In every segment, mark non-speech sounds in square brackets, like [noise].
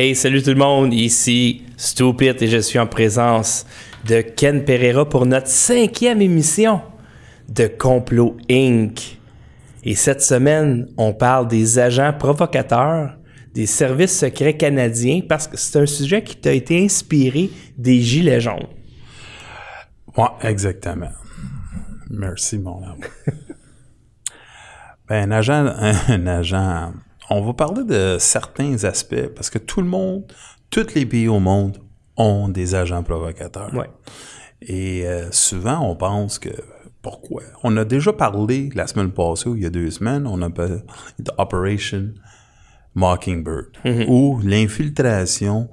Hey, salut tout le monde, ici Stupid et je suis en présence de Ken Pereira pour notre cinquième émission de Complot Inc. Et cette semaine, on parle des agents provocateurs des services secrets canadiens parce que c'est un sujet qui t'a été inspiré des Gilets jaunes. Oui, exactement. Merci, mon amour. [laughs] ben, un agent, un agent on va parler de certains aspects parce que tout le monde, tous les pays au monde ont des agents provocateurs. Ouais. Et euh, souvent, on pense que pourquoi? On a déjà parlé la semaine passée ou il y a deux semaines, on a parlé d'Operation Mockingbird, ou l'infiltration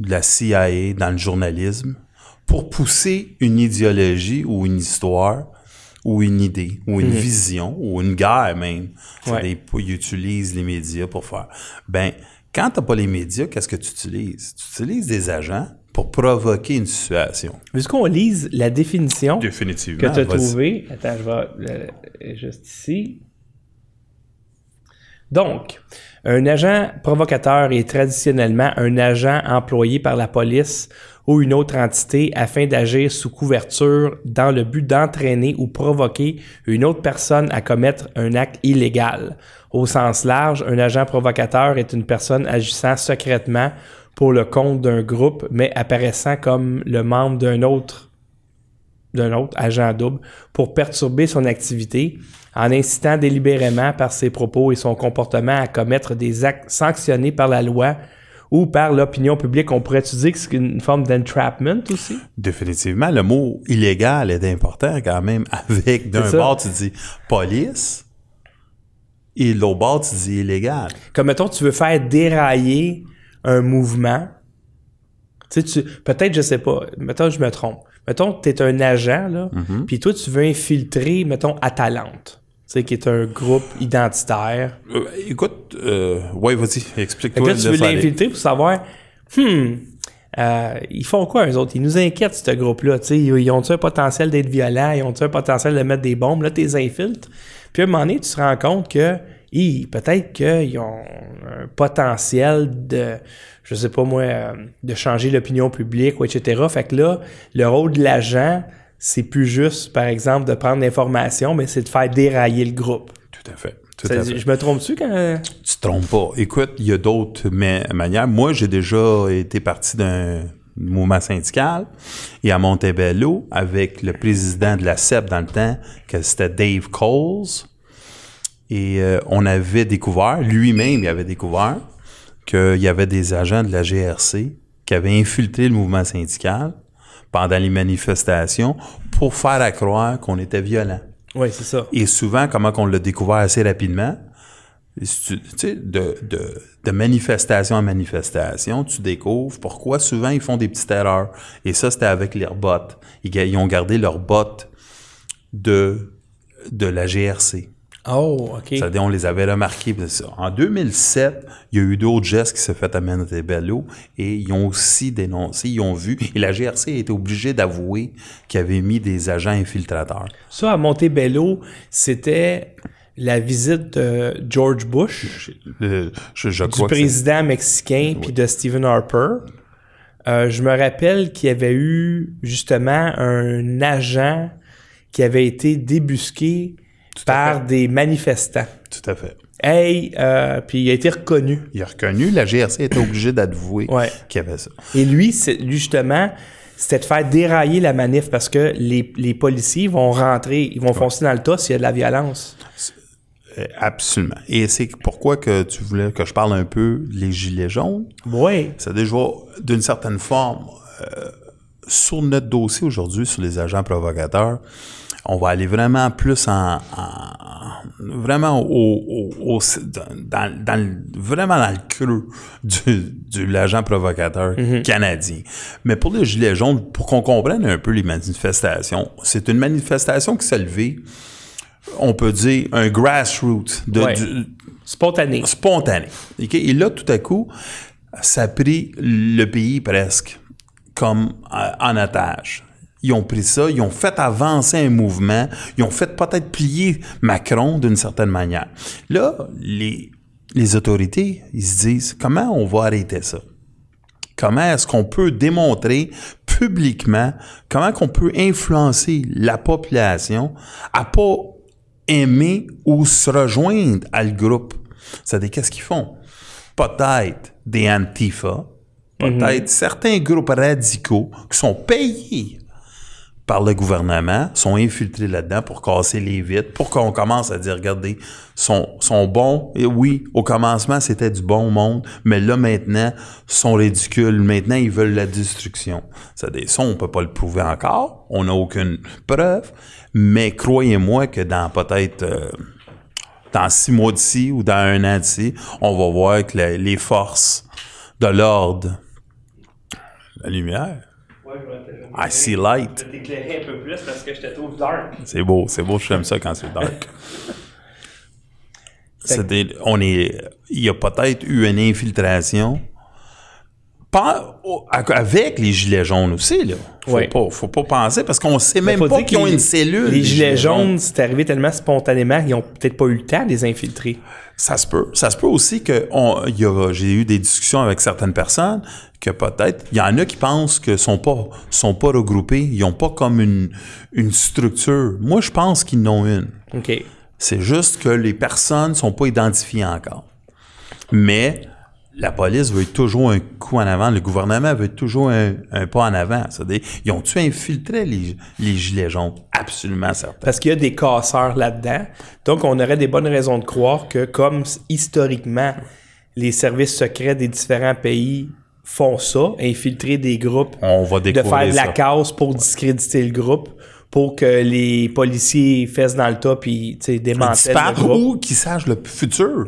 de la CIA dans le journalisme pour pousser une idéologie ou une histoire ou une idée, ou une vision, ou une guerre même. Ouais. Des- Ils utilisent les médias pour faire. Ben, quand t'as pas les médias, qu'est-ce que tu utilises? Tu utilises des agents pour provoquer une situation. Veux qu'on lise la définition Définitivement. que tu as trouvée? Attends, je vais euh, juste ici. Donc, un agent provocateur est traditionnellement un agent employé par la police ou une autre entité afin d'agir sous couverture dans le but d'entraîner ou provoquer une autre personne à commettre un acte illégal. Au sens large, un agent provocateur est une personne agissant secrètement pour le compte d'un groupe, mais apparaissant comme le membre d'un autre d'un autre agent double pour perturber son activité en incitant délibérément par ses propos et son comportement à commettre des actes sanctionnés par la loi ou par l'opinion publique. On pourrait dire que c'est une forme d'entrapment aussi? Définitivement, le mot illégal est important quand même. [laughs] Avec d'un bord, tu dis police et de l'autre bord, tu dis illégal. Comme mettons, tu veux faire dérailler un mouvement. Tu sais, tu, peut-être, je sais pas, mettons, je me trompe. Mettons tu es un agent, là, puis toi, tu veux infiltrer, mettons, Atalante, sais, qui est un groupe identitaire. Euh, écoute, euh, ouais, vas-y, explique-toi. là, tu veux l'infiltrer pour savoir, hmm, euh, ils font quoi, eux autres? Ils nous inquiètent, ce groupe-là. tu sais. Ils, ils ont-tu un potentiel d'être violents? Ils ont-tu un potentiel de mettre des bombes? Là, tu les infiltres. Puis à un moment donné, tu te rends compte que peut-être qu'ils ont un potentiel de, je sais pas moi, euh, de changer l'opinion publique, ou etc. Fait que là, le rôle de l'agent, c'est plus juste, par exemple, de prendre l'information, mais c'est de faire dérailler le groupe. Tout à fait. Tout à dit- fait. je me trompe-tu quand... Tu te trompes pas. Écoute, il y a d'autres ma- manières. Moi, j'ai déjà été parti d'un mouvement syndical et à Montebello avec le président de la CEP dans le temps, que c'était Dave Coles. Et euh, on avait découvert, lui-même, il avait découvert qu'il y avait des agents de la GRC qui avaient infiltré le mouvement syndical pendant les manifestations pour faire à croire qu'on était violent. Oui, c'est ça. Et souvent, comment qu'on l'a découvert assez rapidement, tu sais, de, de, de manifestation en manifestation, tu découvres pourquoi souvent ils font des petites erreurs. Et ça, c'était avec leurs bottes. Ils, ils ont gardé leurs bottes de, de la GRC. Oh, OK. C'est-à-dire, on les avait remarqués. En 2007, il y a eu d'autres gestes qui se fait à Montebello et ils ont aussi dénoncé, ils ont vu. Et la GRC a été obligée d'avouer qu'ils avaient mis des agents infiltrateurs. Ça, à Montebello, c'était la visite de George Bush, Euh, je, je du président mexicain, puis de Stephen Harper. Euh, je me rappelle qu'il y avait eu justement un agent qui avait été débusqué par des manifestants. Tout à fait. Hey, euh, puis il a été reconnu. Il a reconnu, la GRC était obligée d'avouer Ouais. qu'il y avait ça. Et lui, lui justement, c'était de faire dérailler la manif parce que les, les policiers vont rentrer, ils vont foncer dans le tas s'il y a de la violence. Euh, Absolument. Et c'est pourquoi que tu voulais que je parle un peu les gilets jaunes? Oui. C'est déjà, d'une certaine forme, euh, sur notre dossier aujourd'hui, sur les agents provocateurs, on va aller vraiment plus en, en- vraiment au, au- au- dans, dans le- vraiment dans le creux du, de l'agent provocateur canadien. Mais pour les Gilets jaunes, pour qu'on comprenne un peu les manifestations, c'est une manifestation qui s'est levée, on peut dire, un grassroots, de, Ouais. du- Spontané. spontané. Et là, tout à coup, ça a pris le pays presque comme euh, en otage. Ils ont pris ça, ils ont fait avancer un mouvement, ils ont fait peut-être plier Macron d'une certaine manière. Là, les, les autorités, ils se disent, comment on va arrêter ça? comment est-ce qu'on peut démontrer publiquement comment qu'on peut influencer la population à pas aimer ou se rejoindre à le groupe? C'est-à-dire, qu'est-ce qu'ils font? Peut-être des antifa, peut-être certains groupes radicaux qui sont payés par le gouvernement sont infiltrés là-dedans pour casser les vitres, pour qu'on commence à dire, regardez, sont, sont bons. Et oui, au commencement, c'était du bon monde, mais là, maintenant, sont ridicules. Maintenant, ils veulent la destruction. Ça, ça on peut pas le prouver encore. On n'a aucune preuve. Mais croyez-moi que dans peut-être... Euh, dans six mois d'ici ou dans un an d'ici, on va voir que les forces de l'ordre, la lumière, I see light. Je t'éclairer un peu plus parce que je te trouve dark. C'est beau, c'est beau, j'aime ça quand c'est dark. on est, il y a peut-être eu une infiltration pas, avec les gilets jaunes aussi, là. Faut, pas, faut pas penser parce qu'on sait même pas qu'ils ont une cellule. Les, gilets, jaunes, c'est arrivé tellement spontanément qu'ils ont peut-être pas eu le temps de les infiltrer. Ça se peut. Ça se peut aussi que j'ai eu des discussions avec certaines personnes que peut-être il y en a qui pensent que sont pas sont pas regroupés, ils ont pas comme une une structure. Moi, je pense qu'ils n'ont une. OK. C'est juste que les personnes sont pas identifiées encore. Mais la police veut toujours un coup en avant, le gouvernement veut toujours un, pas en avant. C'est-à-dire, ils ont-tu infiltré les, les gilets jaunes? Absolument certain. Parce qu'il y a des casseurs là-dedans. Donc, on aurait des bonnes raisons de croire que, comme historiquement, les services secrets des différents pays font ça, infiltrer des groupes, on va de faire de la casse pour discréditer le groupe, pour que les policiers fassent dans le tas puis démantèlent le groupe. ou qu'ils sachent le futur.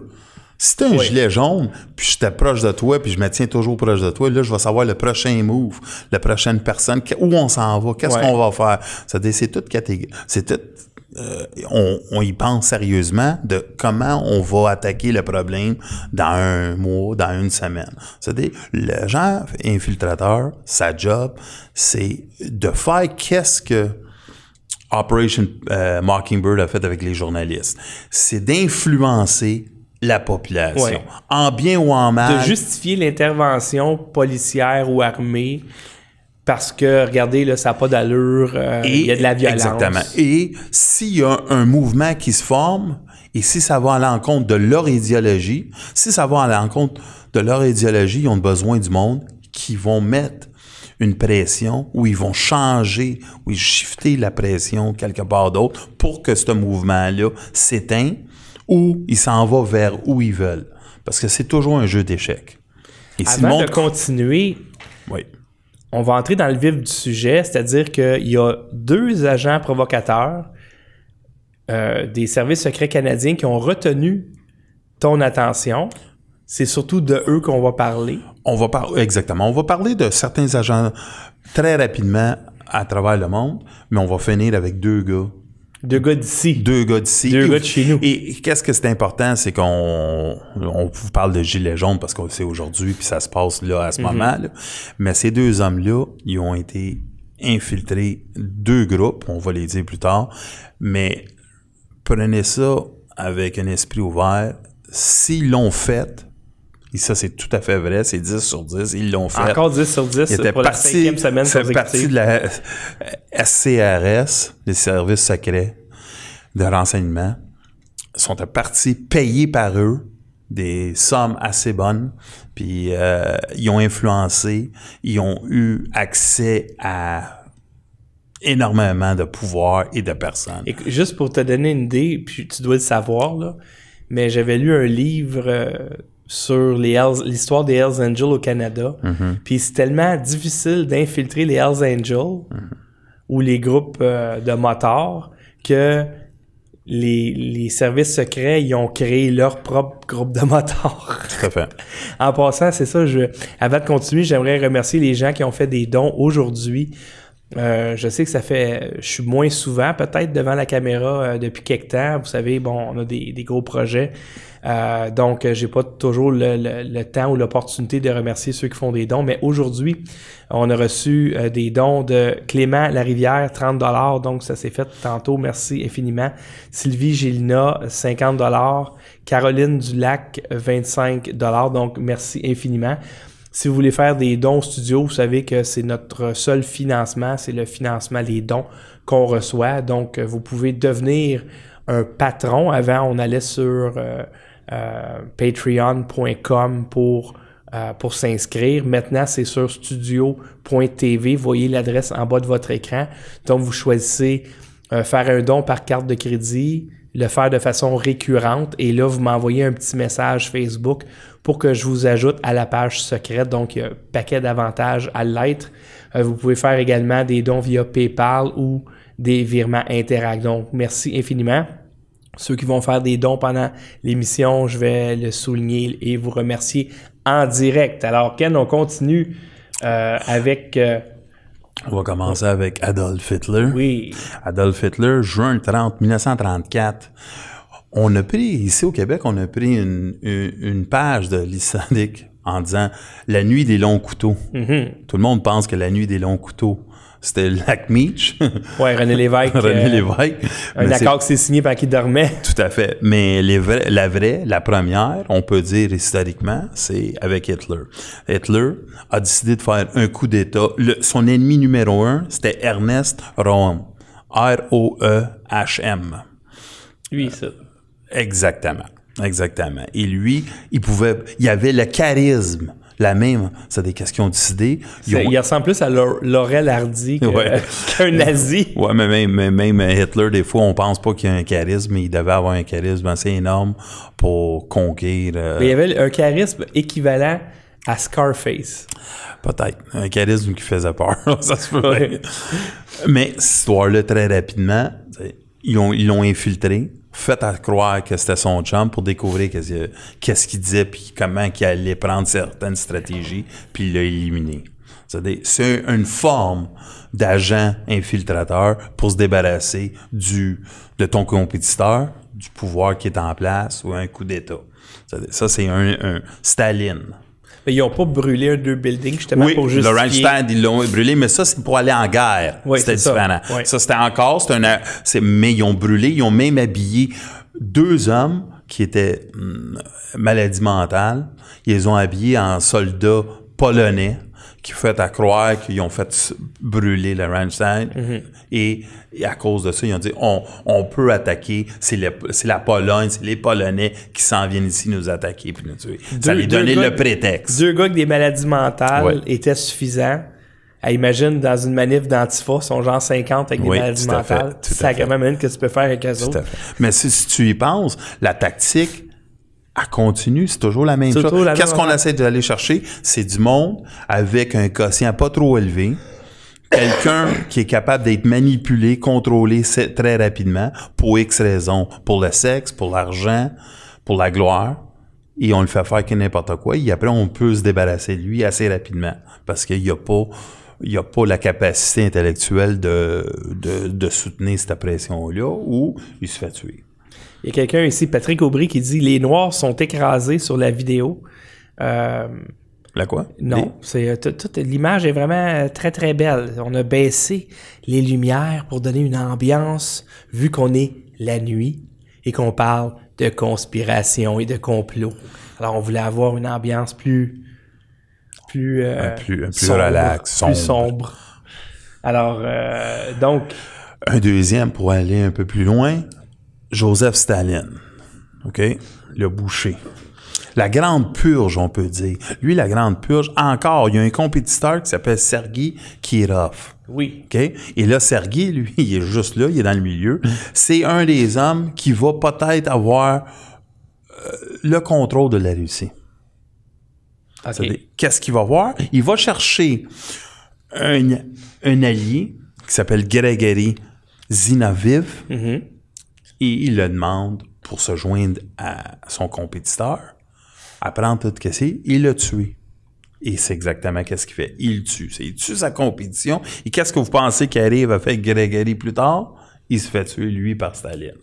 Si t'as un gilet jaune, puis je t'approche de toi, puis je me tiens toujours proche de toi, là, je vais savoir le prochain move, la prochaine personne, où on s'en va, qu'est-ce qu'on va faire. C'est toute catégorie. C'est tout. Euh, on, on, y pense sérieusement de comment on va attaquer le problème dans un mois, dans une semaine. C'est-à-dire, le genre infiltrateur, sa job, c'est de faire qu'est-ce que Operation euh, Mockingbird a fait avec les journalistes. C'est d'influencer la population, en bien ou en mal. De justifier l'intervention policière ou armée parce que, regardez, là, ça n'a pas d'allure, euh, il y a de la violence. Exactement. Et s'il y a un mouvement qui se forme, et si ça va à l'encontre de leur idéologie, si ça va à l'encontre de leur idéologie, ils ont besoin du monde qui vont mettre une pression, ou ils vont changer, ou ils shifter la pression quelque part d'autre pour que ce mouvement-là s'éteigne ou il s'en va vers où ils veulent. Parce que c'est toujours un jeu d'échecs. Et Avant de continuer, oui. on va entrer dans le vif du sujet, c'est-à-dire qu'il y a deux agents provocateurs euh, des services secrets canadiens qui ont retenu ton attention. C'est surtout de eux qu'on va parler. On va parler exactement. On va parler de certains agents très rapidement à travers le monde, mais on va finir avec deux gars deux gars d'ici. Deux gars d'ici. Deux gars de chez nous. Et, qu'est-ce que c'est important, c'est qu'on on vous parle de gilets jaunes parce que c'est aujourd'hui puis ça se passe là à ce mhm. moment là. Mais ces deux hommes-là, ils ont été infiltrés deux groupes, on va les dire plus tard. Mais prenez ça avec un esprit ouvert. S'ils l'ont fait, et ça, c'est tout à fait vrai. C'est 10 sur 10. Ils l'ont fait. Encore 10 sur 10 pour parti, la cinquième semaine C'est partie de la SCRS, les services secrets de renseignement, sont partie payés par eux des sommes assez bonnes. Puis euh, ils ont influencé, ils ont eu accès à énormément de pouvoir et de personnes. Et juste pour te donner une idée, puis tu dois le savoir, là, mais j'avais lu un livre... Euh, sur l'histoire des Hells Angels au Canada. Mm-hmm. Puis c'est tellement difficile d'infiltrer les Hells Angels mm-hmm. ou les groupes euh, de motards que les, les, services secrets, ils ont créé leur propre groupe de motards. [laughs] Tout à fait. [laughs] en passant, c'est ça, je, avant de continuer, j'aimerais remercier les gens qui ont fait des dons aujourd'hui. Euh, je sais que ça fait, je suis moins souvent peut-être devant la caméra euh, depuis quelques temps. Vous savez, bon, on a des, des gros projets. Euh, donc, j'ai pas toujours le, temps ou l'opportunité de remercier ceux qui font des dons. Mais aujourd'hui, on a reçu euh, des dons de Clément Larivière, 30 dollars. Donc, ça s'est fait tantôt. Merci infiniment. Sylvie Gélina, 50 dollars. Caroline Dulac, 25 dollars. Donc, merci infiniment. Si vous voulez faire des dons studio, vous savez que c'est notre seul financement, c'est le financement des dons qu'on reçoit. Donc, euh, vous pouvez devenir un patron. Avant, on allait sur euh, euh, patreon.com pour, euh, pour s'inscrire. Maintenant, c'est sur studio.tv. Voyez l'adresse en bas de votre écran. Donc, vous choisissez euh, faire un don par carte de crédit, le faire de façon récurrente et là, vous m'envoyez un petit message Facebook pour que je vous ajoute à la page secrète. Donc, il y a un paquet d'avantages à l'être. Euh, vous pouvez faire également des dons via PayPal ou des virements Interact. Donc, merci infiniment. Ceux qui vont faire des dons pendant l'émission, je vais le souligner et vous remercier en direct. Alors, Ken, on continue euh, avec... euh, On va commencer avec Adolf Hitler. oui, Adolf Hitler, juin 30, 1934. On a pris, ici au Québec, on a pris une, une, une page de l'historique en disant la nuit des longs couteaux. Tout le monde pense que la nuit des longs couteaux, c'était lac Meach, [laughs] ouais, René Lévesque. [laughs] René euh, Lévesque. Un Mais accord qui s'est signé pendant qu'il dormait. [laughs] Tout à fait. Mais les vrais- la vraie, la première, on peut dire historiquement, c'est avec Hitler. Hitler a décidé de faire un coup d'État. Son ennemi numéro un, c'était Ernest Röhm. R-O-E-H-M. Lui, ça. Exactement. Exactement. Et lui, il pouvait, il avait le charisme. La même, c'est des questions décidées. Ils C'est- ont- Il ressemble plus à Laure- Laurel Hardy Ouais. [laughs] qu'un nazi. [laughs] Ouais, mais même, mais même Hitler, des fois, on pense pas qu'il a un charisme, mais il devait avoir un charisme assez énorme pour conquérir. euh, Mais il y avait un charisme équivalent à Scarface. Peut-être. Un charisme qui faisait peur. [laughs] ça se peut. Ouais. Mais cette histoire-là, très rapidement, ils ont- ils l'ont infiltré, fait à croire que c'était son chum pour découvrir qu'est-ce qu'il- qu'il disait, puis comment il allait prendre certaines stratégies, puis il l'a éliminé. C'est une forme d'agent infiltrateur pour se débarrasser du, de ton compétiteur, du pouvoir qui est en place ou un coup d'État. Ça, c'est un, un Staline. Mais ils n'ont pas brûlé un deux buildings justement Oui, pour le justifier. Reichstag, ils l'ont brûlé, mais ça, c'est pour aller en guerre. Oui, c'était c'est ça. différent. Oui. Ça, c'était encore, c'est un, c'est, mais ils ont brûlé, ils ont même habillé deux hommes qui étaient hum, maladie mentale. Ils les ont habillés en soldats polonais qui fait à croire qu'ils ont fait brûler le Reichstag. Mm-hmm. et, et à cause de ça, ils ont dit, on, on peut attaquer, c'est, c'est la Pologne, c'est les Polonais qui s'en viennent ici nous attaquer puis nous tuer. ça les deux donnait le prétexte. Deux gars avec des maladies mentales Ouais. étaient suffisants. Ah, imagine dans une manif d'Antifa, ils sont genre 50 avec des Oui, maladies mentales. tout à Sacrément, imagine que tu peux faire avec eux autres. Mais si, si tu y penses, la tactique, elle continue, c'est toujours la même chose. Qu'est-ce qu'on essaie d'aller chercher? C'est du monde avec un quotient pas trop élevé, quelqu'un qui est capable d'être manipulé, contrôlé très rapidement pour X raisons, pour le sexe, pour l'argent, pour la gloire, et on le fait faire que n'importe quoi, et après on peut se débarrasser de lui assez rapidement, parce qu'il n'y a pas il a pas la capacité intellectuelle de, de, de soutenir cette pression-là, ou il se fait tuer. Il y a quelqu'un ici, Patrick Aubry, qui dit Les Noirs sont écrasés sur la vidéo. Euh, La quoi? non, c'est euh, l'image est vraiment euh, très très belle. On a baissé les lumières pour donner une ambiance, vu qu'on est la nuit et qu'on parle de conspiration et de complot. Alors on voulait avoir une ambiance plus plus euh, Un plus- un plus sombre, relax, plus sombre. sombre. Alors euh, donc Un deuxième, pour aller un peu plus loin, Joseph Staline. OK? Le boucher. La grande purge, on peut dire. Lui, la grande purge, encore, il y a un compétiteur qui s'appelle Sergei Kirov. oui, OK? Et là, Sergei, lui, [laughs] il est juste là, il est dans le milieu. C'est un des hommes qui va peut-être avoir euh, le contrôle de la Russie. Qu'est-ce qu'il va voir? Il va chercher un, un allié qui s'appelle Gregory Zinaviv Mhm. Et il le demande pour se joindre à son compétiteur, apprendre tout ce que il l'a tué. Et c'est exactement qu'est-ce qu'il fait. Il tue. Il tue sa compétition. Et qu'est-ce que vous pensez qu'arrive à faire Gregory plus tard? Il se fait tuer, lui, par Staline.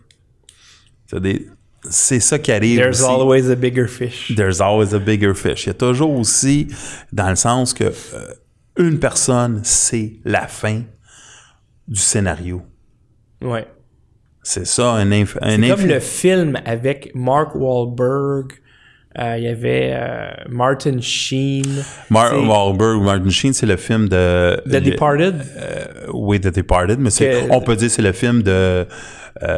C'est ça qui arrive There's aussi. always a bigger fish. There's always a bigger fish. Il y a toujours aussi, dans le sens que euh, une personne, c'est la fin du scénario. Ouais. C'est ça, un, inf- un C'est comme le film avec Mark Wahlberg, Euh, il y avait euh, Martin Sheen. Mar C'est- Wahlberg, Martin Sheen, c'est le film de... The Departed? euh, oui, The Departed, mais c'est, Que- on peut dire que c'est le film de euh,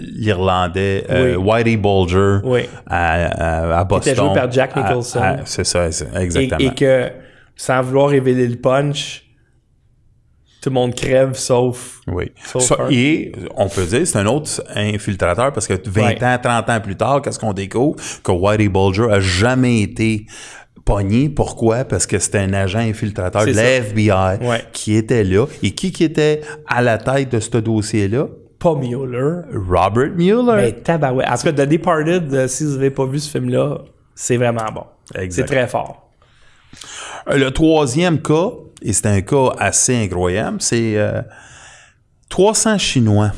l'Irlandais Oui. Whitey Bulger Oui. à, à, à Boston. joué par Jack Nicholson. c'est ça, c'est- et, exactement. et que, sans vouloir révéler le punch, tout le monde crève sauf. Oui. Ça, et on peut dire c'est un autre infiltrateur parce que 20 Ouais. ans, 30 ans plus tard, qu'est-ce qu'on découvre? Que Whitey Bulger a jamais été pogné. Pourquoi? Parce que c'était un agent infiltrateur de C'est la FBI Ouais. qui était là. Et qui, qui était à la tête de ce dossier-là? Pas Mueller. Robert Mueller. Mais tabarouette. En tout cas, The Departed, euh, si vous n'avez pas vu ce film-là, c'est vraiment bon. Exact. C'est très fort. Le troisième cas, et c'est un cas assez incroyable, c'est euh, 300 Chinois,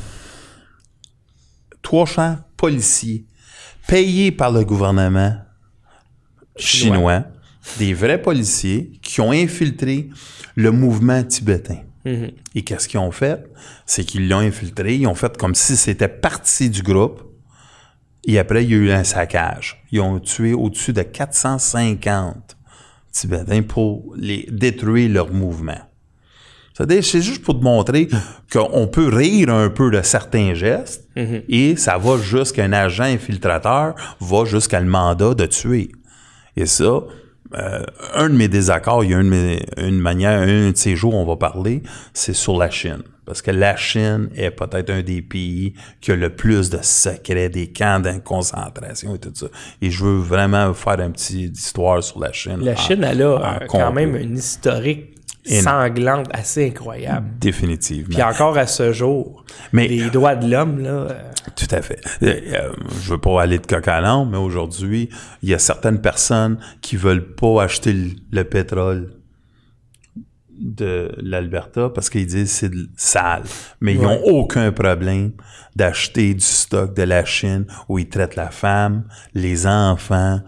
300 policiers payés par le gouvernement chinois, Chinois. des vrais policiers qui ont infiltré le mouvement tibétain. Mhm. Et qu'est-ce qu'ils ont fait? C'est qu'ils l'ont infiltré, ils ont fait comme si c'était partie du groupe. Et après, il y a eu un saccage. Ils ont tué au-dessus de 450 Tibétains pour les détruire leur mouvement. C'est-à-dire, c'est juste pour te montrer qu'on peut rire un peu de certains gestes et ça va jusqu'à un agent infiltrateur, va jusqu'à le mandat de tuer. Et ça, euh, un de mes désaccords, il y a une, mes- une manière, un de ces jours, on va parler, c'est sur la Chine. Parce que la Chine est peut-être un des pays qui a le plus de secrets, des camps de concentration et tout ça. Et je veux vraiment faire un petit histoire sur la Chine. La en- Chine, elle a euh, quand complet. même une historique. Sanglante assez incroyable. Définitivement. Puis encore à ce jour, Mais- les droits de l'homme, là, euh, Tout à fait. Euh, je veux pas aller de coq à mais aujourd'hui, il y a certaines personnes qui veulent pas acheter le, le pétrole de l'Alberta parce qu'ils disent que c'est sale. Mais ils Ouais. n'ont aucun problème d'acheter du stock de la Chine où ils traitent la femme, les enfants,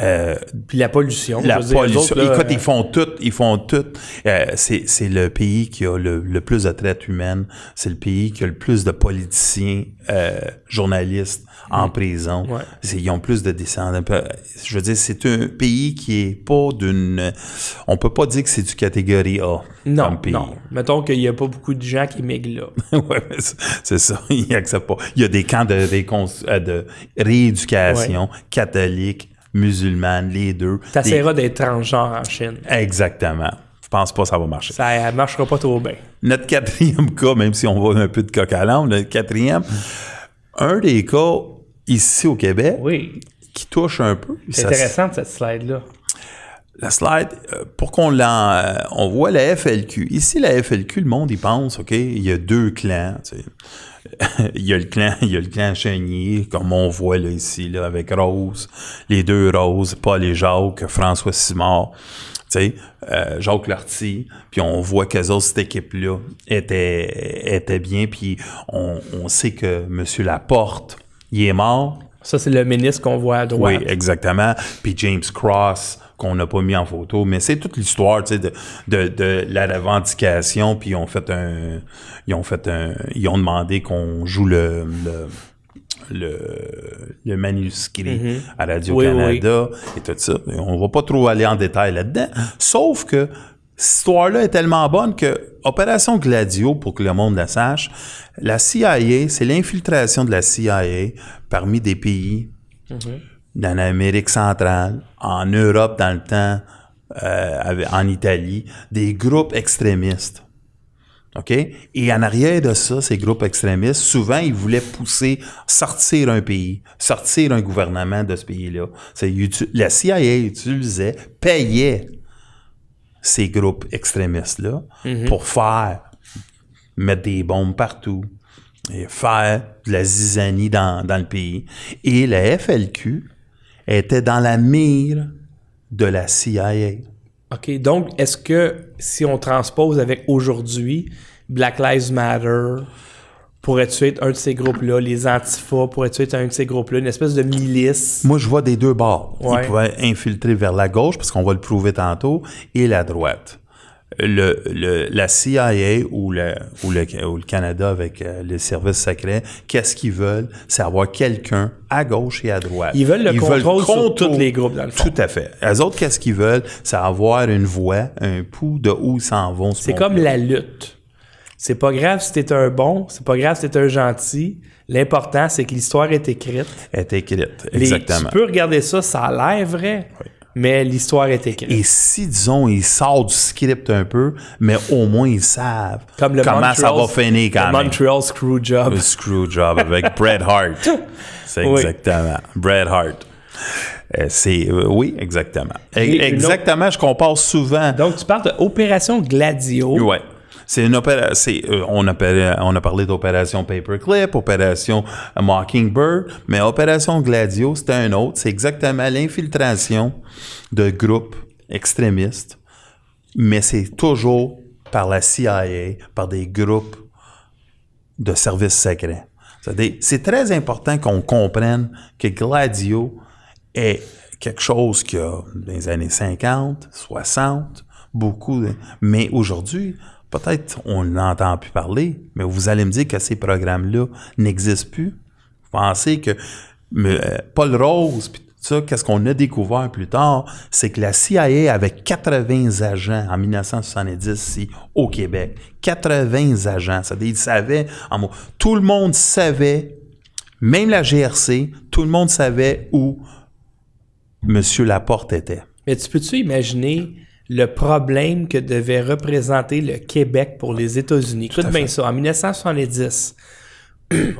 euh, puis la pollution. la je veux dire, eux pollution. autres, là, Écoute, euh, ils font tout, ils font tout. Euh, c'est, c'est le pays qui a le, le plus de traite humaine. C'est le pays qui a le plus de politiciens, euh, journalistes en prison. Ouais. Ils ont plus de descendants. Je veux dire, c'est un pays qui est pas d'une. On peut pas dire que c'est du catégorie A. non, comme pays. non. Mettons qu'il n'y a pas beaucoup de gens qui migrent là. [laughs] ouais, mais c'est- ça. [laughs] Ils acceptent pas. Il y a des camps de, récon- euh, de rééducation catholiques, musulmanes, les deux. Des- T'essaieras d'être transgenre en Chine. Exactement. Je pense pas que ça va marcher. Ça ne marchera pas trop bien. Notre quatrième cas, même si on va un peu de coq à l'âne, le quatrième, un des cas ici au Québec Oui. qui touche un peu. C'est intéressant cette slide-là. La slide, euh, pour qu'on l'en, euh, on voit la FLQ. Ici, la FLQ, le monde y pense, OK, il y a deux clans, tu sais. [laughs] il y a le clan, il Chénier, comme on voit là ici, avec Rose, les deux Roses, Paul et Jacques, François Simard, tu euh, Jacques Lortie, puis on voit autres, cette équipe-là était, était bien, puis on, on sait que M. Laporte, il est mort, Ça, c'est le ministre qu'on voit à droite. oui, exactement. Puis James Cross, qu'on n'a pas mis en photo, mais c'est toute l'histoire, tu sais, de, de, de la revendication, puis ils ont fait un, ils ont fait un, ils ont demandé qu'on joue le, le, le, le manuscrit à Radio-Canada et tout ça. On va pas trop aller en détail là-dedans, sauf que cette histoire-là est tellement bonne que Opération Gladio, pour que le monde la sache, la CIA, c'est l'infiltration de la CIA parmi des pays dans l'Amérique centrale, en Europe dans le temps, euh, en Italie, des groupes extrémistes. OK? Et en arrière de ça, ces groupes extrémistes, souvent, ils voulaient pousser, sortir un pays, sortir un gouvernement de ce pays-là. La CIA utilisait, payait ces groupes extrémistes-là pour faire, mettre des bombes partout, et faire de la zizanie dans, dans le pays. Et la FLQ était dans la mire de la CIA. OK. Donc, est-ce que si on transpose avec aujourd'hui, Black Lives Matter, pourrais-tu être un de ces groupes-là, les Antifa, pourrais-tu être un de ces groupes-là, une espèce de milice? Moi, je vois des deux bords. Ouais. Ils pouvaient infiltrer vers la gauche, parce qu'on va le prouver tantôt, et la droite. le, le, la CIA ou le, ou le, ou le Canada avec euh, les services secrets, qu'est-ce qu'ils veulent? C'est avoir quelqu'un à gauche et à droite. Ils veulent le contrôle sur contrôle- tous les groupes, dans le fond. Tout à fait. Les autres, qu'est-ce qu'ils veulent? C'est avoir une voix, un pouls de où ils s'en vont. ce C'est comme la lutte. C'est pas grave si t'es un bon, c'est pas grave si t'es un gentil. L'important, c'est que l'histoire est écrite. est écrite. Les- Exactement. tu peux regarder ça, ça a l'air vrai, mais l'histoire est écrite. Et si, disons, ils sortent du script un peu, mais au moins ils savent Comme le comment ça va Montreal- finir quand le même. Montreal Screwjob. Le Screwjob avec [laughs] Bret Hart. C'est Oui. exactement. Bret Hart. Euh, c'est euh, oui, exactement. E- Et une exactement, je compare souvent. Donc, tu parles d'Opération Gladio. Ouais. C'est une opéra- c'est, euh, on, a, on a parlé d'opération Paperclip, opération Mockingbird, mais opération Gladio, c'était un autre. C'est exactement l'infiltration de groupes extrémistes, mais c'est toujours par la CIA, par des groupes de services secrets. C'est très important qu'on comprenne que Gladio est quelque chose qui a dans les années 50, 60, beaucoup, mais aujourd'hui, peut-être on n'entend plus parler, mais vous allez me dire que ces programmes-là n'existent plus. Vous pensez que euh, Paul Rose, puis tout ça, qu'est-ce qu'on a découvert plus tard, c'est que la CIA avait 80 agents en 1970 ici au Québec. 80 agents. C'est-à-dire, ils savaient, en mots, tout le monde savait, même la GRC, tout le monde savait où M. Laporte était. Mais tu peux-tu imaginer le problème que devait représenter le Québec pour les États-Unis? Écoute bien ça. En 1970,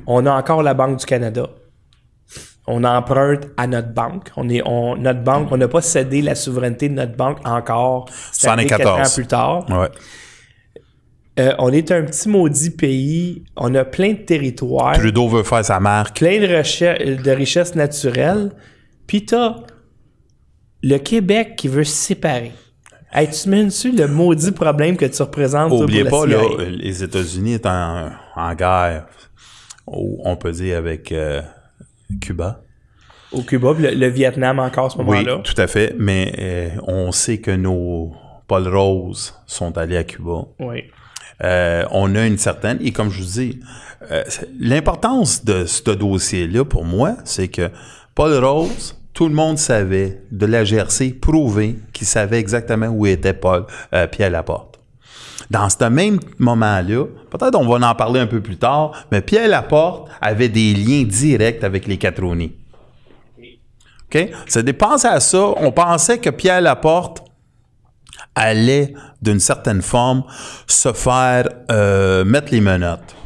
on a encore la Banque du Canada. On emprunte à notre banque. On est, on, notre banque, on n'a pas cédé la souveraineté de notre banque encore. 74. ans plus tard. Ouais. Euh, on est un petit maudit pays. On a plein de territoires, Trudeau veut faire sa marque. plein de, de richesses naturelles. Puis t'as le Québec qui veut se séparer. Hey, tu mets dessus le maudit problème que tu représentes toi, Oubliez pour pas, la là, CIA? les États-Unis est en, en guerre, on peut dire, avec euh, Cuba. Au Cuba, le, le Vietnam encore à ce Oui, moment-là. tout à fait, mais euh, on sait que nos Paul Rose sont allés à Cuba. Oui. Euh, on a une certaine, et comme je vous dis, l'importance de ce dossier-là, pour moi, c'est que Paul Rose, tout le monde savait, de la GRC, prouvé qu'il savait exactement où était Paul, euh, Pierre Laporte. Dans ce même moment-là, peut-être on va en parler un peu plus tard, mais Pierre Laporte avait des liens directs avec les Catroni. OK? Ça dépense à ça. On pensait que Pierre Laporte allait, d'une certaine forme, se faire euh, mettre les menottes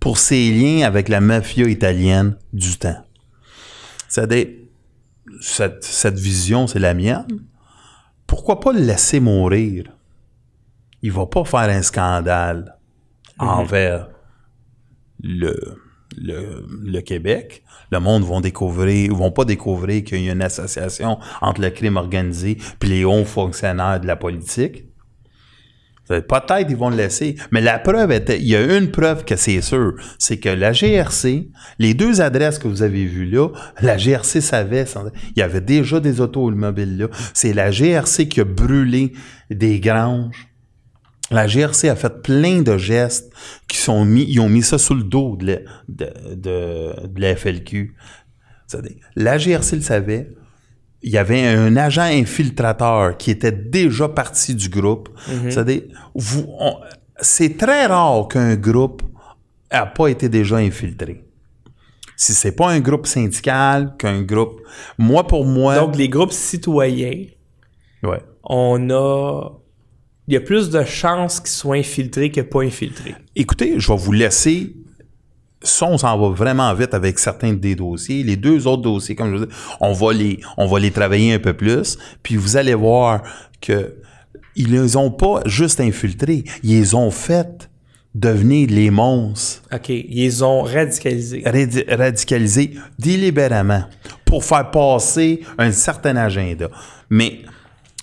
pour ses liens avec la mafia italienne du temps. C'est-à-dire, cette, cette vision, c'est la mienne. Pourquoi pas le laisser mourir? Il va pas faire un scandale envers le, le, le Québec. Le monde vont découvrir, vont pas découvrir qu'il y a une association entre le crime organisé puis les hauts fonctionnaires de la politique. C'est- Peut-être ils vont le laisser, mais la preuve était, il y a une preuve que c'est sûr, c'est que la GRC, les deux adresses que vous avez vues là, la GRC savait, il y avait déjà des automobiles là. C'est la GRC qui a brûlé des granges. La GRC a fait plein de gestes qui sont mis, ils ont mis ça sous le dos de la, de, la FLQ. La GRC le savait. Il y avait un agent infiltrateur qui était déjà parti du groupe. On- c'est très rare qu'un groupe n'a pas été déjà infiltré. Si c'est pas un groupe syndical, qu'un groupe, moi pour moi, Donc, les groupes citoyens, ouais. on a... Il y a plus de chances qu'ils soient infiltrés que pas infiltrés. Écoutez, je vais vous laisser. Ça, on s'en va vraiment vite avec certains des dossiers. Les deux autres dossiers, comme je vous dis, on va les, on va les travailler un peu plus. Puis vous allez voir que ils les ont pas juste infiltrés, ils les ont fait devenir les monstres OK. Ils les ont radicalisés. radi- radicalisés délibérément pour faire passer un certain agenda. Mais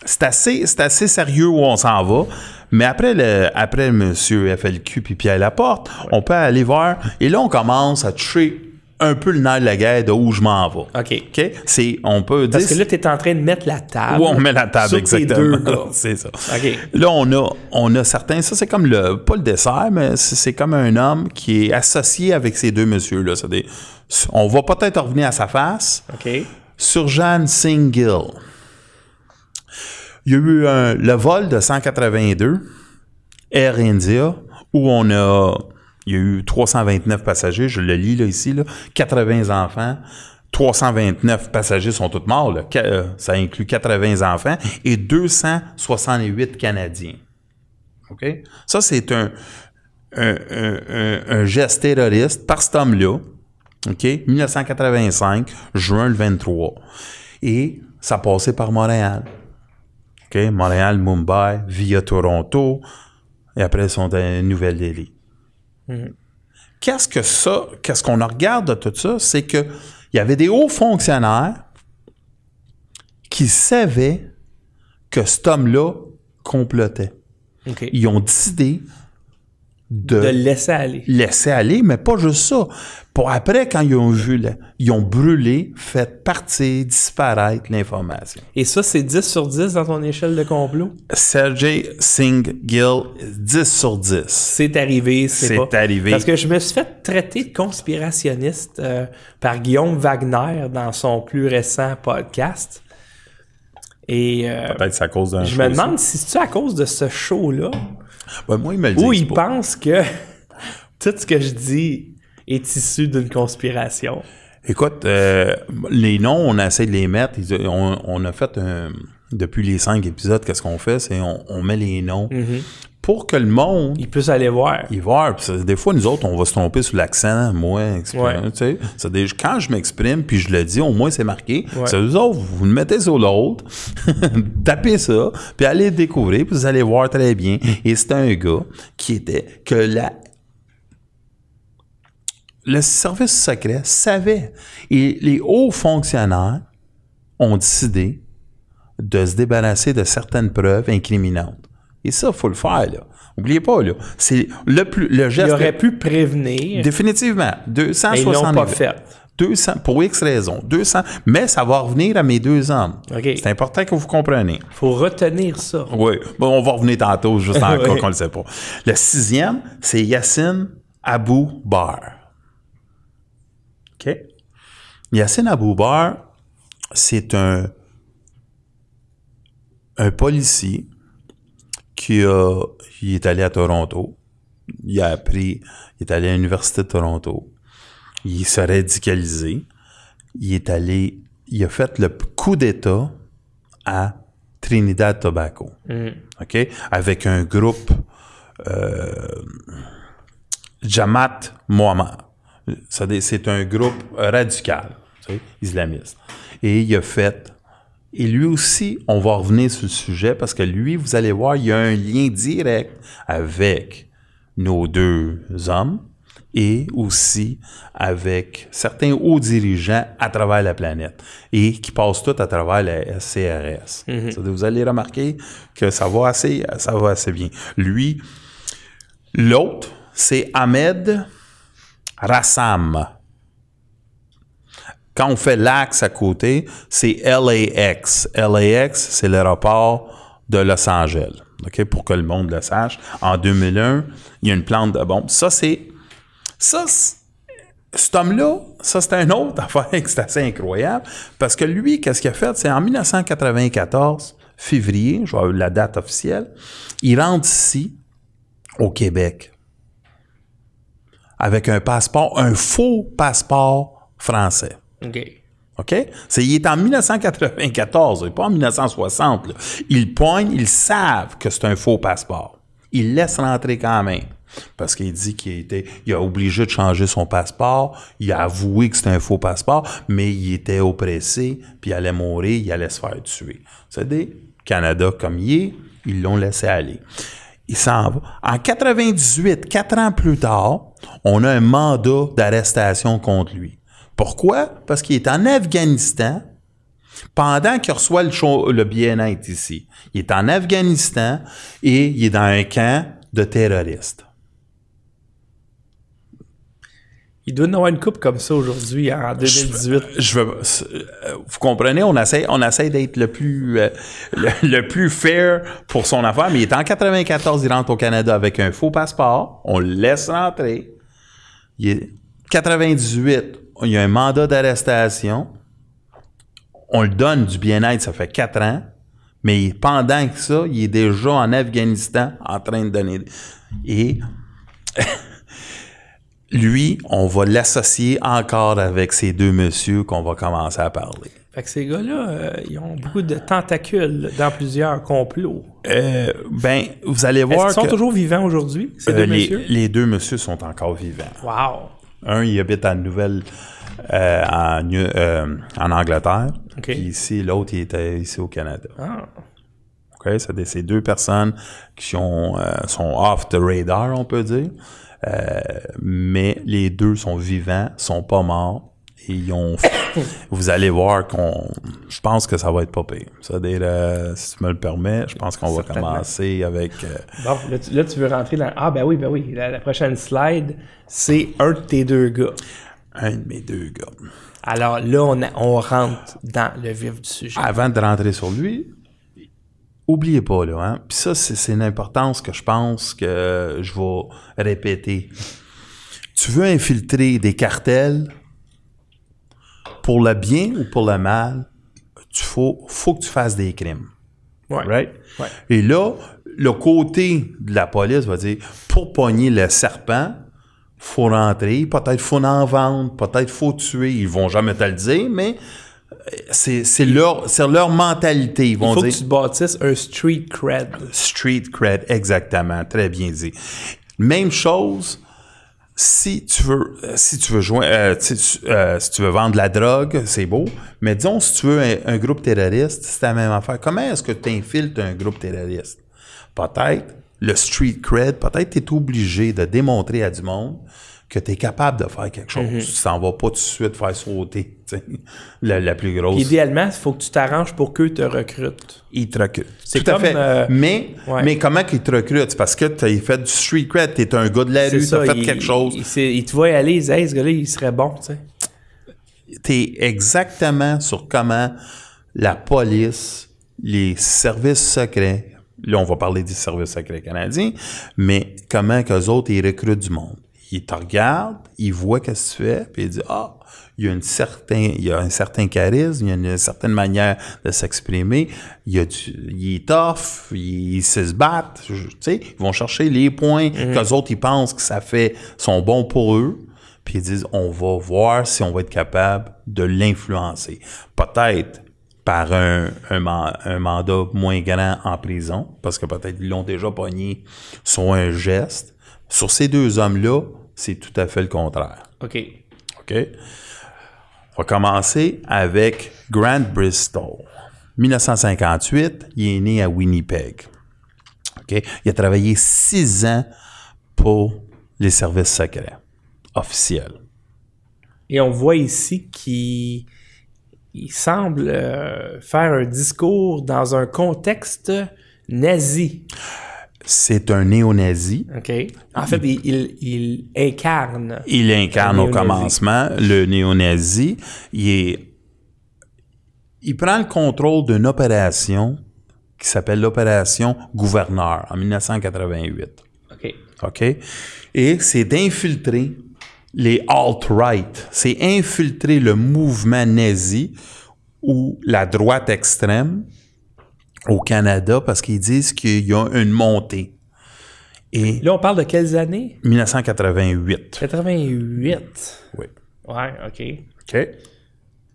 c'est assez, c'est assez sérieux où on s'en va. Mais après le, après Monsieur FLQ puis Pierre Laporte, on peut aller voir. Et là, on commence à toucher un peu le nerf de la guerre de où je m'en vais. OK. OK? C'est, on peut dire. Parce que là, tu es en train de mettre la table. où on met la table, sur exactement. Tes deux gars. [laughs] c'est ça. OK. Là, on a, on a certains, ça c'est comme le, pas le dessert, mais c'est comme un homme qui est associé avec ces deux messieurs-là. On va peut-être revenir à sa face. OK. Surjan Singh Gill. Il y a eu le vol de 182 Air India où on a il y a eu 329 passagers, je le lis là ici là, 80 enfants. 329 passagers sont tous morts, là. Euh, ça inclut 80 enfants et 268 Canadiens. OK? Ça, c'est un geste terroriste par cet homme-là. OK? 1985, juin le 23. Et ça passait par Montréal. OK? Montréal, Mumbai, via Toronto. Et après, ils sont à Nouvelle-Delhi. Qu'est-ce que ça, qu'est-ce qu'on regarde de tout ça? C'est que il y avait des hauts fonctionnaires qui savaient que cet homme-là complotait. Ils ont décidé De laisser aller. laisser aller, mais pas juste ça. Pour après, quand ils ont vu, le- ils ont brûlé, fait partir, disparaître l'information. Et ça, c'est 10 sur 10 dans ton échelle de complot? Sergey Singh Gill, 10 sur 10. C'est arrivé, c'est C'est pas... arrivé. Parce que je me suis fait traiter de conspirationniste euh, par Guillaume Wagner dans son plus récent podcast. Et euh, Peut-être c'est à cause d'un je me demande si c'est à cause de ce show-là Ben, moi, il me le dit. où il pense que [laughs] tout ce que je dis est issu d'une conspiration. Écoute, euh, les noms, on a essayé de les mettre. Ils- On, on a fait un. Depuis les cinq épisodes, qu'est-ce qu'on fait? C'est on, on met les noms pour que le monde Il peut aller voir. Puis ça, Des fois, nous autres, on va se tromper sur l'accent. Moi, Ouais. tu sais. C'est des- quand je m'exprime, puis je le dis, au moins c'est marqué. Ouais. C'est autres, vous le mettez sur l'autre, [laughs] tapez ça, puis allez le découvrir, puis vous allez voir très bien. Et c'est un gars qui était que la le service secret savait. Et les hauts fonctionnaires ont décidé de se débarrasser de certaines preuves incriminantes. Et ça, faut le faire, là. Oubliez pas, là. C'est le plus, le Il geste. aurait pu prévenir, Définitivement. mais ils 260 pas fait. 200, pour X raisons. 200, mais ça va revenir à mes deux hommes. C'est important que vous compreniez. faut retenir ça. Oui. Bon, on va revenir tantôt, juste en [laughs] cas qu'on le sait pas. Le sixième, c'est Yassine Abou Bar. OK? Yassine Abou Bar, c'est un, un policier qui a, il est allé à Toronto. Il a appris, il est allé à l'Université de Toronto. Il s'est radicalisé. Il est allé, il a fait le coup d'État à Trinidad Tobago. OK? Avec un groupe euh. Ça dit- C'est un groupe radical, tu sais, islamiste. Et il a fait. Et lui aussi, on va revenir sur le sujet parce que lui, vous allez voir, il y a un lien direct avec nos deux hommes et aussi avec certains hauts dirigeants à travers la planète et qui passent tout à travers la SCRS. Ça, Vous allez remarquer que ça va assez, ça va assez bien. Lui, l'autre, c'est Ahmed Rassam. Quand on fait l'axe à côté, c'est LAX. LAX, c'est l'aéroport de Los Angeles. Pour que le monde le sache. En 2001, il y a une plante de bombe. Ça, c'est. Ça, cet homme-là, ça, c'est un autre [laughs] affaire que c'est assez incroyable. Parce que lui, qu'est-ce qu'il a fait? C'est en 1994, février, je vais avoir la date officielle, il rentre ici, au Québec, avec un passeport, un faux passeport français. OK. C'est, il est en 1994, et pas en 1960. là. Ils poignent, ils savent que c'est un faux passeport. Ils laissent rentrer quand même. Parce qu'il dit qu'il était, il a obligé de changer son passeport. Il a avoué que c'était un faux passeport, mais il était oppressé, puis il allait mourir, il allait se faire tuer. C'est des Canada comme il est, ils l'ont laissé aller. Il s'en va. En 98, quatre ans plus tard, on a un mandat d'arrestation contre lui. Pourquoi? Parce qu'il est en Afghanistan pendant qu'il reçoit le, cho- le bien-être ici. Il est en Afghanistan et il est dans un camp de terroristes. Il doit y avoir une coupe comme ça aujourd'hui, en 2018. Je veux, euh, vous comprenez, on essaie, on essaie d'être le plus, euh, le, [laughs] le plus fair pour son affaire, mais il est en 94, il rentre au Canada avec un faux passeport, on le laisse rentrer. Il est 98, il y a un mandat d'arrestation. On le donne du bien-être, ça fait quatre ans. Mais pendant que ça, il est déjà en Afghanistan en train de donner. Et [laughs] lui, on va l'associer encore avec ces deux messieurs qu'on va commencer à parler. Fait que ces gars-là, euh, ils ont beaucoup de tentacules dans plusieurs complots. Euh, ben, vous allez voir qu'ils sont que toujours vivants aujourd'hui, ces euh, deux les, messieurs? les deux messieurs sont encore vivants. Wow! Un, il habite en Nouvelle, euh, en, euh, en Angleterre. OK. Puis ici, l'autre, il était ici au Canada. Ah, OK? C'est ces deux personnes qui ont, euh, sont off the radar, on peut dire. Mais les deux sont vivants, sont pas morts. Et ils ont. [coughs] vous allez voir qu'on. Je pense que ça va être pas pire. Ça, dire, euh, si tu me le permets, je pense qu'on va commencer avec. euh, Bon, là tu, là, tu veux rentrer dans... Ah, ben oui, ben oui. La, la prochaine slide, c'est un de tes deux gars. un de mes deux gars. Alors là, on, a- on rentre dans le vif du sujet. Avant de rentrer sur lui, oubliez pas, là, hein. Puis ça, c'est c'est une importance que je pense que je vais répéter. Tu veux infiltrer des cartels? Pour le bien ou pour le mal, tu faut, faut que tu fasses des crimes. Ouais. Right? Ouais. Et là, le côté de la police va dire, pour pogner le serpent, faut rentrer, peut-être faut en vendre, peut-être faut tuer. Ils vont jamais te le dire, mais euh, c'est c'est leur, c'est leur mentalité. Ils Il vont faut que tu te bâtisses un street cred. street cred, exactement, très bien dit. Même chose, si tu veux, euh, si tu veux joindre, euh, euh, vendre de la drogue, c'est beau. Mais disons, si tu veux un, un groupe terroriste, c'est la même affaire. Comment est-ce que tu infiltres un groupe terroriste? Peut-être le street cred, peut-être tu es obligé de démontrer à du monde que tu es capable de faire quelque chose. Tu t'en vas pas tout de suite faire sauter [laughs] la, la plus grosse. Puis idéalement, il faut que tu t'arranges pour qu'eux te recrutent. Il te recrute. C'est Tout à fait. euh, mais, ouais. mais comment qu'il te recrute? C'est parce que tu as fait du street cred, tu es un gars de la rue, tu as fait il- quelque chose. Il, c'est- il te voit aller, il dit, hey, ce gars-là, il serait bon, tu sais. tu es exactement sur comment la police, les services secrets, là on va parler des services secrets canadiens, mais comment qu'eux autres, ils recrutent du monde. Ils te regardent, ils voient qu'est-ce que tu fais, puis ils disent, ah, il y a une certain, il y a un certain charisme, il y a une certaine manière de s'exprimer, il y a du, il est tough, il, il sait se battre, tu sais, ils vont chercher les points qu'eux autres, ils pensent que ça fait, sont bons pour eux, puis ils disent on va voir si on va être capable de l'influencer. Peut-être par un, un, un mandat moins grand en prison, parce que peut-être ils l'ont déjà pogné sur un geste. Sur ces deux hommes-là, c'est tout à fait le contraire. OK. OK? On va commencer avec Grant Bristol. 1958, il est né à Winnipeg. OK? Il a travaillé six ans pour les services secrets officiels. Et on voit ici qu'il il semble euh, faire un discours dans un contexte nazi. C'est un néo-nazi. OK? En fait, il, il- il incarne. Il incarne au commencement le néo-nazi. Il, est- il prend le contrôle d'une opération qui s'appelle l'opération Gouverneur en 1988. OK. OK? Et c'est d'infiltrer les alt-right. C'est infiltrer le mouvement nazi ou la droite extrême au Canada parce qu'ils disent qu'il y a une montée. Et Là, on parle de quelles années? 1988. 88. Oui. Ouais, OK. OK?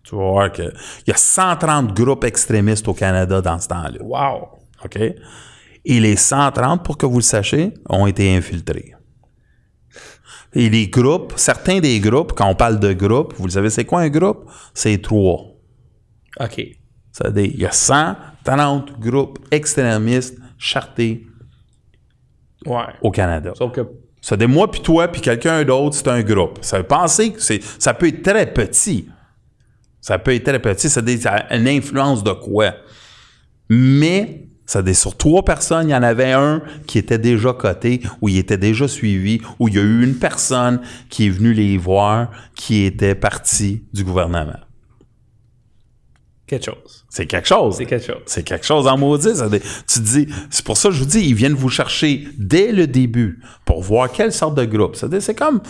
Tu vas voir qu'il y a 130 groupes extrémistes au Canada dans ce temps-là. Wow. OK? Et les 130, pour que vous le sachiez, ont été infiltrés. Et les groupes, certains des groupes, quand on parle de groupes, vous le savez, c'est quoi un groupe? C'est trois. OK. C'est-à-dire, il y a 130 groupes extrémistes chartés Ouais. au Canada. Sauf que C'est-à-dire, moi puis toi puis quelqu'un d'autre, c'est un groupe. Ça veut penser que c'est, ça peut être très petit. Ça peut être très petit. Ça a une influence de quoi? Mais Ça dit sur trois personnes, il y en avait un qui était déjà coté, ou il était déjà suivi, ou il y a eu une personne qui est venue les voir, qui était partie du gouvernement. Quelque chose. C'est quelque chose. C'est quelque chose. C'est quelque chose en maudit. Ça, tu dis, c'est pour ça que je vous dis, ils viennent vous chercher dès le début pour voir quelle sorte de groupe. Ça, c'est comme,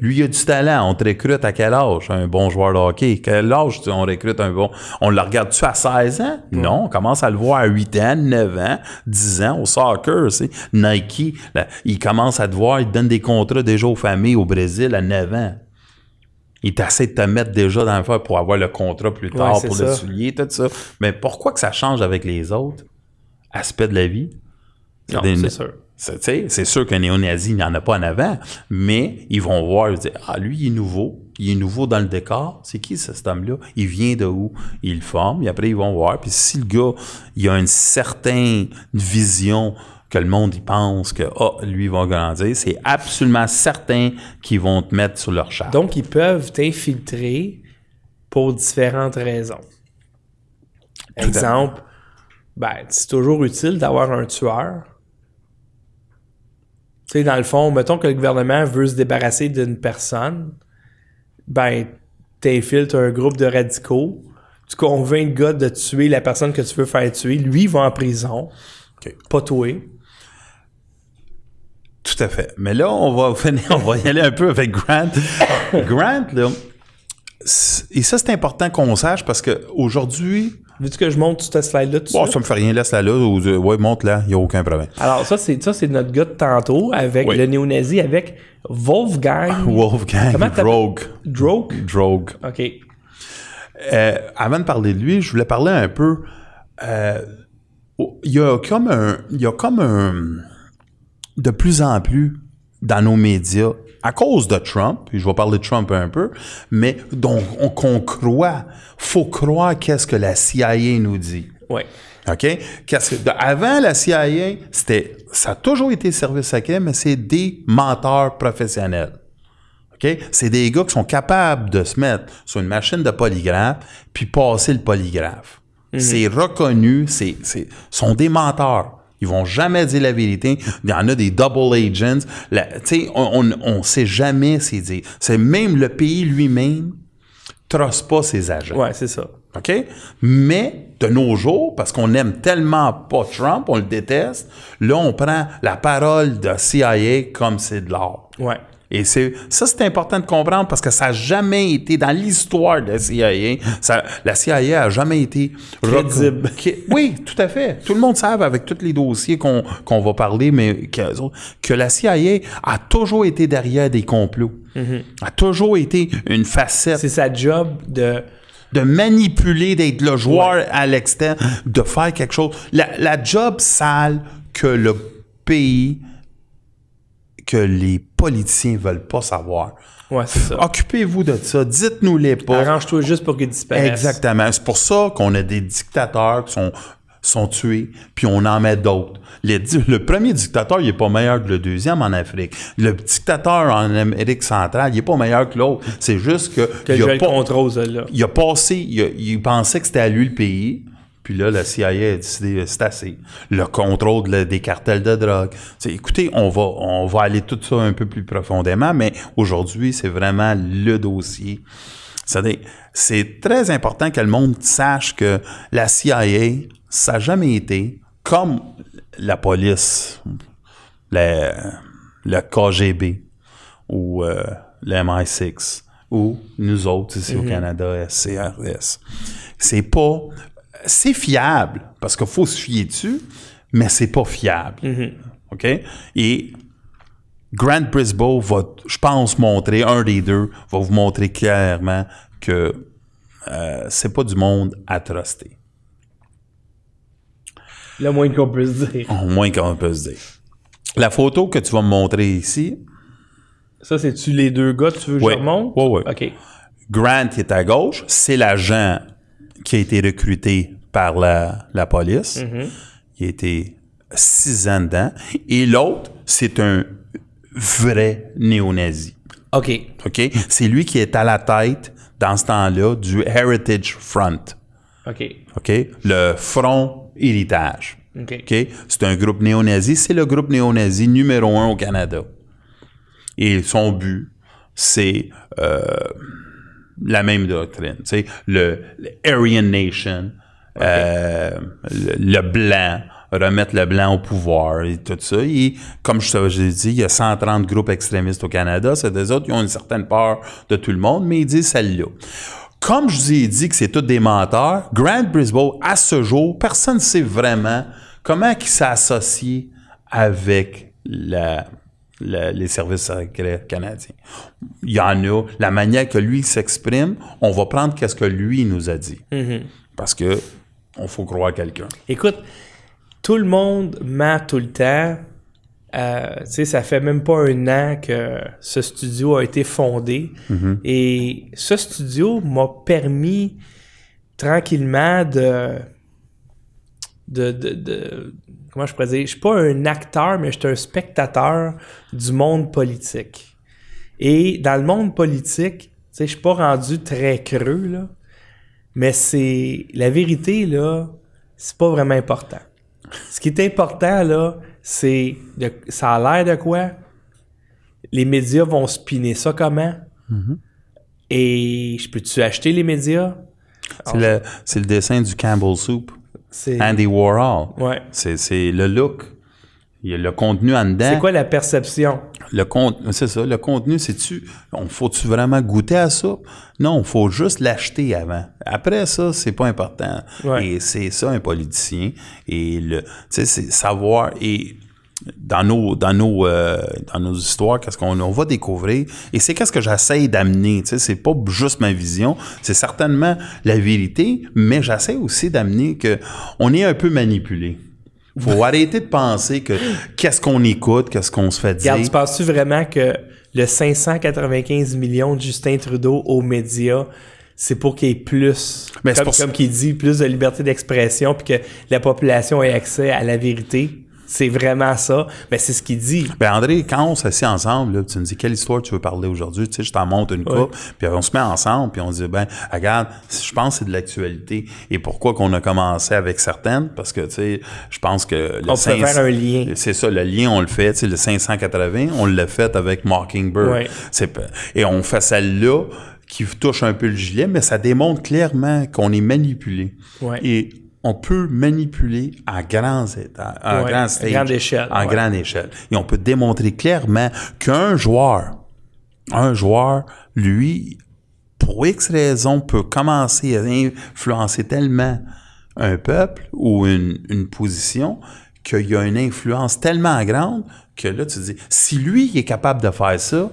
lui, il a du talent. On te recrute à quel âge? Un bon joueur de hockey? Quel âge on recrute un bon? On le regarde-tu à 16 ans? Non, on commence à le voir à 8 ans, 9 ans, 10 ans au soccer. Nike, il commence à te voir, il te donne des contrats déjà aux familles au Brésil à 9 ans il t'essaie de te mettre déjà dans le feu pour avoir le contrat plus tard, pour le soulier, tout ça. Mais pourquoi que ça change avec les autres aspects de la vie? Non, c'est sûr. C'est sûr qu'un néo-nazi, il n'y en a pas en avant, mais ils vont voir, ils dire, ah, lui, il est nouveau, il est nouveau dans le décor. C'est qui cet homme-là? Il vient de où? Il le forme, et après, ils vont voir. Puis si le gars, il a une certaine vision que le monde y pense que oh, lui va grandir, c'est absolument certain qu'ils vont te mettre sur leur charte. Donc, ils peuvent t'infiltrer pour différentes raisons. Exemple, ben, c'est toujours utile d'avoir un tueur. Tu sais, dans le fond, mettons que le gouvernement veut se débarrasser d'une personne, ben, t'infiltres un groupe de radicaux, tu convaincs le gars de tuer la personne que tu veux faire tuer, lui, il va en prison, pas toi. Tout à fait. Mais là, on va [laughs] venir, on va y aller un peu avec Grant. Grant, là, et ça, c'est important qu'on sache parce qu'aujourd'hui. Veux-tu que je monte cette slide-là tout bon, ça? me fait rien, laisse-la là. Ou, ouais, monte là, il n'y a aucun problème. Alors, ça, c'est, ça, c'est notre gars de tantôt avec le néo-nazi, avec Wolfgang. [laughs] Wolfgang Drogue. Drogue? Drogue. OK. Euh, avant de parler de lui, je voulais parler un peu. Euh, il y a comme un. Il y a comme un de plus en plus dans nos médias, à cause de Trump, et je vais parler de Trump un peu, mais donc on, qu'on croit, faut croire qu'est-ce que la CIA nous dit. Oui. OK? Qu'est-ce que, avant la CIA, c'était, ça a toujours été service secret, mais c'est des menteurs professionnels. OK? C'est des gars qui sont capables de se mettre sur une machine de polygraphe puis passer le polygraphe. Mhm. C'est reconnu, c'est, c'est, sont des menteurs. Ils vont jamais dire la vérité. Il y en a des double agents. Tu sais, on, on, sait jamais c'est dire. C'est même le pays lui-même trosse pas ses agents. Ouais, c'est ça. OK? Mais de nos jours, parce qu'on aime tellement pas Trump, on le déteste, là, on prend la parole de CIA comme c'est de l'or. Ouais. Et c'est ça, c'est important de comprendre parce que ça n'a jamais été dans l'histoire de la CIA. Ça, la CIA a jamais été crédible. Oui, tout à fait. Tout le monde sait avec tous les dossiers qu'on qu'on va parler, mais que, que, la CIA a toujours été derrière des complots. Mm-hmm. A toujours été une facette. C'est sa job de de manipuler, d'être le joueur à l'extérieur, de faire quelque chose. La, la job sale que le pays que les politiciens veulent pas savoir. Ouais, c'est ça. Occupez-vous de ça. Dites-nous-les pas. Arrange-toi juste pour qu'ils disparaissent. Exactement. C'est pour ça qu'on a des dictateurs qui sont, sont tués, puis on en met d'autres. le premier dictateur, il est pas meilleur que le deuxième en Afrique. Le dictateur en Amérique centrale, il est pas meilleur que l'autre. C'est juste que... que il, a pas, contrôle, il a passé... il pensait que c'était à lui le pays puis là, la CIA a décidé, c'est assez. Le contrôle des cartels de drogue. écoutez, on va, on va aller tout ça un peu plus profondément, mais aujourd'hui, c'est vraiment le dossier. C'est très important que le monde sache que la CIA, ça n'a jamais été comme la police, le, le KGB ou euh, le MI6 ou nous autres ici au mm-hmm. Canada, SCRS. C'est pas c'est fiable parce qu'il faut se fier dessus, mais c'est pas fiable. Mm-hmm. OK? Et Grant Brisbow va, je pense, montrer, un des deux, va vous montrer clairement que euh, c'est pas du monde à truster. Le moins qu'on peut se dire. Le moins qu'on peut se dire. La photo que tu vas me montrer ici. Ça, c'est-tu les deux gars, tu veux que je remonte? Oui, oui. OK. Grant est à gauche, c'est l'agent qui a été recruté par la, la police. Mm-hmm. Il a été six ans dedans. Et l'autre, c'est un vrai néo-nazi. OK. OK? C'est lui qui est à la tête, dans ce temps-là, du Heritage Front. OK. OK? Le Front Héritage. OK. OK? C'est un groupe néo-nazi. C'est le groupe néo-nazi numéro un au Canada. Et son but, c'est euh, la même doctrine. Tu sais, le, le Aryan Nation, euh, le, le blanc, remettre le blanc au pouvoir et tout ça. Et comme je t'ai dit, il y a 130 groupes extrémistes au Canada. C'est des autres qui ont une certaine peur de tout le monde, mais ils disent celle-là. Comme je vous ai dit que c'est tous des menteurs, Grant Brisbois, à ce jour, personne ne sait vraiment comment il s'est associé avec la, les services secrets canadiens. Il y en a. La manière que lui s'exprime, on va prendre qu'est-ce que lui nous a dit. Parce que on faut croire quelqu'un. Écoute, tout le monde ment tout le temps. Euh, tu sais, ça fait même pas un an que ce studio a été fondé. Et ce studio m'a permis tranquillement de, de, de, de- Comment je pourrais dire? Je suis pas un acteur, mais je suis un spectateur du monde politique. Et dans le monde politique, tu sais, je suis pas rendu très creux, là. Mais c'est. La vérité, là, c'est pas vraiment important. Ce qui est important, là, c'est. de- Ça a l'air de quoi? Les médias vont spinner ça comment? Et je peux-tu acheter les médias? C'est le, c'est le dessin du Campbell Soup. Andy Warhol. Ouais. C'est, c'est le look. Il y a le contenu en dedans. C'est quoi la perception? Le compte, c'est ça. Le contenu, c'est-tu, on faut-tu vraiment goûter à ça? Non, faut juste l'acheter avant. Après ça, c'est pas important. Ouais. Et c'est ça, un politicien. Et le, tu sais, c'est savoir, et dans nos, dans nos, euh, dans nos histoires, qu'est-ce qu'on on va découvrir. Et c'est qu'est-ce que j'essaie d'amener. Tu sais, c'est pas juste ma vision. C'est certainement la vérité, mais j'essaie aussi d'amener que on est un peu manipulé. Faut arrêter de penser que qu'est-ce qu'on écoute, qu'est-ce qu'on se fait dire. Regarde, tu penses-tu vraiment que le 595 millions de Justin Trudeau aux médias, c'est pour qu'il y ait plus, Mais comme, comme qu'il dit, plus de liberté d'expression, puis que la population ait accès à la vérité? C'est vraiment ça. Mais c'est ce qu'il dit. Ben André, quand on s'assied ensemble, là, tu me dis quelle histoire tu veux parler aujourd'hui, tu sais, je t'en montre une coupe, puis on se met ensemble, puis on dit ben regarde, je pense que c'est de l'actualité. Et pourquoi qu'on a commencé avec certaines? Parce que tu sais, je pense que le On peut faire un lien. C'est ça, le lien on le fait, tu sais, le 580, on l'a fait avec Mockingbird. Ouais. C'est et on fait celle-là qui touche un peu le gilet, mais ça démontre clairement qu'on est manipulé. Ouais. Et on peut manipuler à grands états, à Ouais, grand à stage, grande échelle, en ouais. grande échelle. Et on peut démontrer clairement qu'un joueur, un joueur, lui, pour X raisons, peut commencer à influencer tellement un peuple ou une, une position qu'il y a une influence tellement grande que là, tu te dis, si lui il est capable de faire ça,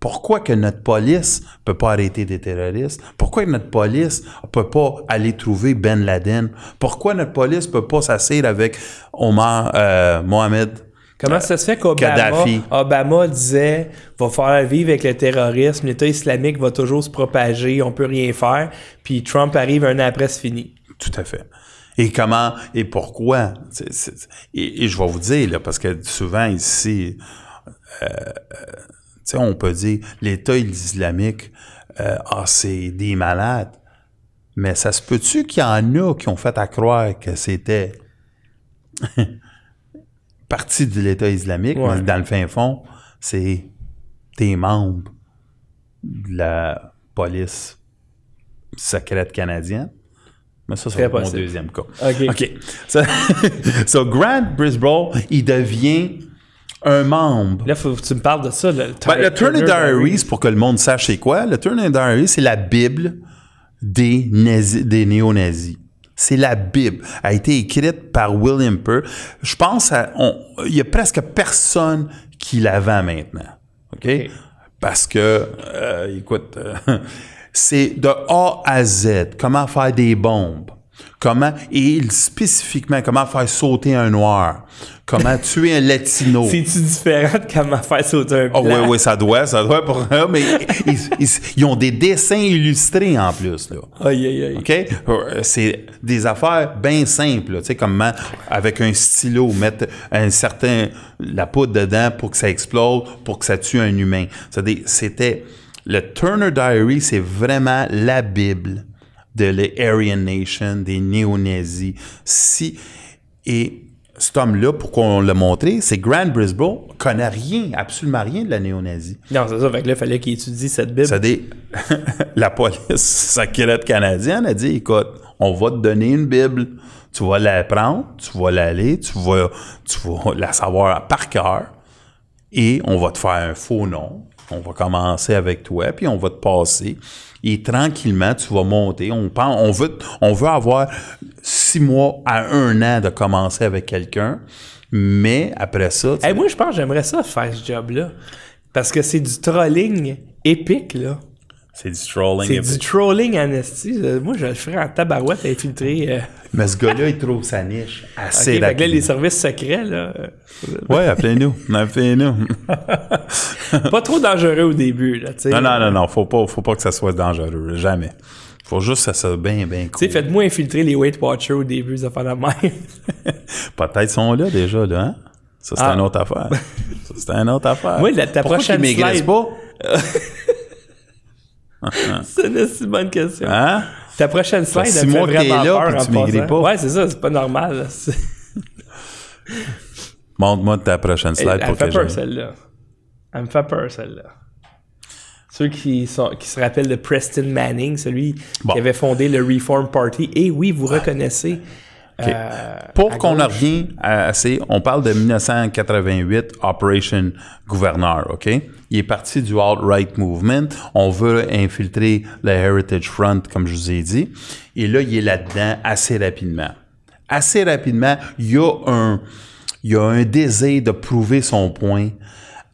pourquoi que notre police peut pas arrêter des terroristes? Pourquoi que notre police peut pas aller trouver Ben Laden? Pourquoi notre police peut pas s'asseoir avec Omar euh, Mohamed? Comment ça se fait qu'Obama. Obama disait va falloir vivre avec le terrorisme, l'État islamique va toujours se propager, on peut rien faire, puis Trump arrive un an après, c'est fini. Tout à fait. Et comment et pourquoi? Et, et je vais vous dire, là, parce que souvent ici, euh, on peut dire l'État islamique, euh, ah, c'est des malades. Mais ça se peut-tu qu'il y en a qui ont fait à croire que c'était [laughs] partie de l'État islamique, Ouais. mais dans le fin fond, c'est des membres de la police secrète canadienne? Mais ça, c'est mon deuxième cas. OK. OK. [laughs] So, so Grant Brisbane, il devient un membre. Là, faut que tu me parles de ça. Le, Ben, le Turner Diaries, pour que le monde sache c'est quoi, le Turner Diaries, c'est la Bible des, nazis, des néo-nazis. C'est la Bible. A été écrite par William Pearl. Je pense à, on- il y a presque personne qui la vend maintenant. OK? Parce que, euh, écoute, euh, [laughs] c'est de A à Z. Comment faire des bombes. Comment, et il- spécifiquement, comment faire sauter un noir? Comment [laughs] tuer un latino? C'est-tu différent de comment faire sauter un Oh, blanc? oui, oui, ça doit, ça doit pour eux, mais ils, ils- ils ont des dessins illustrés en plus, là. Aïe, aïe, aïe. OK? Euh, C'est des affaires bien simples, tu sais, comment, avec un stylo, mettre un certain, la poudre dedans pour que ça explose, pour que ça tue un humain. C'est des- C'était, le Turner Diary, c'est vraiment la Bible de l'Aryan Nation, des néo-nazis. Si, Et cet homme-là, pourquoi on l'a montré, c'est Grant Brisbane connaît rien, absolument rien de la néo-nazie. Non, c'est ça. Fait que là, il fallait qu'il étudie cette Bible. Dit, [laughs] la police secrète canadienne a dit, écoute, on va te donner une Bible. Tu vas la prendre, tu vas l'aller, tu vas, tu vas la savoir par cœur et on va te faire un faux nom. On va commencer avec toi, puis on va te passer. Et tranquillement, tu vas monter. On, veut, avoir six mois à un an de commencer avec quelqu'un, mais après ça... Hey, moi, je pense j'aimerais ça faire ce job-là. Parce que c'est du trolling épique, là. C'est du trolling. C'est du trolling esti. Euh, Moi, je le ferais en tabarouette infiltré. Euh... Mais ce gars-là, il trouve sa niche assez là, rapidement. les services secrets, là, euh, Ouais, appelez-nous. [laughs] Appelez-nous. pas trop dangereux au début, là, tu sais. Non, non, non, non. Faut pas, faut pas que ça soit dangereux. Jamais. Faut juste que ça soit bien, bien Tu sais, cool. faites-moi infiltrer les Weight Watchers au début, ça fait la même. [laughs] Peut-être sont là déjà, là, hein? Ça, c'est Ah. une autre affaire. Ça, c'est une autre affaire. Moi, la- ta Pourquoi prochaine slide- pas? [laughs] [laughs] c'est une si bonne question. Hein? Ta prochaine slide, elle me fait que vraiment là, peur en tu pas. Ouais, c'est ça, c'est pas normal. [laughs] Montre-moi ta prochaine slide Elle, pour me fait que peur, je... celle-là. Elle me fait peur, celle-là. Ceux qui, sont, qui se rappellent de Preston Manning, celui Bon. qui avait fondé le Reform Party. Et oui, vous reconnaissez. Euh, Pour qu'on en revienne assez, on parle de 1988, Operation Gouverneur, OK? Il est parti du Alt-Right Movement. On veut infiltrer le Heritage Front, comme je vous ai dit. Et là, il est là-dedans assez rapidement. Assez rapidement, il y a un, il y a un désir de prouver son point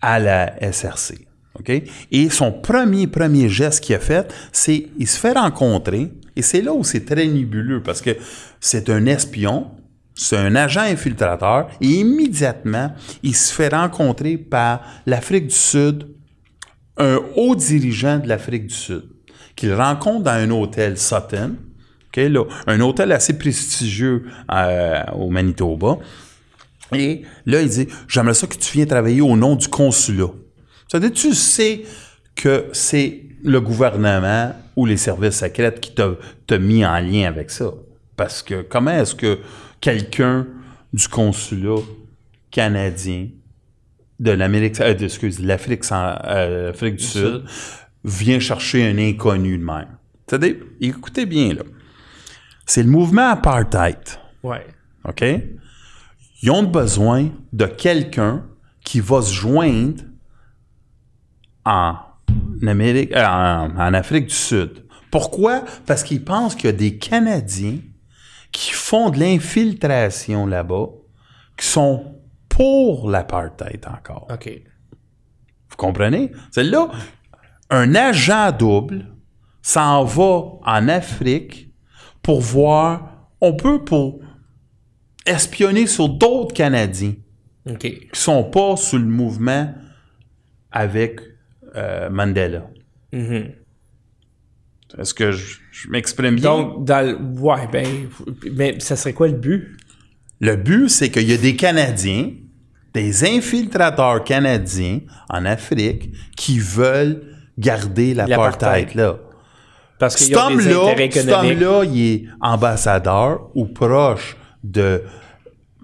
à la SRC. OK? Et son premier, premier geste qu'il a fait, c'est il se fait rencontrer, et c'est là où c'est très nébuleux, parce que c'est un espion, c'est un agent infiltrateur, et immédiatement, il se fait rencontrer par l'Afrique du Sud, un haut dirigeant de l'Afrique du Sud, qu'il rencontre dans un hôtel Sutton, là, un hôtel assez prestigieux euh, au Manitoba. Et là, il dit J'aimerais ça que tu viennes travailler au nom du consulat. C'est-à-dire, tu sais que c'est le gouvernement ou les services secrets qui t'a mis en lien avec ça. Parce que comment est-ce que quelqu'un du consulat canadien de l'Amérique, euh, de- excuse, de l'Afrique euh, du Sud, vient chercher un inconnu de même. C'est-à-dire, écoutez bien là, c'est le mouvement apartheid. Ouais. OK? Ils ont besoin de quelqu'un qui va se joindre en Amérique, euh, en, en Afrique du Sud. Pourquoi? Parce qu'ils pensent qu'il y a des Canadiens qui font de l'infiltration là-bas, qui sont pour l'apartheid encore. OK. Vous comprenez? C'est là, un agent double s'en va en Afrique pour voir, on peut pour espionner sur d'autres Canadiens OK. qui sont pas sous le mouvement avec euh, Mandela. Mhm. Est-ce que je, je m'exprime bien? Donc, dans le... Ouais, ben... Mais ça serait quoi le but? Le but, c'est qu'il y a des Canadiens, des infiltrateurs canadiens en Afrique qui veulent garder l'apartheid là. Parce qu'ils Cet homme-là, cet homme-là, il est ambassadeur ou proche de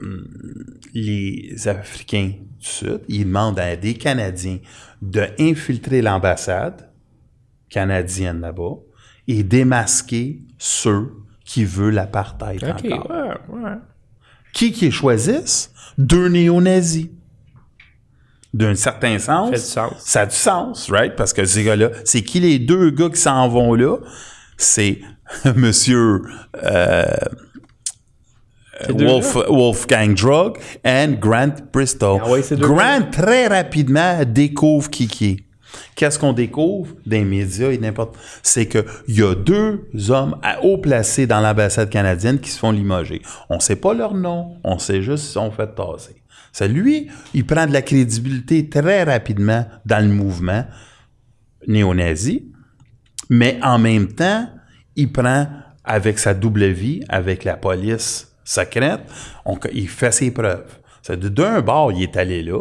hum, les Africains du Sud. Il demande à des Canadiens de infiltrer l'ambassade canadienne là-bas et démasquer ceux qui veulent l'apartheid encore. ouais, ouais. Qui qui choisissent? Deux néo-nazis. D'un certain sens. Fait du sens. Ça a du sens, right? Parce que ces gars-là, c'est qui les deux gars qui s'en vont là? C'est [laughs] Monsieur euh, Wolf, Wolfgang Drug and Grant Bristow. Ah ouais, Grant, très rapidement, découvre qui qui est. Qu'est-ce qu'on découvre des médias et n'importe... C'est qu'il y a deux hommes à haut placés dans l'ambassade canadienne qui se font limoger. On sait pas leur nom, on sait juste qu'ils sont fait tasser. C'est lui, il prend de la crédibilité très rapidement dans le mouvement néo-nazi, mais en même temps, il prend avec sa double vie, avec la police secrète, on- il fait ses preuves. C'est d'un bord, il est allé là,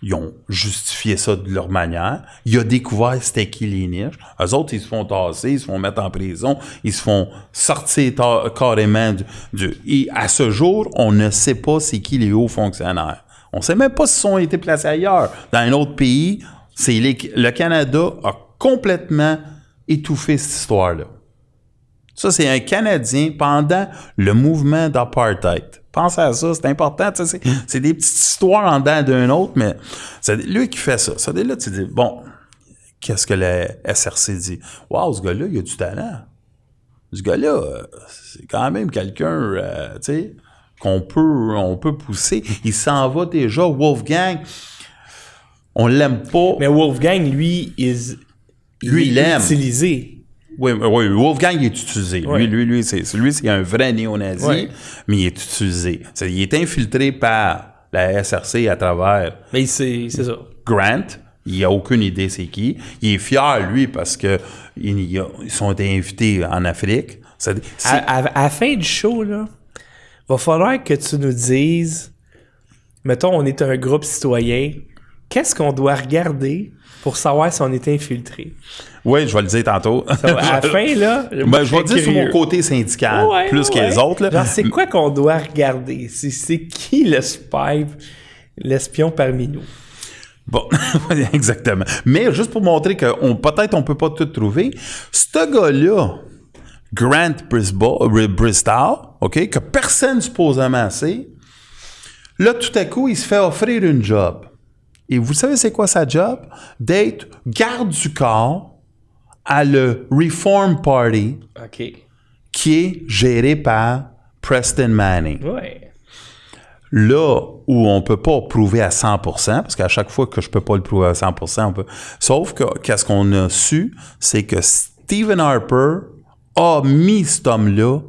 Ils ont justifié ça de leur manière. Il a découvert c'était qui les niches. Eux autres, ils se font tasser, ils se font mettre en prison, ils se font sortir carrément du, Et à ce jour, on ne sait pas c'est qui les hauts fonctionnaires. On sait même pas s'ils ont été placés ailleurs. Dans un autre pays, c'est le Canada a complètement étouffé cette histoire-là. Ça, c'est un Canadien pendant le mouvement d'apartheid. Pense à ça, c'est important. C'est des petites histoires en dedans d'un autre, mais c'est lui qui fait ça. Ça, là, tu dis, bon, qu'est-ce que la SRC dit? Wow, ce gars-là, il a du talent. Ce gars-là, c'est quand même quelqu'un, euh, tu sais, qu'on peut, on peut pousser. Il s'en va déjà. Wolfgang, on l'aime pas. Mais Wolfgang, lui, il, lui, il aime. utilisé. Oui, oui, Wolfgang il est utilisé. Lui, lui, lui, c'est, lui, c'est un vrai néo-nazi, mais il est utilisé. il est infiltré par la SRC à travers. Mais c'est, c'est ça. Grant, il a aucune idée c'est qui. Il est fier, lui, parce que ils, sont invités en Afrique. à, la fin du show, là, va falloir que tu nous dises, mettons, on est un groupe citoyen, qu'est-ce qu'on doit regarder pour savoir si on est infiltré? Oui, je vais le dire tantôt. à la [laughs] fin, là. Ben, je vais dire sur mon côté syndical, plus que les autres. Là. Genre, c'est quoi qu'on doit regarder? C'est qui le spy, l'espion parmi nous? Bon, [laughs] exactement. Mais juste pour montrer que peut-être on peut pas tout trouver, ce gars-là, Grant Bristol, OK, que personne supposément sait, là, tout à coup, il se fait offrir une job. Et vous savez c'est quoi sa job? D'être garde du corps à le Reform Party, qui est géré par Preston Manning. Là où on peut pas prouver à 100%, parce qu'à chaque fois que je peux pas le prouver à 100%, on peut... Sauf que qu'est-ce qu'on a su, c'est que Stephen Harper a mis cet homme-là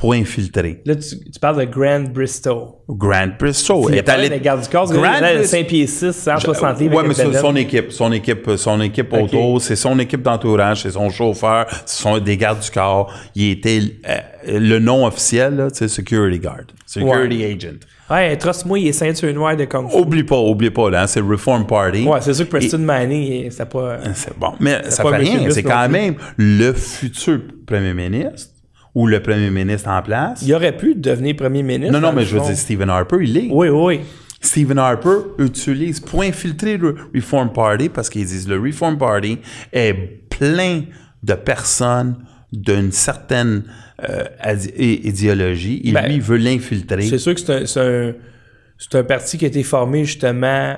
pour infiltrer. Là, tu, parles de Grant Bristow. Grant Bristow. Il est allé... du corps, Grant 5 pieds 6, 160 livres. Oui, mais c'est son équipe. Son équipe, son équipe auto, c'est son équipe d'entourage, c'est son chauffeur, ce sont des gardes du corps. Il était euh, le nom officiel, c'est Security Guard. Security Agent. Ouais, trust-moi, il est ceinture noire de Kung Fu. Oublie pas, oublie pas, là, c'est Reform Party. Ouais, c'est sûr que Preston Manning, c'est pas. C'est bon. Mais ça fait rien. C'est quand même le futur premier ministre ou le premier ministre en place. Il aurait pu devenir premier ministre. Non, non, mais je veux dire, Stephen Harper, il est. Oui, oui. Stephen Harper utilise pour infiltrer le Reform Party parce qu'ils disent le Reform Party est plein de personnes d'une certaine euh, idéologie et ben, lui, il veut l'infiltrer. C'est sûr que c'est un, un, parti qui a été formé justement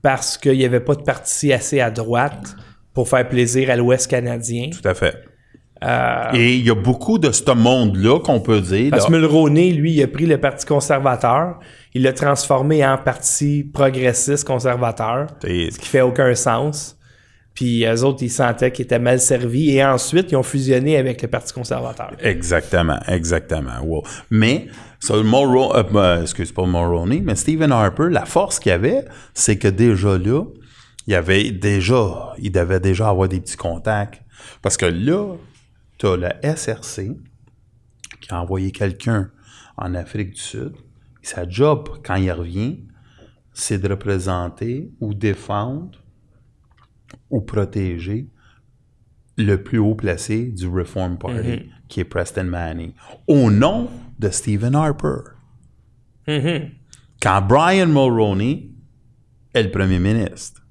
parce qu'il n'y avait pas de parti assez à droite pour faire plaisir à l'Ouest canadien. Tout à fait. Euh, Et il y a beaucoup de ce monde-là qu'on peut dire. Parce que Mulroney, lui, il a pris le Parti conservateur, il l'a transformé en Parti progressiste conservateur, ce qui fait aucun sens. Puis eux autres, ils sentaient qu'ils étaient mal servis. Et ensuite, ils ont fusionné avec le Parti conservateur. Exactement, exactement. Mais, ça, euh, ben, excuse pas Mulroney, mais Stephen Harper, la force qu'il avait, c'est que déjà là, il avait déjà, il devait déjà avoir des petits contacts. Parce que là, tu as la SRC qui a envoyé quelqu'un en Afrique du Sud. sa job, quand il revient, c'est de représenter ou défendre ou protéger le plus haut placé du Reform Party, mm-hmm. qui est Preston Manning, au nom de Stephen Harper. Mm-hmm. Quand Brian Mulroney est le premier ministre.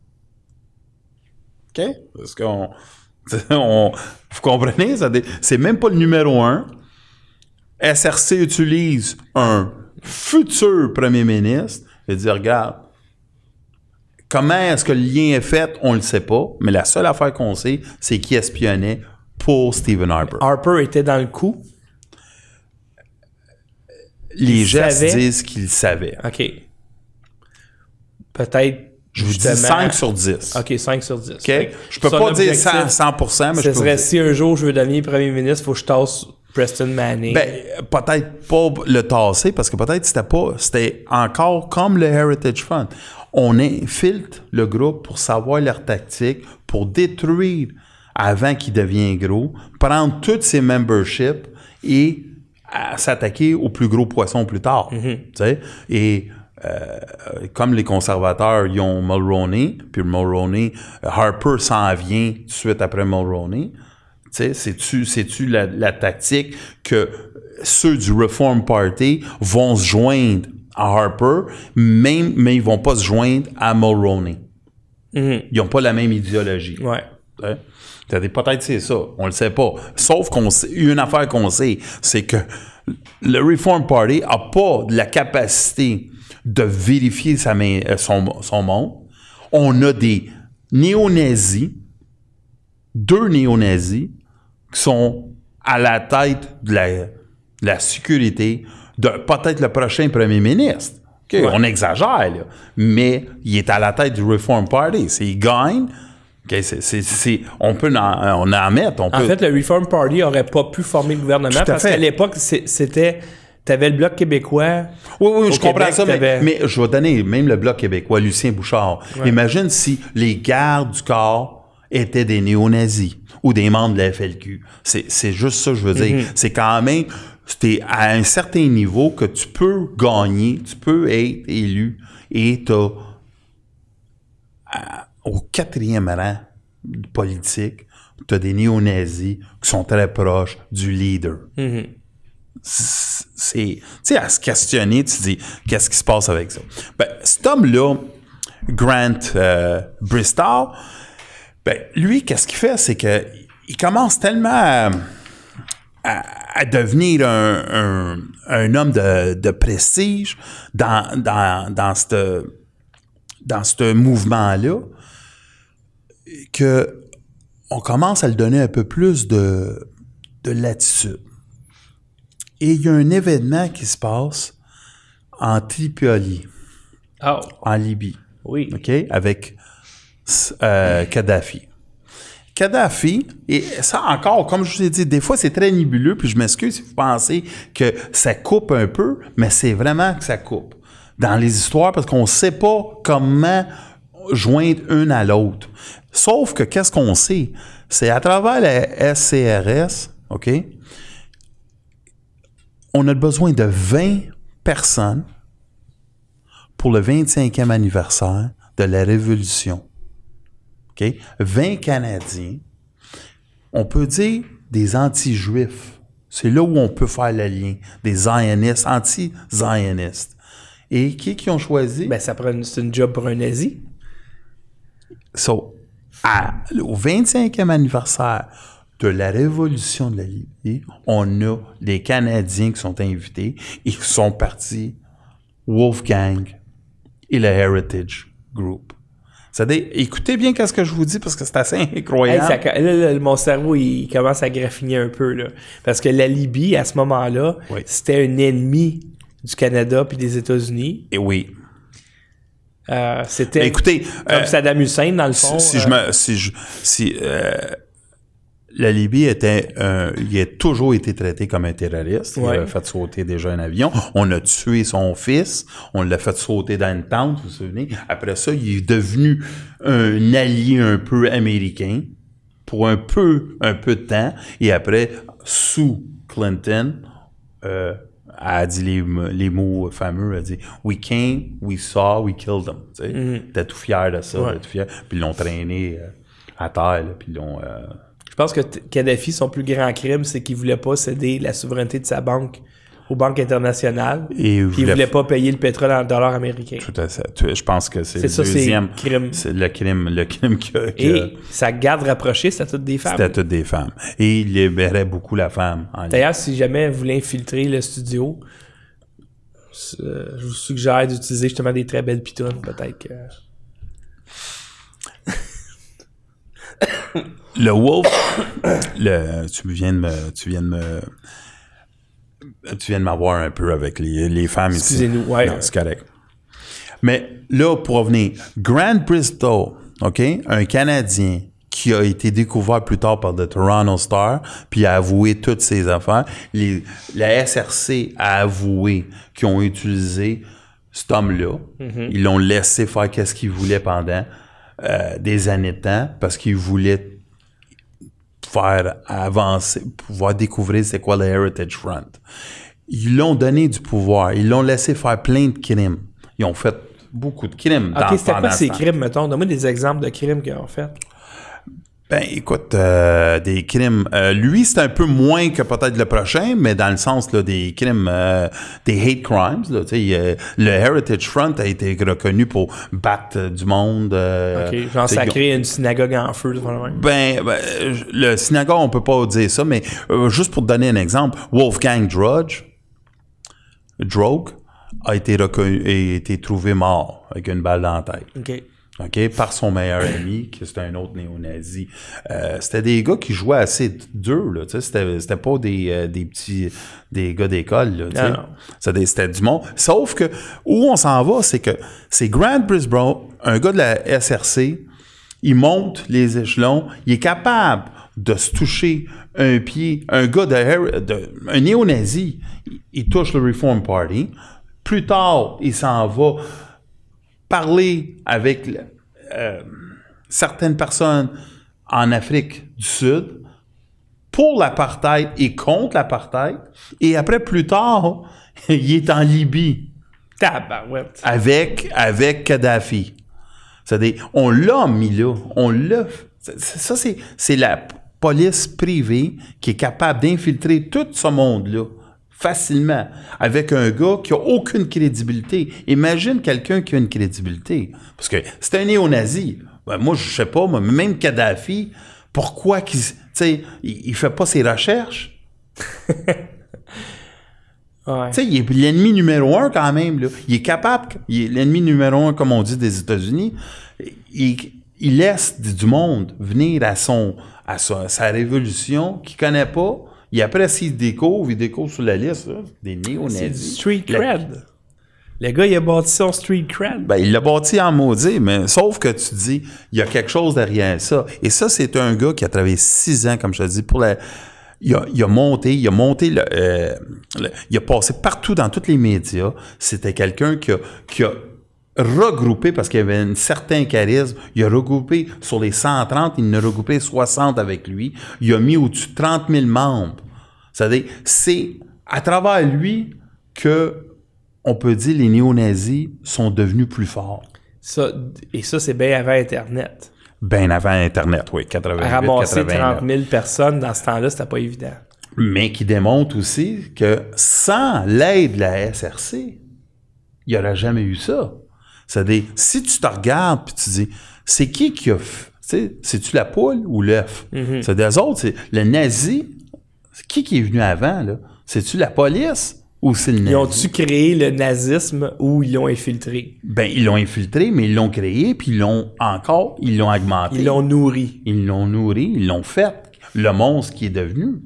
OK? Parce qu'on [laughs] vous comprenez? C'est même pas le numéro un. SRC utilise un futur premier ministre et dit regarde, comment est-ce que le lien est fait, on le sait pas, mais la seule affaire qu'on sait, c'est qu'il espionnait pour Stephen Harper. Harper était dans le coup? Les gens disent qu'il savait. OK. Peut-être je vous dis 5 sur 10. OK, 5 sur 10. OK? Je peux pas dire 100, 100% mais ce je serait si un jour je veux devenir premier ministre, il faut que je tasse Preston Manning. Ben, peut-être pas le tasser, parce que peut-être c'était pas, c'était encore comme le Heritage Fund. On infiltre le groupe pour savoir leur tactique, pour détruire avant qu'il devienne gros, prendre toutes ses memberships et s'attaquer au plus gros poisson plus tard. Mm-hmm. Et euh, comme les conservateurs, ils ont Mulroney, puis Mulroney, Harper s'en vient tout de suite après Mulroney. C'est-tu, c'est-tu la, la tactique que ceux du Reform Party vont se joindre à Harper, même, mais ils vont pas se joindre à Mulroney? Mhm. Ils ont pas la même idéologie. Ouais. Peut-être c'est ça, on le sait pas. Sauf qu'on sait, une affaire qu'on sait, c'est que le Reform Party a pas de la capacité de vérifier sa main- euh, son, son monde. On a des néo-nazis, deux néo-nazis, qui sont à la tête de la, de la sécurité de peut-être le prochain premier ministre. On exagère, là. mais il est à la tête du Reform Party. S'il gagne, on peut en, on en mettre. On En peut, fait, le Reform Party aurait pas pu former le gouvernement parce qu'à l'époque, c'était. T'avais le Bloc québécois. Oui, oui, je comprends ça, mais, mais je vais donner même le Bloc québécois, Lucien Bouchard. Imagine si les gardes du corps étaient des néo-nazis ou des membres de la FLQ. C'est, c'est juste ça que je veux dire. C'est quand même, c'était à un certain niveau que tu peux gagner, tu peux être élu et t'as à- au quatrième rang politique, tu as des néo-nazis qui sont très proches du leader c'est, à se questionner, tu dis, qu'est-ce qui se passe avec ça? Ben, cet homme-là, Grant euh, Bristol, ben, lui, qu'est-ce qu'il fait? C'est que il commence tellement à, devenir un, un- homme de, de prestige dans, dans, dans ce dans mouvement-là que on commence à le donner un peu plus de, de latitude. Et il y a un événement qui se passe en Tripoli, Ah, en Libye, oui. OK, avec euh, Kadhafi. Kadhafi, et ça encore, comme je vous ai dit, des fois c'est très nébuleux, puis je m'excuse si vous pensez que ça coupe un peu, mais c'est vraiment que ça coupe dans les histoires parce qu'on ne sait pas comment joindre une à l'autre. Sauf que qu'est-ce qu'on sait? C'est à travers la SCRS, OK? On a besoin de 20 personnes pour le 25e anniversaire de la Révolution. OK? 20 Canadiens. On peut dire des anti-juifs. C'est là où on peut faire le lien. Des zionistes, anti-zionistes. Et qui qui ont choisi? Ben, ça prend une, c'est une job pour un nazi. So, à- au 25e anniversaire de la Révolution de la Libye, on a les Canadiens qui sont invités et qui sont partis Wolfgang et le Heritage Group. C'est-à-dire, écoutez bien qu'est-ce que je vous dis parce que c'est assez [laughs] Hey, incroyable. ça- là, là, mon cerveau, il commence à graffiner un peu, là. Parce que la Libye, à ce moment-là, Oui. c'était un ennemi du Canada puis des États-Unis. Et oui. Euh, c'était Écoutez, comme euh, Saddam Hussein, dans le fond. si euh, je me, si je, si euh, la Libye était, un- il a toujours été traité comme un terroriste. Il a fait sauter déjà un avion. On a tué son fils. On l'a fait sauter dans une tente, vous vous souvenez. Après ça, il est devenu un allié un peu américain pour un peu, un peu de temps. Et après, sous Clinton, euh, a dit les, les mots fameux, elle a dit « We came, we saw, we killed them ». Tu sais, T'es tout fier de ça, Mm-hmm. Ouais. tout fier. Puis ils l'ont traîné euh, à terre, là, puis ils l'ont... euh, Je pense que Kadhafi, son plus grand crime, c'est qu'il voulait pas céder la souveraineté de sa banque aux banques internationales. Et il Puis il voulait- voulait pas payer le pétrole en dollars américains. Tout à fait. Je pense que c'est C'est le ça, c'est deuxième... crime. C'est le crime, le crime que... que- Et sa garde rapprochée, c'était toutes des femmes. C'était toutes des femmes. Et il libérait beaucoup la femme. en D'ailleurs, si jamais vous voulez infiltrer le studio, euh, je vous suggère d'utiliser justement des très belles pitounes, peut-être que... Le Wolf, [coughs] le, tu viens de me, tu viens de me, tu viens de m'avoir un peu avec les, les femmes ici. Excusez-nous, ouais. Non, c'est correct. Mais là, pour revenir, Grant Bristow, OK, un Canadien qui a été découvert plus tard par The Toronto Star, puis a avoué toutes ses affaires. Les, la SRC a avoué qu'ils ont utilisé cet homme-là. Mm-hmm. Ils l'ont laissé faire qu'est-ce qu'il voulait pendant euh, des années de temps parce qu'il voulait faire avancer, pouvoir découvrir c'est quoi le Heritage Front. Ils l'ont donné du pouvoir. Ils l'ont laissé faire plein de crimes. Ils ont fait beaucoup de crimes. OK, c'était quoi ces crimes, mettons? Donne-moi des exemples de crimes qu'ils ont fait. Ben, écoute, euh, des crimes. Euh, lui, c'est un peu moins que peut-être le prochain, mais dans le sens là, des crimes, euh, des hate crimes. Là, le Heritage Front a été reconnu pour battre du monde. OK, genre sacrer une synagogue en feu. Ben, ben, le synagogue, on peut pas dire ça, mais juste pour te donner un exemple, Wolfgang Drudge, Drogue, a été reconnu et été trouvé mort avec une balle dans la tête. OK. OK, par son meilleur ami, qui c'était un autre néo-nazi. Euh, c'était des gars qui jouaient assez dur, là, tu sais, c'était, pas des, euh, des petits, des gars d'école, là, tu sais. C'était, c'était du monde. Sauf que, où on s'en va, c'est que c'est Grant Brisbane, un gars de la SRC, il monte les échelons, il est capable de se toucher un pied, un gars de, de un néo-nazi, il touche le Reform Party. Plus tard, il s'en va parler avec euh, certaines personnes en Afrique du Sud pour l'apartheid et contre l'apartheid. Et après, plus tard, [laughs] il est en Libye. Avec, avec Kadhafi. C'est-à-dire, on l'a mis là. On l'a. Ça, c'est, c'est la police privée qui est capable d'infiltrer tout ce monde-là facilement avec un gars qui a aucune crédibilité. Imagine quelqu'un qui a une crédibilité. Parce que c'est un néo-nazi. Ben, moi, je sais pas, mais même Kadhafi, pourquoi qu'il, il, il fait pas ses recherches? [laughs] ouais. il est l'ennemi numéro un quand même. Là. Il est capable, il est l'ennemi numéro un, comme on dit, des États-Unis. Il, il, laisse du monde venir à son à sa, sa révolution qu'il connaît pas et après, s'il découvre, il découvre sur la liste des néo-nazis. C'est du street cred. Le... gars, il a bâti son street cred. Ben, il l'a bâti en maudit, mais sauf que tu dis, il y a quelque chose derrière ça. Et ça, c'est un gars qui a travaillé six ans, comme je te dis, pour la. Il a, il a monté, il a monté, le, euh, il a passé partout dans tous les médias. C'était quelqu'un qui a, qui a regroupé, parce qu'il y avait un certain charisme, il a regroupé sur les 130, il en a regroupé 60 avec lui. Il a mis au-dessus de 30 000 membres. C'est-à-dire, c'est à travers lui que on peut dire les néo-nazis sont devenus plus forts. Ça, et ça, c'est bien avant Internet. Bien avant Internet, oui, 88, Ramasser 30 000 personnes dans ce temps-là, c'était pas évident. Mais qui démontre aussi que sans l'aide de la SRC, il n'y aurait jamais eu ça. C'est-à-dire, si tu te regardes puis tu dis, c'est qui qui a c'est-tu la poule ou l'œuf? Mm-hmm. C'est des autres, c'est le nazi. Qui qui est venu avant, là? C'est-tu la police ou c'est le nazi? Ils ont-tu créé le nazisme ou ils l'ont infiltré? Ben, ils l'ont infiltré, mais ils l'ont créé, puis ils l'ont encore, ils l'ont augmenté. Ils l'ont nourri. Ils l'ont nourri, ils l'ont fait. Le monstre qui est devenu.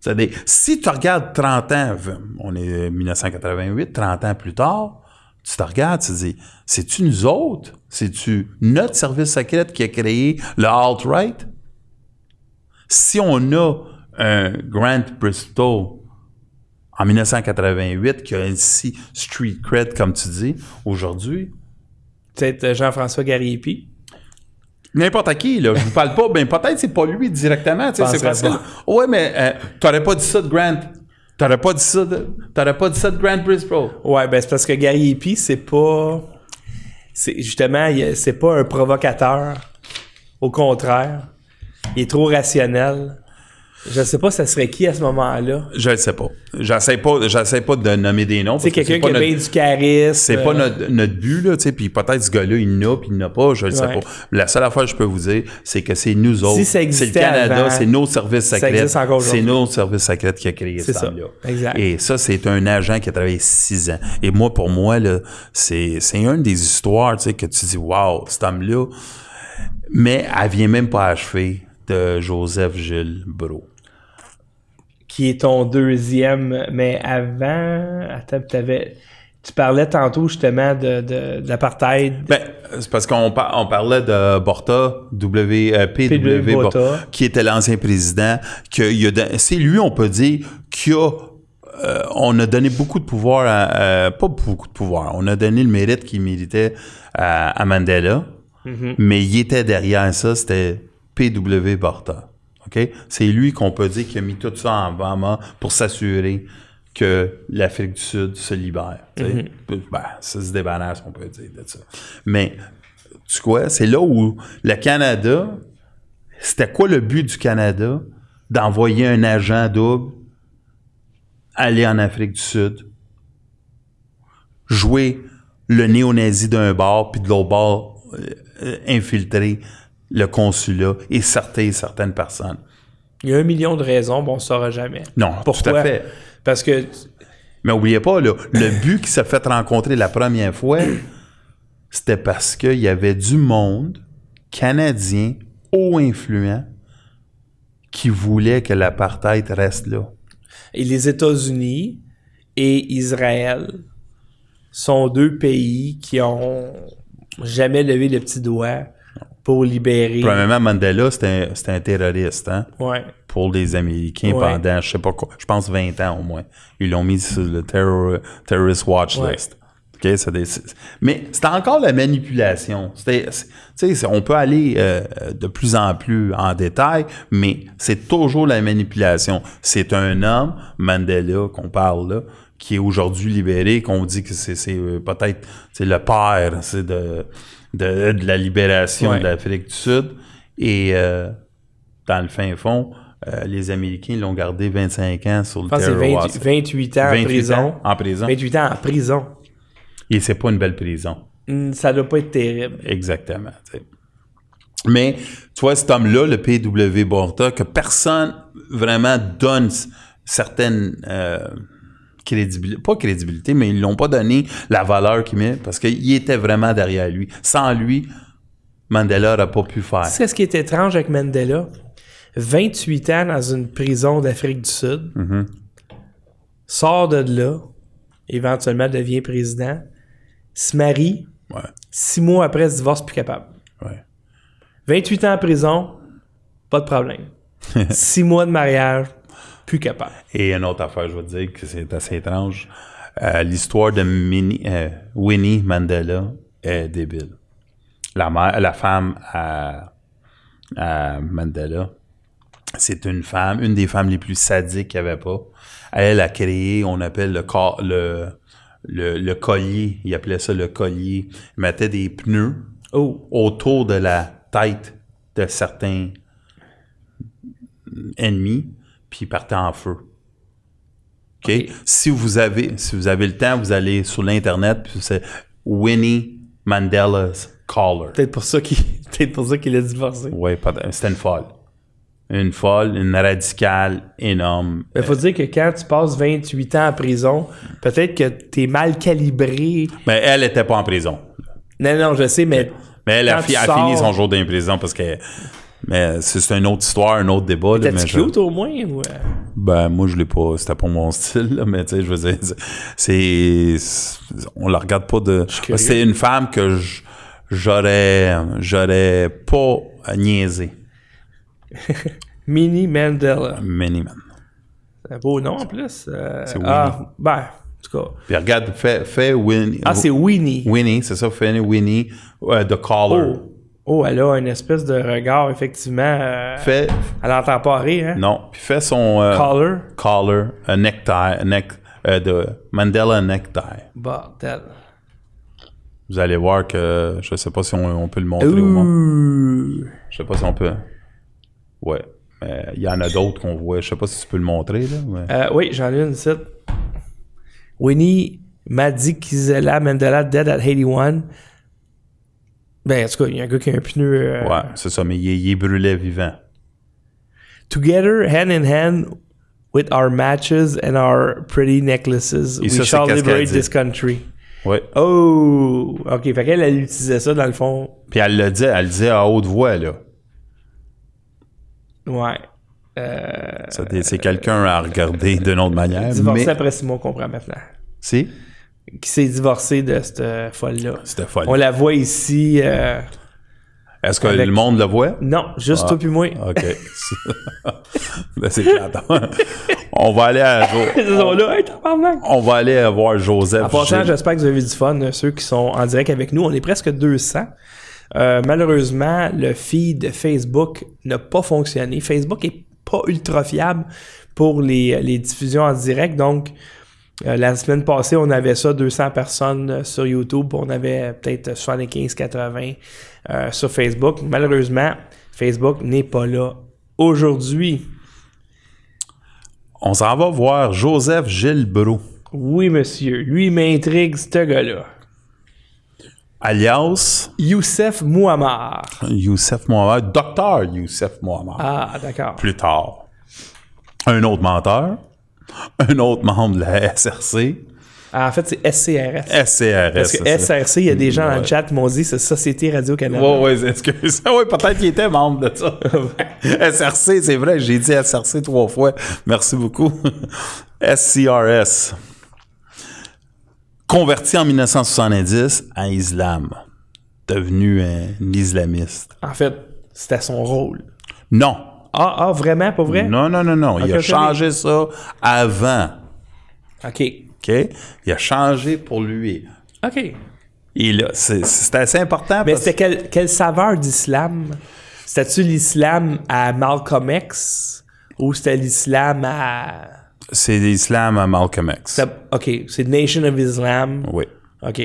C'est-à-dire, si tu regardes 30 ans, on est 1988, 30 ans plus tard, tu te regardes, tu te dis, c'est-tu nous autres? C'est-tu notre service secret qui a créé le alt-right? Si on a un Grant Bristol en 1988 qui a ici street cred, comme tu dis, aujourd'hui. Peut-être Jean-François Gariepi. N'importe qui, là. Je vous parle pas, ben peut-être c'est pas lui directement, tu sais, c'est facile. Ouais, mais euh, t'aurais pas dit ça de Grant. T'aurais pas dit ça de, t'aurais pas dit ça de Grant Brisbane? Ouais, ben c'est parce que Gary Epi, c'est pas, c'est justement, c'est pas un provocateur. Au contraire, il est trop rationnel. Je sais pas, ça serait qui à ce moment-là? Je ne sais pas. J'essaie pas, j'essaie pas de nommer des noms. C'est quelqu'un qui a bien du charisme. C'est pas notre, notre, but, là, tu sais, puis peut-être ce gars-là, il n'a, puis il n'a pas, je ne sais pas. La seule affaire que je peux vous dire, c'est que c'est nous autres. c'est le Canada, c'est nos services secrets. C'est nos services secrets qui a créé ça. Exact. Et ça, c'est un agent qui a travaillé six ans. Et moi, pour moi, là, c'est, c'est une des histoires, tu sais, que tu dis, wow, cet homme-là. Mais elle vient même pas achever de Joseph Gilles Bro qui est ton deuxième, mais avant, attends, avais, tu parlais tantôt justement de, de, l'apartheid. Ben, c'est parce qu'on on parlait de Borta, w, euh, PW, Borta, qui était l'ancien président, que c'est lui, on peut dire, qui a euh, on a donné beaucoup de pouvoir à, pas beaucoup de pouvoir, on a donné le mérite qu'il méritait à, Mandela, mm-hmm. mais il était derrière ça, c'était PW Borta. C'est lui qu'on peut dire qui a mis tout ça en main pour s'assurer que l'Afrique du Sud se libère. Mhm. Ben, ça se débarrasse, on peut dire, de ça. Mais, tu vois, c'est là où le Canada, c'était quoi le but du Canada? D'envoyer un agent double aller en Afrique du Sud, jouer le néo-nazi d'un bord, puis de l'autre bord, euh, euh, infiltrer le consulat et certaines, certaines personnes. Il y a un million de raisons, bon, on ne saura jamais. Non, tout Pourquoi? à fait. Parce que Mais oubliez pas, là, le but qui s'est fait rencontrer la première fois, c'était parce qu'il y avait du monde canadien haut influent qui voulait que l'apartheid reste là. et les États-Unis et Israël sont deux pays qui ont jamais levé le petit doigt pour libérer. Premièrement, Mandela, c'était un, un terroriste, hein, Ouais. pour les Américains Ouais. pendant, je sais pas quoi, je pense 20 ans au moins. Ils l'ont mis sur le terror, Terrorist Watch Ouais. List. OK, c'est des- c'est- mais c'était encore la manipulation. C'était, c'est- tu sais, c'est- on peut aller euh, de plus en plus en détail, mais c'est toujours la manipulation. C'est un homme, Mandela, qu'on parle là, qui est aujourd'hui libéré, qu'on dit que c'est, c'est, euh, peut-être c'est le père c'est de, de, de la libération Ouais. de l'Afrique du Sud. Et euh, dans le fin fond, euh, les Américains l'ont gardé 25 ans sur le 20 Watch. 28 ans en 28 prison. ans en prison. 28 ans en prison. Et c'est pas une belle prison. Hmm, Ça doit pas être terrible. Exactement. Mais, tu vois, cet homme-là, le P.W. Borta, que personne vraiment donne certaines euh, crédibilité, pas crédibilité, mais ils l'ont pas donné la valeur qu'il met parce qu'il était vraiment derrière lui. Sans lui, Mandela n'aurait pas pu faire. C'est ce qui est étrange avec Mandela? 28 ans dans une prison d'Afrique du Sud. Mhm. Sort de là. Éventuellement devient président. Se marie. Ouais, Six mois après, se divorce plus capable. ouais. 28 ans en prison. Pas de problème. [laughs] Six mois de mariage. Plus capable. Et une autre affaire, je vais te dire que c'est assez étrange. Euh, L'histoire de euh, Winnie Mandela est débile. La, mère, la femme à, à Mandela, c'est une femme, une des femmes les plus sadiques qu'il n'y avait pas. Elle a créé, on appelle le, le, le collier, il appelait ça le collier. Il mettait des pneus Oh. autour de la tête de certains ennemis, puis ils partaient en feu. OK? Si vous avez si vous avez le temps, vous allez sur l'internet, puis c'est Winnie Mandela's Caller. Peut-être pour ça qu'il [laughs] peut-être pour ça qu'il a divorcé. Pas- c'était une folle. Une folle, une radicale énorme. Il faut dire que quand tu passes 28 ans en prison, peut-être que t'es mal calibré. Mais elle était pas en prison. Non, non, je sais, mais. Mais elle a, quand fi- tu a sors- fini son jour d'imprison parce que mais c'est une autre histoire, un autre débat. là, mais je- cute au moins? Ou... euh? Ben, moi, je l'ai pas. C'était pas mon [laughs] style, là, mais tu sais, je veux dire, c'est. On la regarde pas de. C'est une femme que j'aurais. J'aurais pas niaisé. [laughs] Minnie Mandela. Miniman. C'est un beau nom en plus. euh, C'est ah, ben, en tout cas. Puis regarde, fais, fais Winnie. Ah, c'est Winnie. Winnie, c'est ça, fais Winnie, euh, The Caller. Oh. Oh, elle a une espèce de regard, effectivement. euh, Fais. Elle entend pas rire, hein? Non, puis fais son. euh, Caller? Collar, un necktie, neck, euh, de Mandela necktie. Bordel. Vous allez voir que je sais pas si on, on peut le montrer au. Ouh. Je sais pas si on peut. Ouais. Mais il y en a d'autres qu'on voit. Je sais pas si tu peux le montrer, là. mais- Euh, oui, j'en ai une ici. Winnie Madikizela Mandela dead at 81. Ben, en tout cas, il y a un gars qui a un pneu. euh, Ouais, c'est ça, mais il, est- il est brûlé vivant. Together, hand in hand, with our matches and our pretty necklaces, Et we ça, shall liberate this country. Ouais. Oh! OK, fait qu'elle, elle utilisait ça dans le fond. Puis elle le dit, elle le dit à haute voix, là. Ouais. Euh, c'est- c'est quelqu'un à regarder d'une autre manière. divorcé Mais, après six mois, on comprend maintenant. si, Qui s'est divorcé de cette folle-là. c'était folle. On la voit ici. euh, Est-ce que avec- le monde le voit? Non, juste toi puis moi. OK. [laughs] ben, c'est plate. on va aller à Jo- [laughs] Ils sont là, hey, tabarnak! on va aller voir Joseph. En passant, j'espère que vous avez du fun, euh, ceux qui sont en direct avec nous. On est presque 200. Euh, malheureusement, le feed de Facebook n'a pas fonctionné. Facebook est pas ultra fiable pour les, les diffusions en direct. Donc, Euh, la semaine passée, on avait ça, 200 personnes euh, sur YouTube. On avait peut-être 75-80 euh, sur Facebook. Malheureusement, Facebook n'est pas là aujourd'hui. On s'en va voir Joseph Gilbreau, Oui, monsieur. Lui, m'intrigue, ce gars-là. alias? Youssef Mouammar. Youssef Mohamed, docteur Youssef Mohamed. Ah, d'accord. Plus tard, un autre menteur, un autre membre de la SRC, Ah, en fait, c'est SCRS. SCRS. Parce que. SRC, il y a des gens dans le chat qui m'ont dit c'est Société Radio-Canada. Ouais, ouais, excuse. [laughs] Ouais, peut-être qu'il était membre de ça. SRC, [laughs] c'est vrai, j'ai dit SRC trois fois. Merci beaucoup. [laughs] SCRS. Converti en 1970 à islam. Devenu un islamiste. En fait, c'était son rôle. Non. Ah, ah, vraiment, pas vrai? Non, non, non, non. Il a changé ça avant. OK. OK? Il a changé pour lui. OK. Et là, c'est assez important Mais parce c'était quelle, quelle saveur d'islam? C'était-tu l'islam à Malcolm X ou c'était l'islam à... c'est l'islam à Malcolm X. OK, c'est Nation of Islam. Oui. OK.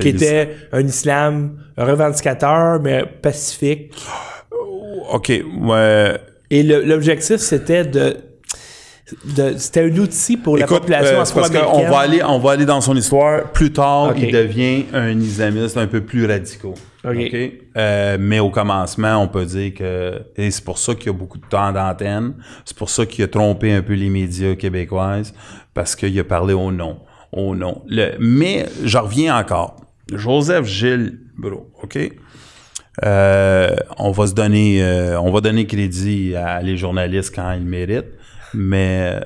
Qui était un islam revendicateur, mais pacifique. OK, ouais. Et l'objectif, c'était de... c'était un outil pour la population euh, c'est parce qu'on va aller, on va aller dans son histoire. Plus tard, il devient un islamiste un peu plus radical. Ok. OK? Euh, mais au commencement, on peut dire que et c'est pour ça qu'il y a beaucoup de temps d'antenne. C'est pour ça qu'il a trompé un peu les médias québécoises parce qu'il a parlé au nom, au nom. Le, mais je reviens encore. Joseph Gilles Bro, OK? Euh, on va se donner, euh, on va donner crédit à les journalistes quand ils méritent, mais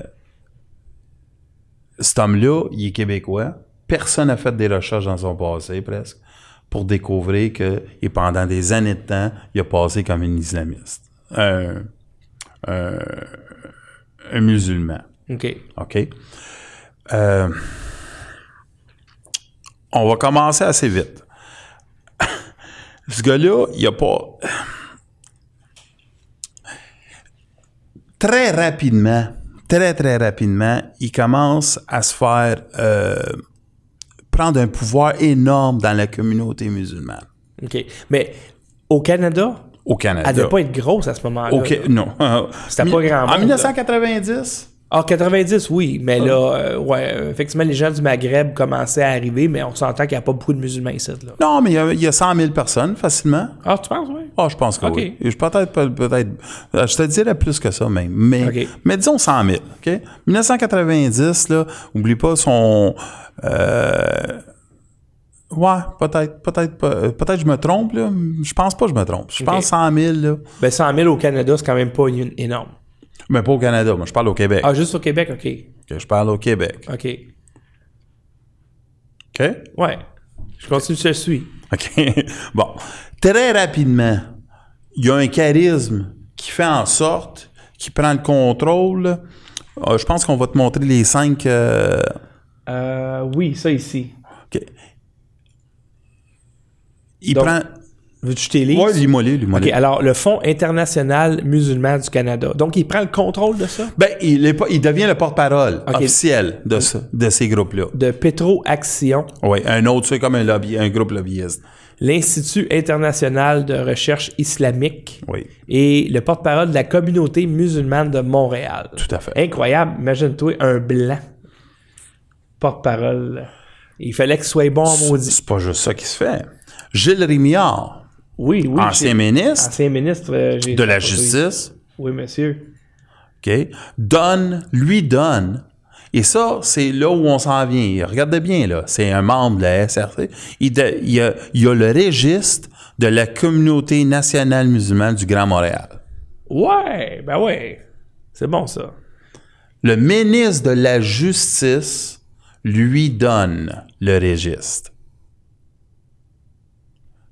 cet homme-là, il est québécois. Personne n'a fait des recherches dans son passé, presque, pour découvrir que, et pendant des années de temps, il a passé comme un islamiste. Un, un, un musulman. OK. OK? Euh, on va commencer assez vite. Ce gars-là, il a pas. Très rapidement, très, très rapidement, il commence à se faire euh, prendre un pouvoir énorme dans la communauté musulmane OK. Mais au Canada, au Canada. elle devait pas être grosse à ce moment-là. OK, là. non. C'était pas grand [laughs] En monde, 1990, Ah, 90, oui. Mais là, euh, ouais, euh, effectivement, les gens du Maghreb commençaient à arriver, mais on s'entend qu'il n'y a pas beaucoup de musulmans ici, là. non, mais il y, a, il y a 100 000 personnes facilement. Ah, tu penses, oui? Ah, je pense que oui. Je- Peut-être, peut- peut-être, euh, je te dirais plus que ça même. Mais, mais disons 100 000. OK? 1990, là, oublie pas son. Euh, ouais, peut-être, peut-être, peut-être je me trompe, là. Je pense pas que je me trompe. Je pense 100 000, là. Ben, 100 000 au Canada, c'est quand même pas une- énorme. Mais pas au Canada. Moi, je parle au Québec. Ah, juste au Québec, OK. Je parle au Québec. OK. OK? Ouais. Je continue, je te suis. OK. [laughs] bon. Très rapidement, il y a un charisme qui fait en sorte qu'il prend le contrôle. Euh, je pense qu'on va te montrer les cinq. euh, Euh, oui, ça ici. OK. Il Donc, prend. Veux-tu que lise? Ouais, lis-moi les, lis-moi OK, les. alors, le Fonds international musulman du Canada. Donc, il prend le contrôle de ça? Ben, il, est pas, il devient le porte-parole officiel de, ce- de ces groupes-là. De Petro Action, Oui, un autre, c'est comme un, lobby, un groupe lobbyiste. l'Institut international de recherche islamique Oui, et le porte-parole de la communauté musulmane de Montréal. tout à fait. Incroyable. Imagine-toi un blanc porte-parole. Il fallait qu'il soit bon en maudit. C'est pas juste ça qui se fait. Gilles Rémillard, Oui, oui. ancien ministre Ancien ministre. euh, de la Justice, Oui, monsieur. OK, donne, lui donne, et ça, c'est là où on s'en vient. Regardez bien, là, c'est un membre de la SRC. Il, de- il y a, il y a le registre de la communauté nationale musulmane du Grand Montréal. Ouais, ben ouais. C'est bon, ça. Le ministre de la Justice lui donne le registre.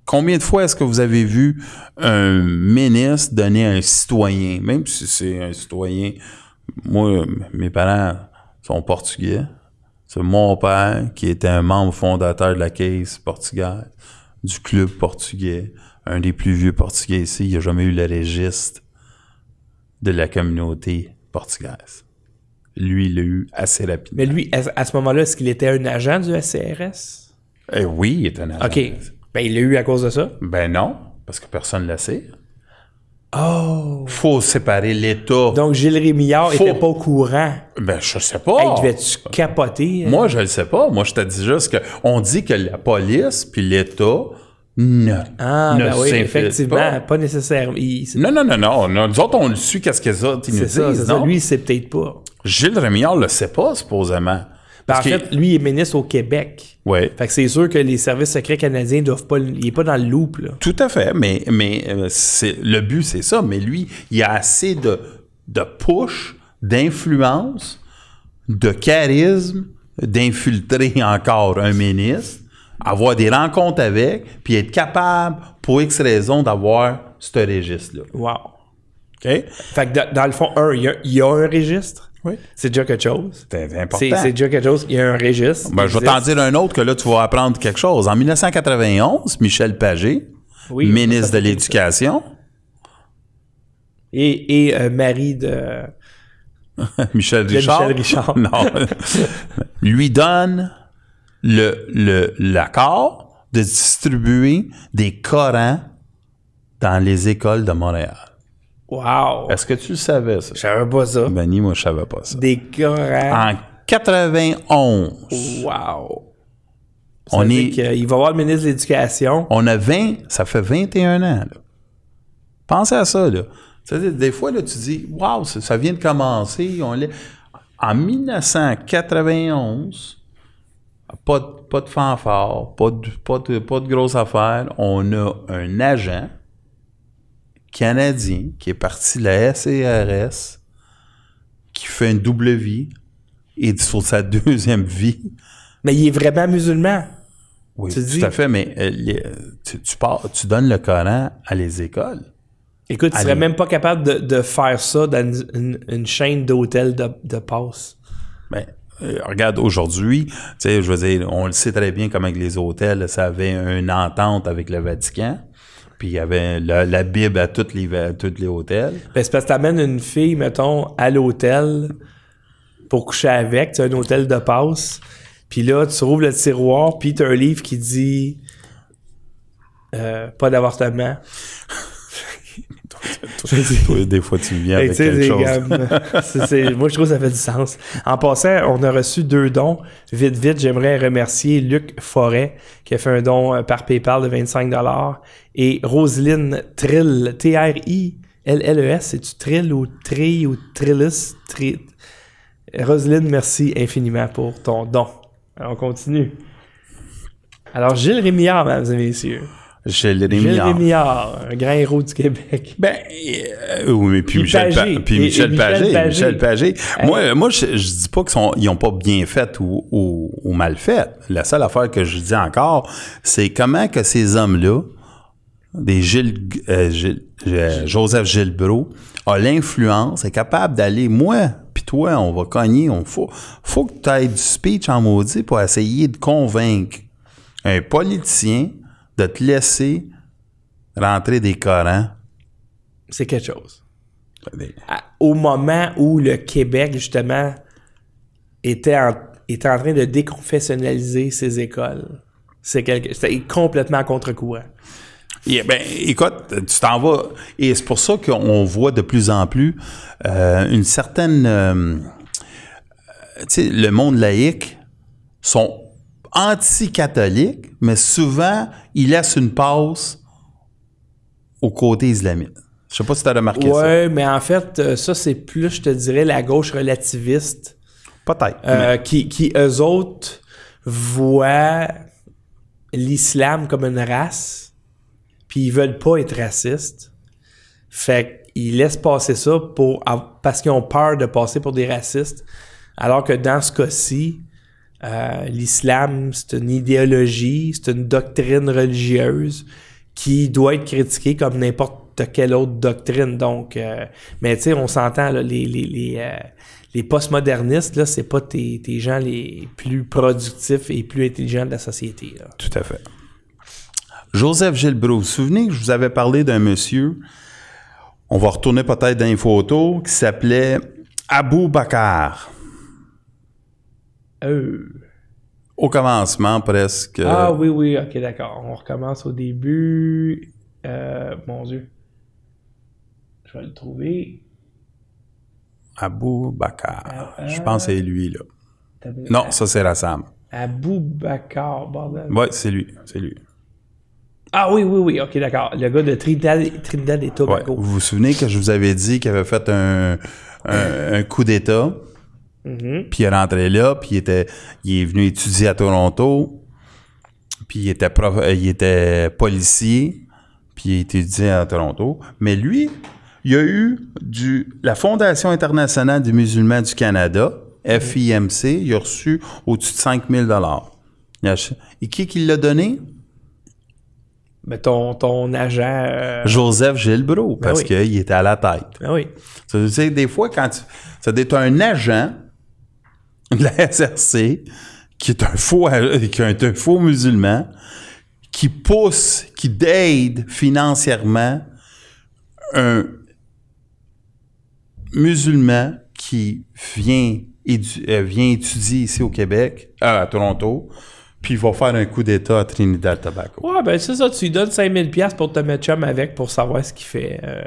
Combien de fois est-ce que vous avez vu un ministre donner à un citoyen, même si c'est un citoyen, moi, mes parents sont portugais, c'est mon père qui était un membre fondateur de la Caisse portugaise, du club portugais, un des plus vieux portugais ici, il n'a jamais eu le registre de la communauté portugaise. Lui, il l'a eu assez rapidement. Mais lui, à, à ce moment-là, est-ce qu'il était un agent du SCRS? Eh oui, il est un agent. OK. Ben, il l'a eu à cause de ça? Ben non, parce que personne ne le sait. Oh! Faut séparer l'État. Donc, Gilles Rémillard Faut- était pas au courant. Ben, je sais pas. Hey, devais-tu capoter? euh? Moi, je le sais pas. Moi, je te dis juste que on dit que la police puis l'État ne, Ah, ne ben oui, effectivement. pas. Pas, nécessairement. Il- Non, non, non, non, non. Nous autres, on le suit, qu'est-ce que ça, ils nous ça, disent, ça. Lui, il sait peut-être pas. Gilles Rémillard le sait pas, supposément. En Parce qu'il- fait, lui, il est ministre au Québec. Ouais. Fait que c'est sûr que les services secrets canadiens doivent pas. Il est pas dans le loop, là. Tout à fait, mais, mais euh, c'est, le but, c'est ça. Mais lui, il a assez de, de push, d'influence, de charisme, d'infiltrer [laughs] encore un ministre, avoir des rencontres avec, puis être capable, pour X raison, d'avoir ce registre-là. Wow. OK? Fait que dans, dans le fond, un, y il y a un registre. Oui. C'est déjà quelque chose. C'est important. C'est déjà quelque chose. Il y a un registre. Ben, je vais t'en dire un autre que là, tu vas apprendre quelque chose. En 1991, Michel Pagé, Oui, ministre de l'Éducation, Et, et euh, Marie de. [laughs] Michel Richard, Michel Richard. [laughs] non, [laughs] lui donne le, le, l'accord de distribuer des Corans dans les écoles de Montréal. Wow. Est-ce que tu le savais, ça? Je savais pas ça. Ben, ni moi, je savais pas ça. Des. En 91, Wow. On On est. il va voir le ministre de l'Éducation. on a 20, ça fait 21 ans, là. Pensez à ça, là. C'est-à-dire, des fois, là, tu dis, waouh, ça, ça vient de commencer. On en 1991, pas de, pas de fanfare, pas de, pas, de, pas de grosse affaire. On a un agent canadien qui est parti de la SCRS, qui fait une double vie, et sur sa deuxième vie, Mais il est vraiment musulman. oui, Tu tout dis- à fait, mais euh, les- tu, tu, pars, tu donnes le Coran à les écoles. Écoute, tu Allez. serais même pas capable de, de faire ça dans une, chaîne d'hôtels de, de passe. Ben, euh, regarde, aujourd'hui, tu sais, je veux dire, on le sait très bien comme avec les hôtels, ça avait une entente avec le Vatican, puis il y avait la, Bible à tous les, les hôtels. Ben, c'est parce que t'amènes une fille, mettons, à l'hôtel pour coucher avec, tu as un hôtel de passe, puis là, tu rouvres le tiroir, puis t'as un livre qui dit euh, pas d'avortement. [laughs] Toi, des fois, tu viens avec quelque chose. [laughs] [laughs] moi, je trouve que ça fait du sens. En passant, on a reçu deux dons. Vite, vite, j'aimerais remercier Luc Forêt, qui a fait un don euh, par PayPal de 25 et Roselyne Trill, T-R-I-L-L-E-S, c'est-tu Trill ou Tri ou Trillis? Tri... Roselyne, merci infiniment pour ton don. Alors, on continue. Alors, Gilles Rémillard, mesdames et messieurs. Gilles Gilles Rémillard. Un grand héros du Québec. Ben, euh, oui, mais puis Puis Michel, Pagé. Pa- puis Michel et Michel Pagé. Pagé. Michel Pagé. Moi, moi je, je dis pas qu'ils n'ont pas bien fait ou, ou, ou mal fait. La seule affaire que je dis encore, c'est comment que ces hommes-là, des Gilles, euh, Gilles- euh, Joseph Gilbreau, a l'influence, est capable d'aller, moi, puis toi, on va cogner, on faut, faut que tu aies du speech en maudit pour essayer de convaincre un politicien de te laisser rentrer des Corans. C'est quelque chose. à- au moment où le Québec, justement, était en, était en train de déconfessionnaliser ses écoles. C'est quelque, c'était complètement contre-courant. Yeah, ben, écoute, tu t'en vas. Et c'est pour ça qu'on voit de plus en plus euh, une certaine. euh, tu sais, le monde laïque sont anti-catholiques, mais souvent, ils laissent une passe au côté islamique. Je sais pas si tu as remarqué ça. Ouais, mais en fait, euh, ça, c'est plus, je te dirais, la gauche relativiste Peut-être. euh, qui, qui, eux autres, voient l'islam comme une race, puis ils veulent pas être racistes. Fait qu'ils laissent passer ça pour, parce qu'ils ont peur de passer pour des racistes. Alors que dans ce cas-ci, euh, l'islam, c'est une idéologie, c'est une doctrine religieuse qui doit être critiquée comme n'importe quelle autre doctrine. Donc, euh, mais tu sais, on s'entend, les, les, les, euh, les postmodernistes, là, c'est pas tes, tes gens les plus productifs et plus intelligents de la société. Tout à fait. Joseph Gilbreau, vous vous souvenez que je vous avais parlé d'un monsieur, on va retourner peut-être dans les photos, qui s'appelait Abou Bakar. Euh. Au commencement, presque. Ah oui, oui, ok, d'accord. On recommence au début. Euh, mon Dieu. Je vais le trouver. Abou Bakar. Ah, Je pense que c'est lui, là. Non, ça, c'est Rassam. Abou Bakar, bordel. Ouais, c'est lui. C'est lui. Ah oui, oui, oui, ok, d'accord. Le gars de Trinidad, Trinidad et Ouais. Tobago. Vous vous souvenez que je vous avais dit qu'il avait fait un, un, un coup d'État, Mhm. puis il est rentré là, puis il, était, il est venu étudier à Toronto, puis il était, prof- euh, il était policier, puis il étudiait à Toronto. Mais lui, il a eu du, la Fondation internationale des musulmans du Canada, FIMC, il a reçu au-dessus de 5 000 Il a ach- Et qui qui l'a donné? Ben, ton, ton agent. euh, Joseph Gilbreau, parce oui. qu'il était à la tête. Ben oui. Ça veut dire, des fois, quand tu. Ça doit être un agent la SRC qui est un faux, qui est un faux musulman, qui pousse, qui aide financièrement un musulman qui vient, édu- euh, vient étudier ici au Québec, euh, à Toronto, puis il va faire un coup d'État à Trinidad-Tobago. Ouais, ben c'est ça, tu lui donnes 5000$ piastres pour te mettre chum avec pour savoir ce qu'il fait. euh.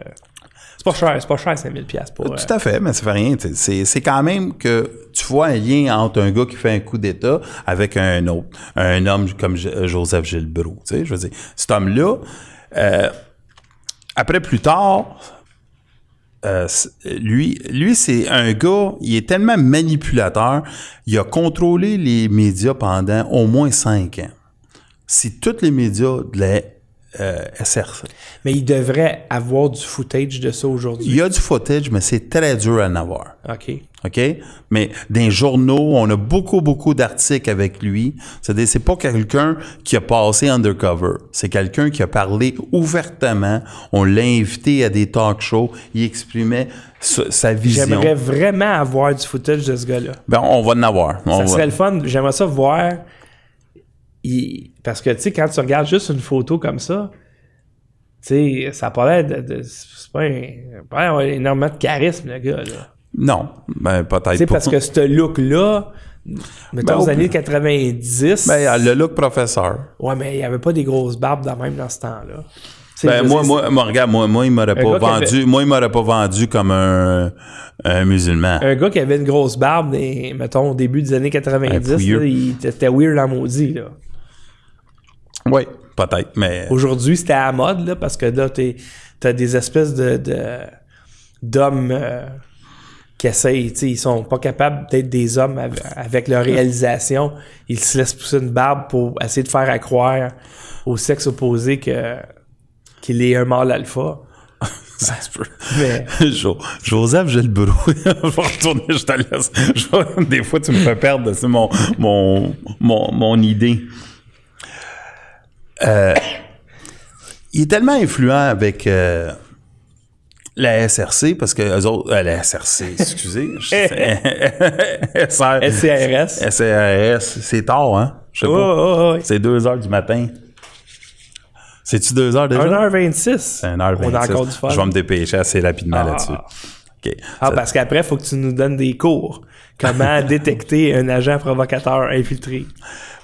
C'est pas cher, c'est pas cher 5000$ piastres pour. euh, Tout à fait, mais ça fait rien. c'est quand même que tu vois un lien entre un gars qui fait un coup d'État avec un autre, un homme comme euh, Joseph Gilbreau. Tu sais, je veux dire, cet homme-là, euh, après plus tard, euh, lui, lui c'est un gars, il est tellement manipulateur, il a contrôlé les médias pendant au moins cinq ans. Si tous les médias de la euh, Mais il devrait avoir du footage de ça aujourd'hui. il y a du footage, mais c'est très dur à en avoir. OK. OK? Mais dans les journaux, on a beaucoup, beaucoup d'articles avec lui. C'est-à-dire, c'est pas quelqu'un qui a passé undercover. C'est quelqu'un qui a parlé ouvertement. On l'a invité à des talk shows. Il exprimait sa, sa vision. J'aimerais vraiment avoir du footage de ce gars-là. Ben, on va en avoir. On Ça va- serait le fun. J'aimerais ça voir. Il- Parce que, tu sais, quand tu regardes juste une photo comme ça, tu sais, ça l'air de. de- C'est pas, un, pas énormément de charisme, le gars, là. Non, ben, peut-être pas. parce que ce look-là, mettons Ben, aux au- années 90. Ben, le look professeur. Ouais, mais il n'y avait pas des grosses barbes de même dans ce temps-là. Ben, moi, moi, moi, regarde, moi, moi, il m'aurait pas avait- vendu, moi, il m'aurait pas vendu comme un, un musulman. Un gars qui avait une grosse barbe, des- mettons, au début des années 90, Un pouilleux. là, il était weird en maudit. Là. Oui, peut-être, mais. Aujourd'hui, c'était à la mode, là, parce que là, t'es- t'as des espèces de, de- d'hommes euh, qui essayent, tu sais, ils sont pas capables d'être des hommes av- avec leur réalisation. Ils se laissent pousser une barbe pour essayer de faire à croire au sexe opposé que, qu'il est un mâle alpha. [laughs] Ça se peut. Mais Jo- Joseph Gilbreau, je [laughs] vais retourner, je te laisse. Des fois, tu me fais perdre c'est mon, mon, mon, mon idée. Euh, [coughs] il est tellement influent avec euh, la SRC, parce que eux autres, euh, la SRC, excusez. SR, [laughs] [laughs] SCRS. C'est tard, hein? Je sais Oh, pas. oh, oh, C'est 2 heures du matin. C'est-tu 2 heures déjà? 1h26. 1h26. On a encore du fun. Je vais me dépêcher assez rapidement Ah. là-dessus. Ah, parce qu'après, il faut que tu nous donnes des cours. Comment [laughs] détecter un agent provocateur infiltré?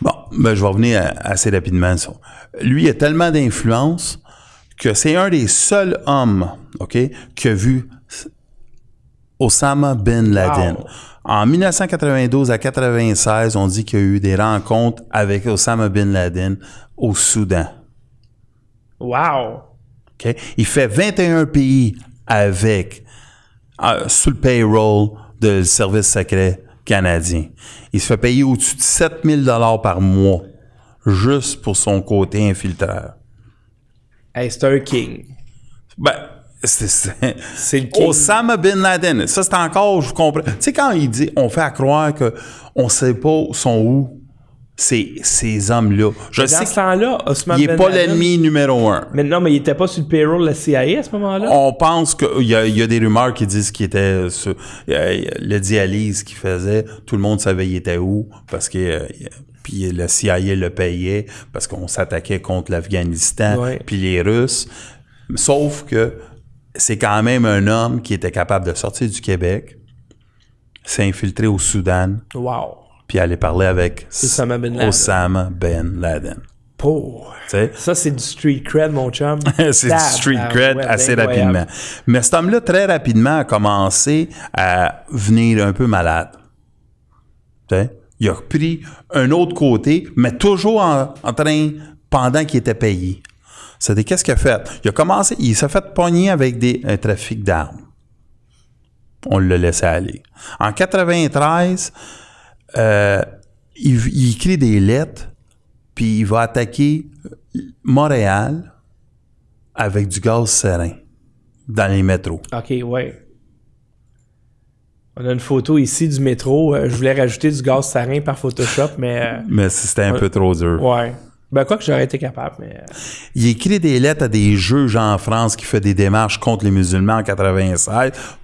Bon, ben, je vais revenir à- assez rapidement. Ça. Lui, il a tellement d'influence que c'est un des seuls hommes, OK, qui a vu Osama Bin Laden. Wow. En 1992 à 96, on dit qu'il y a eu des rencontres avec Osama Bin Laden au Soudan. Wow! Il fait 21 pays avec, euh, sous le payroll du service secret canadien. Il se fait payer au-dessus de 7000 dollars par mois juste pour son côté infiltreur. Hey, c'est un king. Ben, c'est... le king. Osama Bin Laden, ça c'est encore, je comprends. Tu sais, quand il dit, on fait à croire que on sait pas sont où ces, ces hommes-là. Je Dans sais ce temps-là, Osman qu'il n'est Ben pas l'ennemi numéro un. Mais non, mais il était pas sur le payroll de la CIA à ce moment-là? On pense qu'il y a, il y a des rumeurs qui disent qu'il était sur euh, le dialyse qu'il faisait. Tout le monde savait il était où parce que euh, puis le CIA le payait parce qu'on s'attaquait contre l'Afghanistan Ouais. puis les Russes. Sauf que c'est quand même un homme qui était capable de sortir du Québec, s'infiltrer au Soudan, Wow! Puis aller parler avec Osama Ben Laden. Osama Ben Laden. Pour. Ça, c'est du street cred, mon chum. [laughs] c'est du street cred assez incroyable. rapidement. Mais cet homme-là, très rapidement, a commencé à venir un peu malade. Il a pris un autre côté, mais toujours en, en train, pendant qu'il était payé. C'était qu'est-ce qu'il a fait? Il a commencé, il s'est fait pogner avec des, un trafic d'armes. On l'a laissé aller. En 93, euh, il, il écrit des lettres, puis il va attaquer Montréal avec du gaz serein dans les métros. OK, ouais. On a une photo ici du métro. Euh, je voulais rajouter du gaz sarin par Photoshop, mais... euh, Mais c'était un peu trop dur. ouais. Ben, quoi que j'aurais été capable, mais... Il écrit des lettres à des juges en France qui fait des démarches contre les musulmans en 96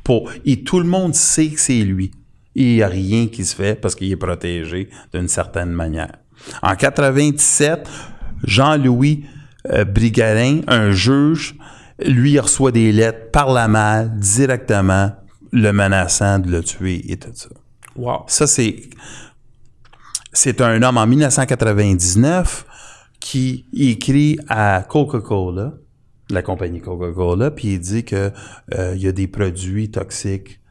pour et tout le monde sait que c'est lui. Il n'y a rien qui se fait parce qu'il est protégé d'une certaine manière. En 97, Jean-Louis euh, Brigarin, un juge, lui il reçoit des lettres par la malle directement le menaçant de le tuer et tout ça. Wow. Ça, c'est. C'est un homme en 1999 qui écrit à Coca-Cola, la compagnie Coca-Cola, puis il dit que euh, il y a des produits toxiques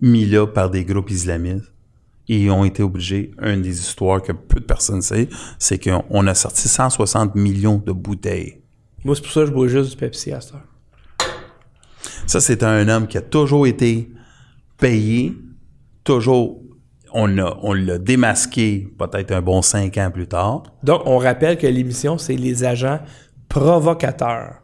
mis là par des groupes islamistes. Et ils ont été obligés, une des histoires que peu de personnes savent, c'est qu'on on a sorti 160 millions de bouteilles. Moi, c'est pour ça que je bois juste du Pepsi à cette heure. Ça, c'est un homme qui a toujours été payé, toujours, on l'a on l'a démasqué peut-être un bon cinq ans plus tard. Donc, on rappelle que l'émission, c'est les agents provocateurs,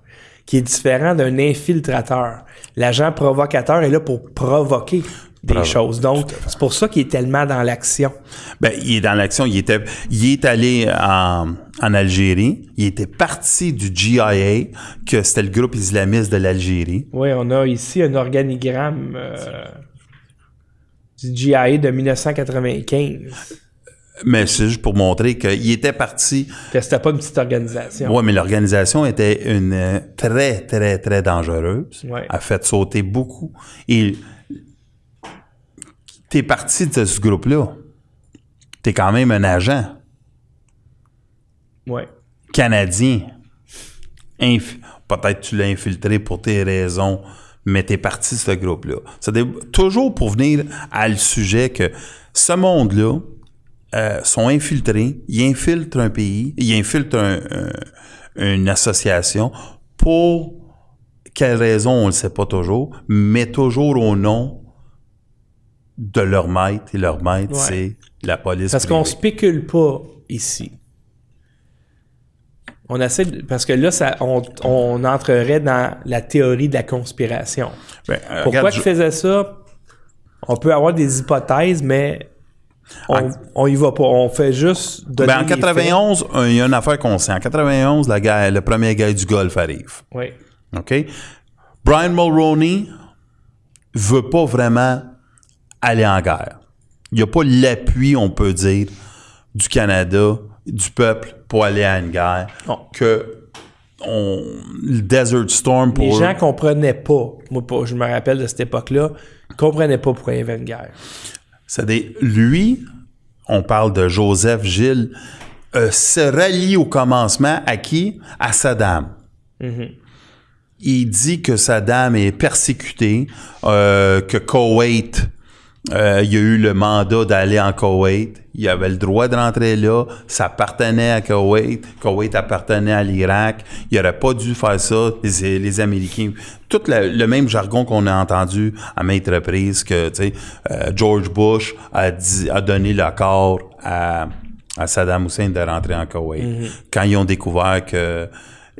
qui est différent d'un infiltrateur. L'agent provocateur est là pour provoquer des Bravo. choses. Donc, c'est pour ça qu'il est tellement dans l'action. Ben, il est dans l'action. Il était, il est allé en, en Algérie. Il était parti du GIA, que c'était le groupe islamiste de l'Algérie. Oui, on a ici un organigramme euh, du GIA de 1995. Mais c'est juste pour montrer qu'il était parti. Puis C'était pas une petite organisation. Ouais, mais l'organisation était une euh, très, très, très dangereuse. Ouais. A fait sauter beaucoup. Et t'es parti de ce groupe-là. T'es quand même un agent Ouais. canadien. Inf- Peut-être tu l'as infiltré pour tes raisons, mais t'es parti de ce groupe-là. C'est toujours pour venir à le sujet que ce monde-là euh, sont infiltrés, ils infiltrent un pays, ils infiltrent un- un- une association pour quelle raison, on ne le sait pas toujours, mais toujours au nom de leur maître, et leur maître, Ouais. c'est la police. Parce qu'on privée. spécule pas ici. On essaie de- parce que là, ça, on, on entrerait dans la théorie de la conspiration. Ben, euh, Pourquoi regarde, je- faisait ça? On peut avoir des hypothèses, mais on, on y va pas. On fait juste donner Ben, en les 91, un- il y a une affaire qu'on sait. En 91, la guerre, le premier guerre du Golfe arrive. Oui. OK? Brian Mulroney veut pas vraiment aller en guerre. Il n'y a pas l'appui, on peut dire, du Canada, du peuple pour aller à une guerre. Non. Que on, le Desert Storm pour Les eux- gens comprenaient pas. Moi, je me rappelle de cette époque-là, ils comprenaient pas pourquoi il y avait une guerre. C'est des, lui, on parle de Joseph Gilles, euh, se rallie au commencement à qui? À Saddam. Il dit que Saddam est persécuté, euh, que Koweït, euh, il y a eu le mandat d'aller en Koweït. Il avait le droit de rentrer là. Ça appartenait à Koweït. Koweït appartenait à l'Irak. Il n'aurait pas dû faire ça. Les, les Américains. Tout le, le même jargon qu'on a entendu à maintes reprises que, euh, George Bush a, dit, a donné l'accord à, à Saddam Hussein de rentrer en Koweït. Quand ils ont découvert que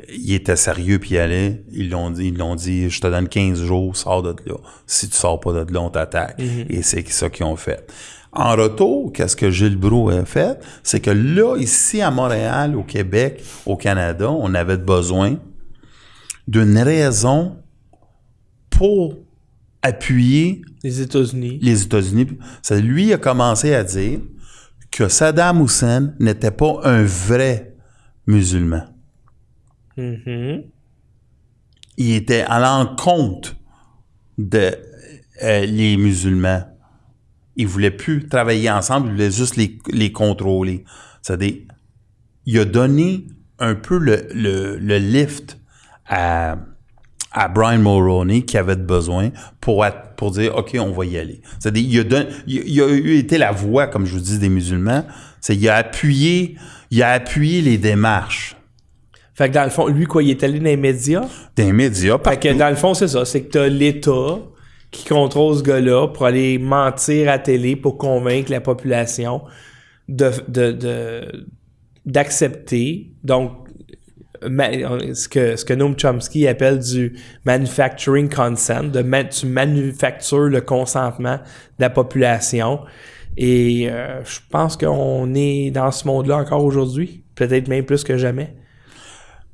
il était sérieux puis il allait, ils l'ont dit, ils l'ont dit, je te donne 15 jours, sors de là. Si tu sors pas de là, on t'attaque. Et c'est ça qu'ils ont fait. En retour, qu'est-ce que Gilles Brou a fait? C'est que là, ici à Montréal, au Québec, au Canada, on avait besoin d'une raison pour appuyer Les États-Unis. les États-Unis. Lui a commencé à dire que Saddam Hussein n'était pas un vrai musulman. Mhm. il était à l'encontre de euh, les musulmans. Ils voulaient plus travailler ensemble, ils voulaient juste les, les contrôler. C'est-à-dire, il a donné un peu le, le, le lift à, à Brian Mulroney qui avait besoin pour, pour dire OK, on va y aller. C'est-à-dire, il a, eu été la voix, comme je vous dis, des musulmans. Il a appuyé, il a appuyé les démarches Fait que dans le fond, lui, quoi, il est allé dans les médias. des médias. Fait que partout. dans le fond, c'est ça. C'est que t'as l'État qui contrôle ce gars-là pour aller mentir à télé pour convaincre la population de, de, d'accepter. Donc, ce que, ce que Noam Chomsky appelle du manufacturing consent, de ma- tu manufactures le consentement de la population. Et euh, je pense qu'on est dans ce monde-là encore aujourd'hui, peut-être même plus que jamais.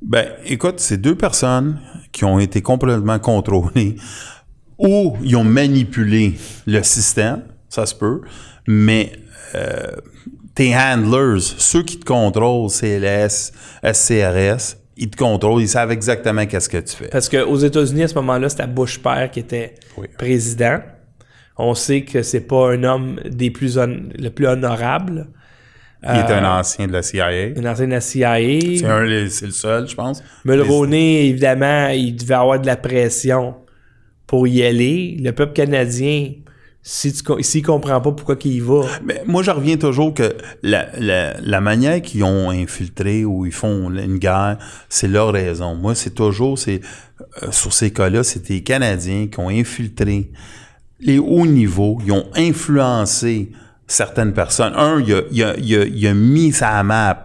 Ben, écoute, c'est deux personnes qui ont été complètement contrôlées ou ils ont manipulé le système, ça se peut, mais euh, tes handlers, ceux qui te contrôlent, CLS, SCRS, ils te contrôlent, ils savent exactement qu'est-ce que tu fais. Parce qu'aux États-Unis, à ce moment-là, c'était Bush père qui était Oui. président. On sait que c'est pas un homme des plus le plus honorable. Il est Euh, un ancien de la CIA. Un ancien de la CIA. C'est un- c'est le seul, je pense. Mulroney, évidemment, il devait avoir de la pression pour y aller. Le peuple canadien, si s'il comprend pas pourquoi qu'il y va, Mais moi, je reviens toujours que la, la, la manière qu'ils ont infiltré ou ils font une guerre, c'est leur raison. Moi, c'est toujours, c'est euh, sur ces cas-là, c'est les Canadiens qui ont infiltré les hauts niveaux, ils ont influencé certaines personnes. Un, il a, il a, il a, il a mis sa map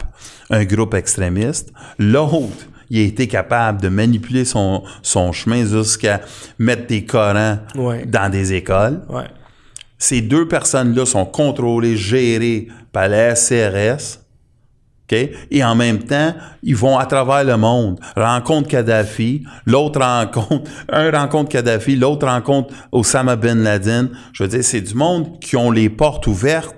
un groupe extrémiste. L'autre, il a été capable de manipuler son, son chemin jusqu'à mettre des Corans Ouais. dans des écoles. ouais. Ces deux personnes-là sont contrôlées, gérées par la SCRS. OK? Et en même temps, ils vont à travers le monde. Rencontre Kadhafi, l'autre rencontre, [laughs] un rencontre Kadhafi, l'autre rencontre Osama Bin Laden. Je veux dire, c'est du monde qui ont les portes ouvertes.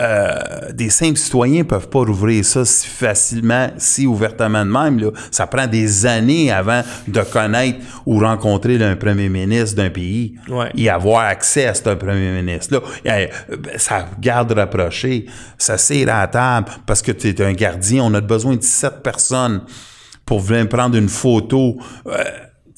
Euh, des simples citoyens peuvent pas rouvrir ça si facilement, si ouvertement de même. Là. Ça prend des années avant de connaître ou rencontrer là, un premier ministre d'un pays Ouais. et avoir accès à ce premier ministre-là. Euh, ben, ça garde rapproché, ça serre à la table parce que tu es un gardien. On a besoin de sept personnes pour venir prendre une photo. euh,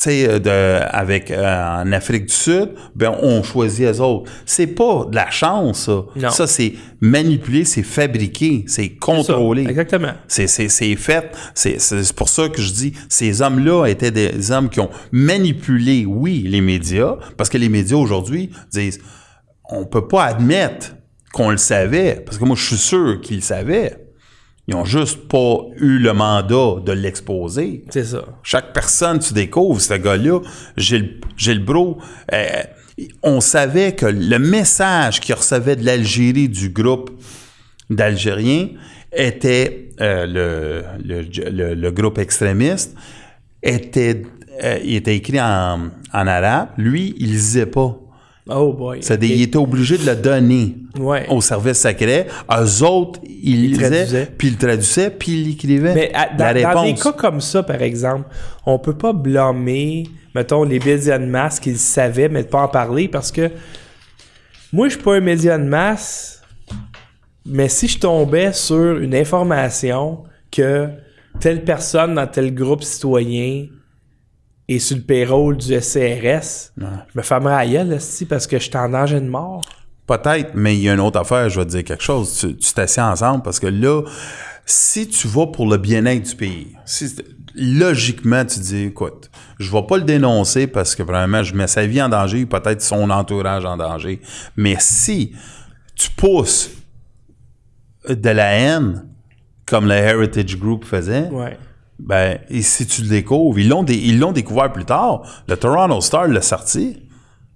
de- avec euh, en Afrique du Sud, ben on choisit les autres. C'est pas de la chance, ça. Non. Ça, c'est manipulé, c'est fabriqué, c'est Ça, contrôlé. Exactement. C'est, c'est, c'est fait. C'est, c'est pour ça que je dis, ces hommes-là étaient des hommes qui ont manipulé, oui, les médias, parce que les médias aujourd'hui disent, on peut pas admettre qu'on le savait, parce que moi, je suis sûr qu'ils le savaient. Ils ont juste pas eu le mandat de l'exposer. C'est ça. Chaque personne, tu découvres, ce gars-là, Gilles, Gilles Brault, euh, on savait que le message qu'il recevait de l'Algérie du groupe d'Algériens était euh, le, le, le- le groupe extrémiste, était, euh, il était écrit en, en arabe. Lui, il lisait pas. Oh boy. C'est-à-dire, il était obligé de le donner Ouais. au service secret. Eux autres, ils Il lisaient, traduisaient. puis ils le traduisaient, puis ils l'écrivaient. Mais à- la dans, des cas comme ça, par exemple, on peut pas blâmer, mettons, les médias de masse qui le savaient, mais de pas en parler parce que moi, je suis pas un média de masse, mais si je tombais sur une information que telle personne dans tel groupe citoyen est sur le payroll du SCRS, je me fermerais à gueule, esti, parce que je suis en danger de mort. Peut-être, mais il y a une autre affaire, je vais te dire quelque chose. Tu tu t'assieds ensemble parce que là, si tu vas pour le bien-être du pays, si, logiquement, tu dis, écoute, je vais pas le dénoncer parce que vraiment, je mets sa vie en danger, peut-être son entourage en danger. Mais si tu pousses de la haine, comme le Heritage Group faisait, Ouais. Ben, et si tu le découvres, ils l'ont, dé- ils l'ont découvert plus tard. Le Toronto Star l'a sorti.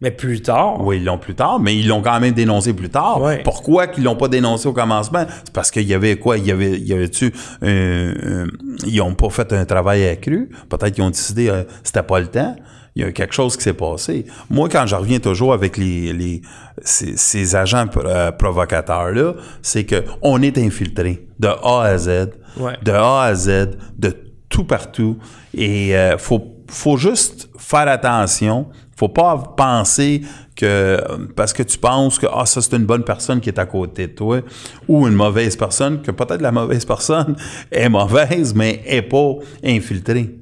Mais plus tard, Oui, ils l'ont plus tard, mais ils l'ont quand même dénoncé plus tard. Ouais. Pourquoi qu'ils l'ont pas dénoncé au commencement? C'est parce qu'il y avait quoi? Il y avait, il y avait-tu, euh, euh, ils ont pas fait un travail accru? Peut-être qu'ils ont décidé, euh, c'était pas le temps. Il y a quelque chose qui s'est passé. Moi, quand je reviens toujours avec les, les ces, ces agents euh, provocateurs-là, c'est que on est infiltré de A à Z, Ouais. de A à Z, de tout partout. Et euh, faut, faut juste faire attention Faut pas penser que parce que tu penses que ah ça c'est une bonne personne qui est à côté de toi ou une mauvaise personne que peut-être la mauvaise [laughs] personne est mauvaise mais est pas infiltrée.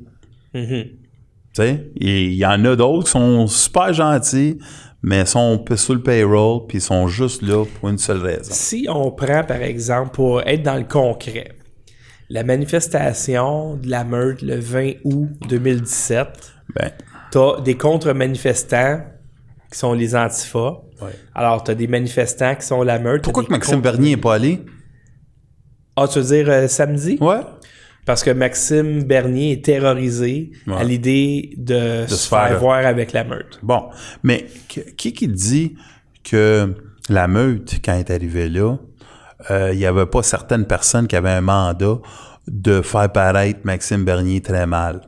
Mhm. Tu sais, il y en a d'autres qui sont super gentils mais sont sur le payroll puis sont juste là pour une seule raison. Si on prend, par exemple, pour être dans le concret, la manifestation de la meute le 20 août 2017, Ben, t'as des contre-manifestants qui sont les antifas. Ouais. Alors, t'as des manifestants qui sont la meute. pourquoi que Maxime contre- Bernier est pas allé? Ah, tu veux dire euh, samedi? Ouais. Parce que Maxime Bernier est terrorisé Ouais. à l'idée de, se se faire, faire- voir avec la meute. Bon, mais qui- qui qui dit que la meute, quand elle est arrivée là, euh, il y avait pas certaines personnes qui avaient un mandat de faire paraître Maxime Bernier très mal?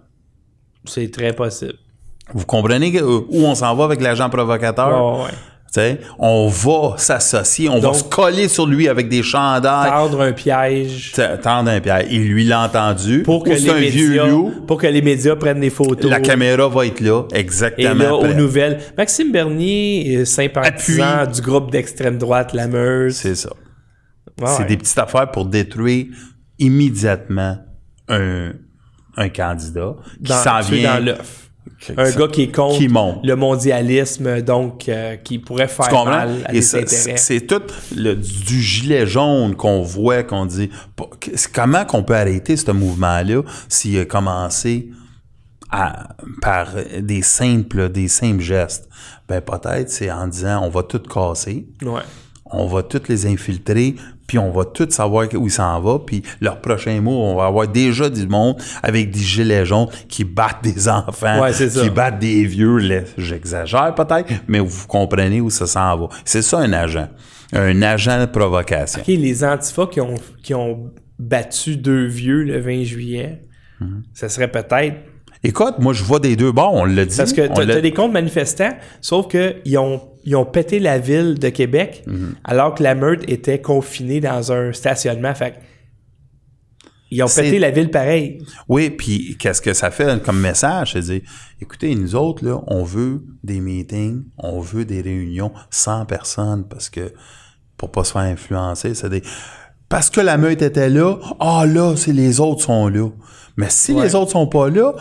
C'est très possible. Vous comprenez que- où on s'en va avec l'agent provocateur? Ouais, ouais. On va s'associer, on Donc- va se coller sur lui avec des chandails, Tendre un piège tendre un pied. Il lui l'a entendu. pour que, les un vieux médias, loup. pour que les médias prennent des photos. La caméra va être là, Et exactement. là, aux prête. nouvelles. Maxime Bernier, est sympathisant du groupe d'extrême droite, la Meuse. C'est ça. Ouais, C'est des petites affaires pour détruire immédiatement un, un candidat qui s'en vient. dans l'œuf. Un gars qui est contre Qui le mondialisme, donc euh, qui pourrait faire mal à Et des ça, intérêts. c'est tout le, du gilet jaune qu'on voit, qu'on dit. Comment qu'on peut arrêter ce mouvement-là s'il a commencé à- par des simples, des simples gestes? Ben peut-être c'est en disant on va tout casser. Ouais. on va toutes les infiltrer, puis on va tous savoir où il s'en va, puis leur prochain mot, on va avoir déjà du monde avec des gilets jaunes qui battent des enfants, Ouais, c'est ça. qui battent des vieux, j'exagère peut-être, mais vous comprenez où ça s'en va. C'est ça un agent, un agent de provocation. OK, les antifas qui ont, qui ont battu deux vieux le 20 juillet, Mhm. ça serait peut-être... Écoute, moi je vois des deux bords, on l'a dit. Parce que t'as des comptes manifestants, sauf qu'ils ont, ils ont pété la ville de Québec Mhm. alors que la meute était confinée dans un stationnement. Fait ils ont pété la ville pareil. Oui, puis qu'est-ce que ça fait comme message? C'est dire, écoutez, nous autres, là, on veut des meetings, on veut des réunions sans personne parce que pour pas se faire influencer, c'est des. Parce que la meute était là, ah là, c'est les autres sont là. Mais si Ouais. les autres sont pas là,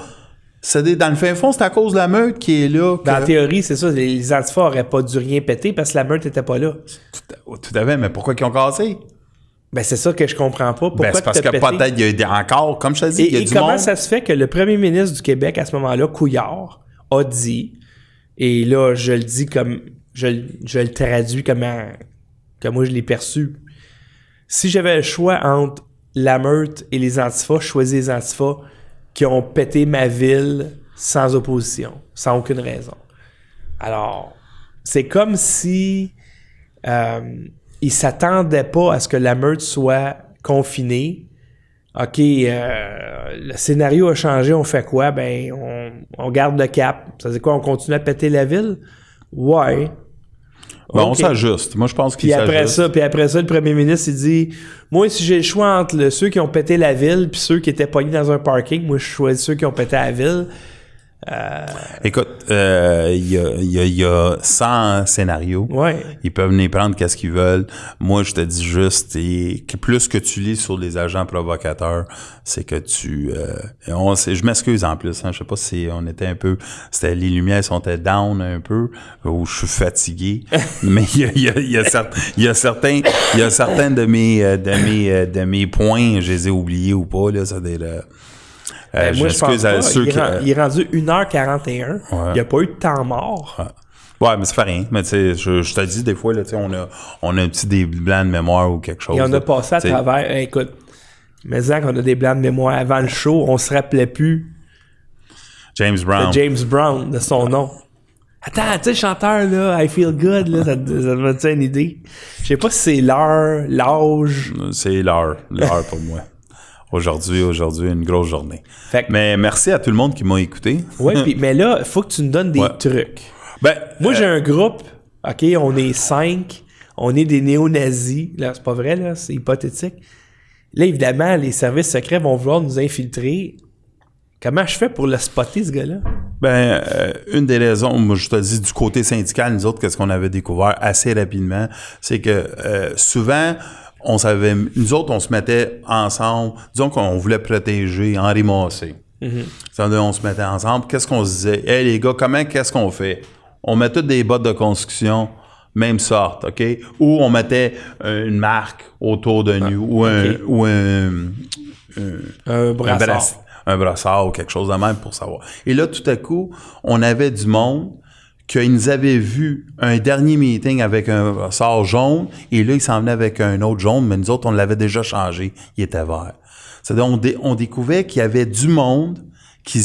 c'est dans le fin fond, c'est à cause de la meute qui est là. que- Dans la théorie, c'est ça, les, antifas auraient pas dû rien péter parce que la meute était pas là. tout, tout à fait, mais pourquoi ils ont cassé? Ben c'est ça que je comprends pas. Pourquoi Ben, c'est parce que peut-être il y a eu des- encore, comme je te dis, Et, il y a et du comment monde. ça se fait que le premier ministre du Québec, à ce moment-là, Couillard, a dit, et là, je le dis comme, je, le- je le traduis comme, un- comme moi je l'ai perçu. Si j'avais le choix entre la meute et les antifas, je choisis les antifas qui ont pété ma ville sans opposition, sans aucune raison. Alors, c'est comme si euh, ils s'attendaient pas à ce que la meute soit confinée. OK, euh, le scénario a changé, on fait quoi? Ben, on, on garde le cap. Ça veut dire quoi? On continue à péter la ville? Ouais. Ben, on s'ajuste. Moi, je pense qu'il Puis après s'ajuste. ça, puis après ça, le premier ministre, il dit Moi, si j'ai le choix entre le- ceux qui ont pété la ville puis ceux qui étaient pognés dans un parking, moi, je choisis ceux qui ont pété la ville. Écoute, euh, il y, a, y a- y a 100 scénarios. Ouais. Ils peuvent venir prendre qu'est-ce qu'ils veulent. Moi, je te dis juste, et plus que tu lis sur les agents provocateurs, c'est que tu... euh, on, je m'excuse en plus. Hein, je sais pas si on était un peu... C'était les lumières sont down un peu, ou je suis fatigué. [laughs] mais il y a, y a- y a y a certains, il y a certains de mes, euh, de mes, euh, de mes points, je les ai oubliés ou pas là. Ça des, euh, Ben, moi, je pense à pas. ceux il, est qui- ren- il est rendu 1h41. Il n'y a pas eu de temps mort. Ouais, mais ça fait rien. Mais tu sais, je, je te dis, des fois, là, tu sais, on a, on a un petit des blancs de mémoire ou quelque chose. Et on là. a passé à travers. Hey, écoute, mais quand on a des blancs de mémoire avant le show, on se rappelait plus James de Brown. James Brown, de son nom. Attends, tu sais, chanteur, là, I Feel Good, là, ça, te donne une idée? Je sais pas si c'est l'heure, l'âge. C'est l'heure. L'heure pour moi. Aujourd'hui, aujourd'hui, une grosse journée. Fait que- Mais merci à tout le monde qui m'a écouté. [laughs] Puis- mais là, il faut que tu nous donnes des Ouais. trucs. Ben, Moi, j'ai un groupe, OK, on est cinq, on est des néo-nazis. Là, c'est pas vrai, là, c'est hypothétique. Là, évidemment, les services secrets vont vouloir nous infiltrer Comment je fais pour le spotter, ce gars-là? Ben, euh, une des raisons, moi, je te dis, du côté syndical, nous autres, qu'est-ce qu'on avait découvert assez rapidement, c'est que euh, souvent, on savait, nous autres, on se mettait ensemble, disons qu'on voulait protéger Henri Massé. On se mettait ensemble, qu'est-ce qu'on se disait? Hey, les gars, comment, qu'est-ce qu'on fait? On met toutes des bottes de construction, même sorte, OK? Ou on mettait euh, une marque autour de nous, ou un, ou un, Un brassard. un, brass- un brassard ou quelque chose de même pour savoir. Et là, tout à coup, on avait du monde qu'ils nous avaient vu un dernier meeting avec un brassard jaune, et là, ils s'en venaient avec un autre jaune, mais nous autres, on l'avait déjà changé. Il était vert. C'est-à-dire, on, dé- on découvrait qu'il y avait du monde qui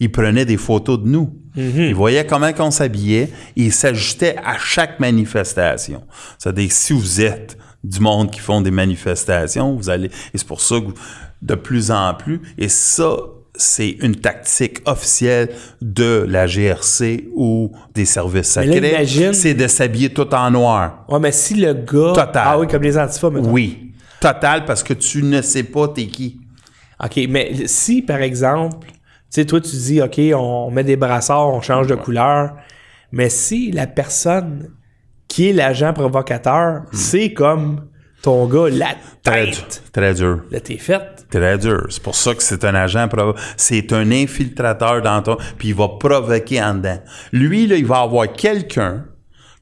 ils prenaient des photos de nous. Ils voyaient comment on s'habillait et ils s'ajustaient à chaque manifestation. C'est-à-dire, si vous êtes du monde qui font des manifestations, vous allez... Et c'est pour ça que de plus en plus, et ça, c'est une tactique officielle de la GRC ou des services secrets, c'est de s'habiller tout en noir. Ouais, mais si le gars. Total. Ah oui, comme les antifas. Oui. Total, parce que tu ne sais pas t'es qui. OK, mais si, par exemple, tu sais, toi, tu dis, OK, on met des brassards, on change de couleur, mais si la personne qui est l'agent provocateur, c'est comme ton gars, la Hmm. Très dur. tête, Très dur. là, t'es faite. Très dur. C'est pour ça que c'est un agent, c'est un infiltrateur dans ton, puis il va provoquer en dedans. Lui, là, il va avoir quelqu'un,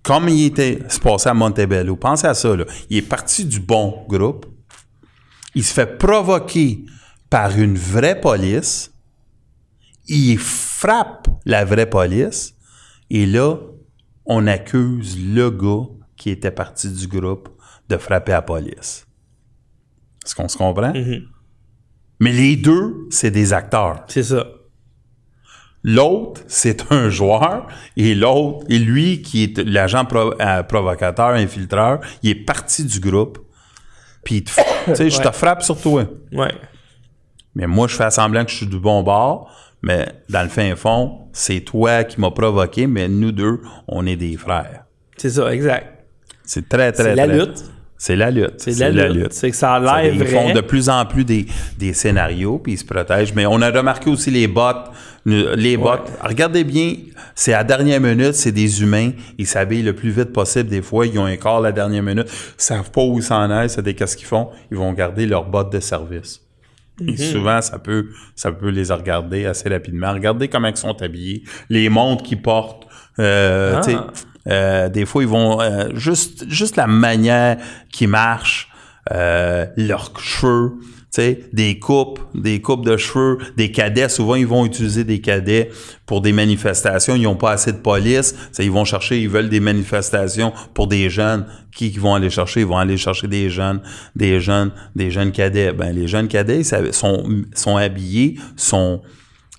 comme il était, c'est passé à Montebello. Pensez à ça, là. Il est parti du bon groupe. Il se fait provoquer par une vraie police. Il frappe la vraie police. Et là, on accuse le gars qui était parti du groupe de frapper la police. Est-ce qu'on se comprend? Mais les deux, c'est des acteurs. C'est ça. L'autre, c'est un joueur, et l'autre, et lui qui est l'agent pro- euh, provocateur, infiltreur, il est parti du groupe. Puis, il te f- tu sais, je te frappe sur toi. Ouais. Mais moi, je fais semblant que je suis du bon bord, mais dans le fin fond, c'est toi qui m'as provoqué, mais nous deux, on est des frères. C'est ça, exact. C'est très, très, C'est la très- lutte. C'est la lutte. C'est la, lutte. C'est que ça a l'air Ils font de plus en plus des, des scénarios, puis ils se protègent. Mais on a remarqué aussi les bots. Les bots. Regardez bien, c'est à la dernière minute, c'est des humains. Ils s'habillent le plus vite possible. Des fois, ils ont un quart à la dernière minute. Ils savent pas où ils s'en aillent. C'est des qu'est-ce qu'ils font? Ils vont garder leurs bottes de service. Et souvent, ça peut, ça peut les regarder assez rapidement. Regardez comment ils sont habillés, les montres qu'ils portent. Euh, Ah. Euh, des fois, ils vont euh, juste, juste la manière qu'ils marchent, euh, leurs cheveux, tu sais, des coupes, des coupes de cheveux, des cadets. Souvent, ils vont utiliser des cadets pour des manifestations. Ils n'ont pas assez de police. Ça, ils vont chercher, ils veulent des manifestations pour des jeunes. Qui, qui vont aller chercher? Ils vont aller chercher des jeunes, des jeunes, des jeunes cadets. Ben, les jeunes cadets, ils sont, sont habillés, sont,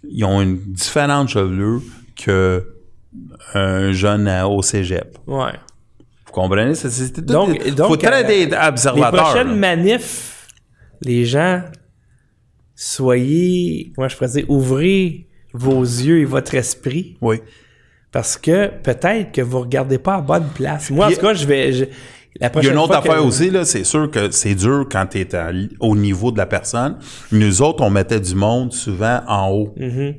ils ont une différente chevelure que un jeune à- au cégep. Ouais. Vous comprenez? C'est, Donc- donc, faut très euh, des Les prochaines là. manifs, les gens, soyez, comment je pourrais dire, ouvrez vos yeux et votre esprit. Oui. Parce que peut-être que vous regardez pas à bonne place. Moi, en Puis- tout cas, je vais. je- la Il y prochaine a une autre que- affaire aussi, là, c'est sûr que c'est dur quand tu es au niveau de la personne. Nous autres, on mettait du monde souvent en haut. Mhm.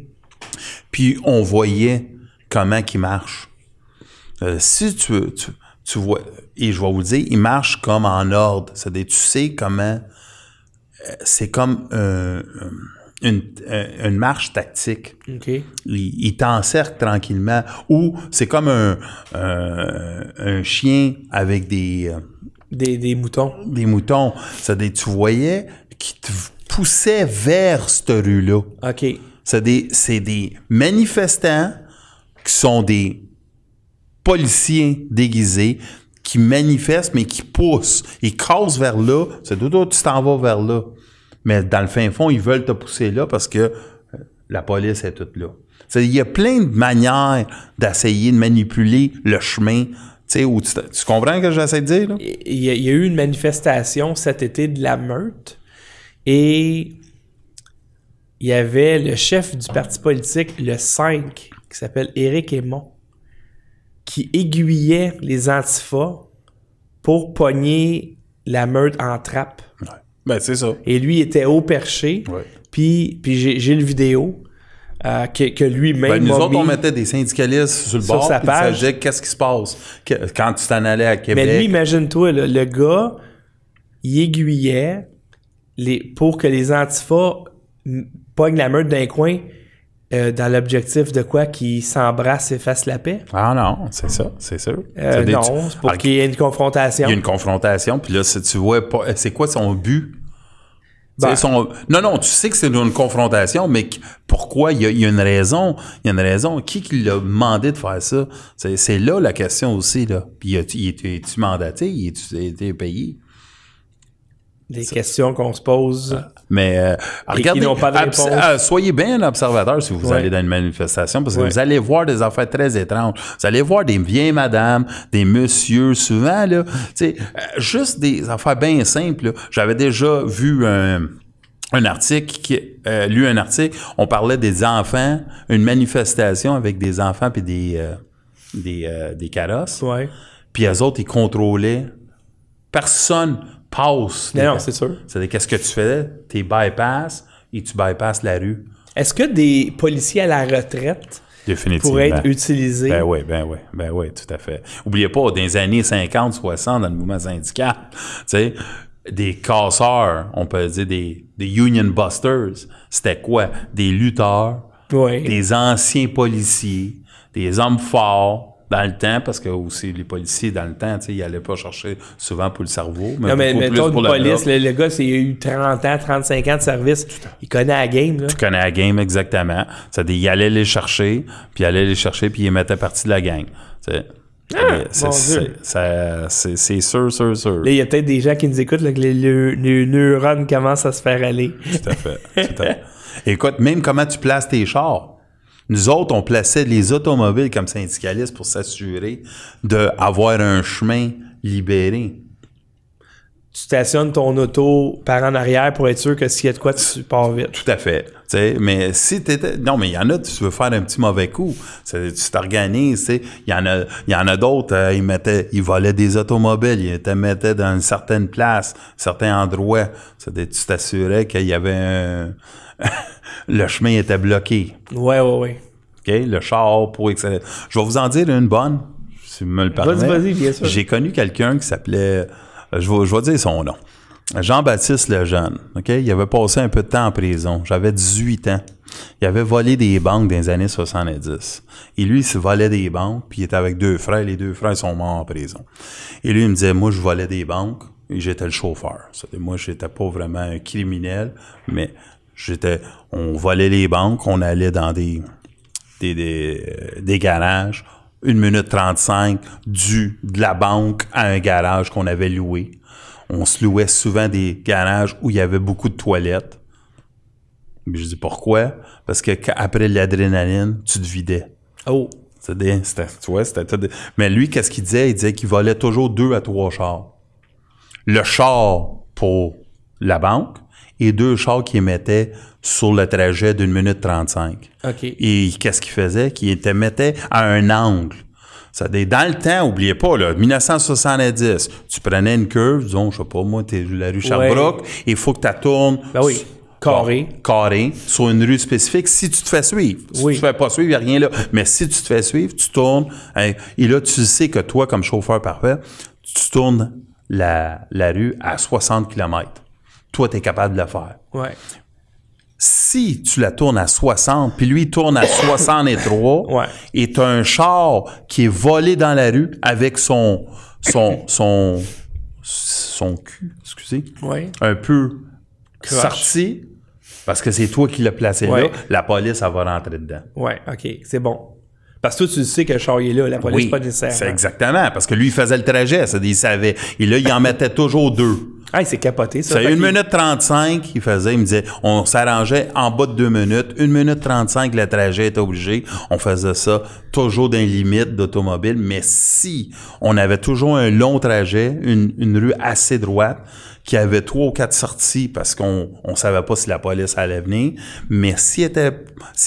Puis on voyait comment il marche. Euh, si tu, tu, tu vois, et je vais vous le dire, il marche comme en ordre. C'est-à-dire, tu sais comment. euh, C'est comme un- une, un- une marche tactique. OK. il, il t'encercle tranquillement. Ou c'est comme un, un, un chien avec des, euh, Des, des moutons. des moutons. C'est des, tu voyais qui te poussait vers cette rue-là. OK. C'est des, c'est des manifestants qui sont des policiers déguisés qui manifestent, mais qui poussent. Ils cassent vers là. C'est tout, tu t'en vas vers là. Mais dans le fin fond, ils veulent te pousser là parce que euh, la police est toute là. Il y a plein de manières d'essayer de manipuler le chemin. Où tu comprends ce que j'essaie de dire? Là? Il y, a, il y a eu une manifestation cet été de la meute et il y avait le chef du parti politique, le 5, qui s'appelle Éric Aymon, qui aiguillait les antifas pour pogner la meute en trappe. Ben, c'est ça. Et lui était haut perché. Ouais. Puis, puis j'ai, j'ai le vidéo. euh, que, que lui-même Ben, nous autres, on mettait des syndicalistes sur le Sur bord, sa page. savaient qu'est-ce qui se passe? Que- quand tu t'en allais à Québec. Mais lui, imagine-toi, là, le gars, il aiguillait les, pour que les antifas pognent la meute d'un coin euh, dans l'objectif de quoi qu'ils s'embrassent et fassent la paix? Ah non, c'est ça, c'est sûr. Euh, des- non, c'est pour Ah, qu'il y ait une confrontation. Il y a une confrontation, puis là, si tu vois pas, c'est quoi son but? Ben. son- non, non, tu sais que c'est une confrontation, mais qu- pourquoi? Il y, a, il y a une raison. Il y a une raison. Qui qui l'a demandé de faire ça? C'est, c'est là la question aussi. Là. Puis, es-tu mandaté? Es-tu payé? Des questions qu'on se pose. Mais euh, regardez, n'ont pas de abs- réponse. euh, soyez bien observateur si vous Ouais. allez dans une manifestation, parce que Ouais. vous allez voir des affaires très étranges. Vous allez voir des vieilles madames, des messieurs, souvent, là, tu sais, euh, juste des affaires bien simples. là. J'avais déjà vu un, un article, qui, euh, lu un article, on parlait des enfants, une manifestation avec des enfants puis des, euh, des, euh, des carrosses. Ouais. Puis eux autres, ils contrôlaient. Personne passe. Non, les- non, c'est sûr. c'est-à-dire, qu'est-ce que tu fais? Tu bypass et tu bypasses la rue. Est-ce que des policiers à la retraite pourraient être utilisés? Ben oui, ben oui, ben oui, tout à fait. Oubliez pas, dans les années 50, 60, dans le mouvement syndical, tu sais, des casseurs, on peut dire des, des union busters, c'était quoi? Des lutteurs, Ouais. des anciens policiers, des hommes forts dans le temps, parce que aussi les policiers dans le temps, ils allaient pas chercher souvent pour le cerveau, mais, Non, mais mettons pour une police, le, le gars, c'est, il a eu 30 ans, 35 ans de service. Il connaît la game, là. Tu connais la game exactement. C'est-à-dire, il allait les chercher, puis il allait les chercher, puis il mettait partie de la gang. Tu sais. c'est, sûr, sûr, sûr. Là, il y a peut-être des gens qui nous écoutent, là, que les, les- les neurones commencent à se faire aller. Tout à fait. Tout à fait. Écoute, même comment tu places tes chars. Nous autres, on plaçait les automobiles comme syndicalistes pour s'assurer d'avoir un chemin libéré. Tu stationnes ton auto par en arrière pour être sûr que s'il y a de quoi, tu pars vite. Tout à fait. Tu sais, mais si t'étais. Non, mais il y en a, tu veux faire un petit mauvais coup. Tu t'organises. Il y en a, il y en a d'autres, euh, ils mettaient, ils volaient des automobiles, ils te mettaient dans une certaine place, certains endroits. Tu t'assurais qu'il y avait un. [laughs] le chemin était bloqué. Ouais, ouais, ouais. OK? Le char pour excellent. Je vais vous en dire une bonne, si vous me le permettez. Vas-y, vas-y, bien sûr. J'ai connu quelqu'un qui s'appelait, je vais, dire son nom, Jean-Baptiste Lejeune. OK? Il avait passé un peu de temps en prison. J'avais 18 ans. Il avait volé des banques dans les années 70. Et lui, il volait des banques, puis il était avec deux frères. Les deux frères sont morts en prison. Et lui, il me disait, moi, je volais des banques et j'étais le chauffeur. Moi, j'étais pas vraiment un criminel, mais on volait les banques, on allait dans des, euh, des garages, une minute 35 du, de la banque à un garage qu'on avait loué. On se louait souvent des garages où il y avait beaucoup de toilettes. Puis je dis pourquoi? Parce que après l'adrénaline, tu te vidais. Oh. C'était, tu vois, c'était Mais lui, qu'est-ce qu'il disait? Il disait qu'il volait toujours deux à trois chars. Le char pour la banque et deux chars qu'il mettait sur le trajet d'une minute 35. OK. Et qu'est-ce qu'il faisait? Qu'il te mettait à un angle. C'est-à-dire, dans le temps, oubliez pas, là, 1970, tu prenais une curve, disons, je sais pas, moi, t'es la rue Sherbrooke, il faut que tu tournes. Ben oui. Carré. Carré, sur une rue spécifique, si tu te fais suivre. Si Oui. tu te fais pas suivre, il n'y a rien là. Mais si tu te fais suivre, tu tournes, hein, et là, tu sais que toi, comme chauffeur parfait, tu tournes la, la rue à 60 km. Toi, tu es capable de le faire. Ouais. Si tu la tournes à 60, puis lui il tourne à 63, [coughs] Ouais. et tu as un char qui est volé dans la rue avec son son son son cul, excusez, Ouais. un peu sorti parce que c'est toi qui l'as placé Ouais. là, la police elle va rentrer dedans. Ouais, OK. C'est bon. Parce que toi, tu sais que le char il est là. La police, pas nécessairement. c'est exactement parce que lui il faisait le trajet, ça il savait. Et là il en mettait toujours deux. Ah, c'est capoté, ça. C'est une minute 35, il faisait, il me disait, on s'arrangeait en bas de deux minutes. Une minute 35, le trajet était obligé. On faisait ça toujours dans les limites d'automobile. Mais si on avait toujours un long trajet, une, une rue assez droite, qui avait trois ou quatre sorties parce qu'on on savait pas si la police allait venir, mais s'il était,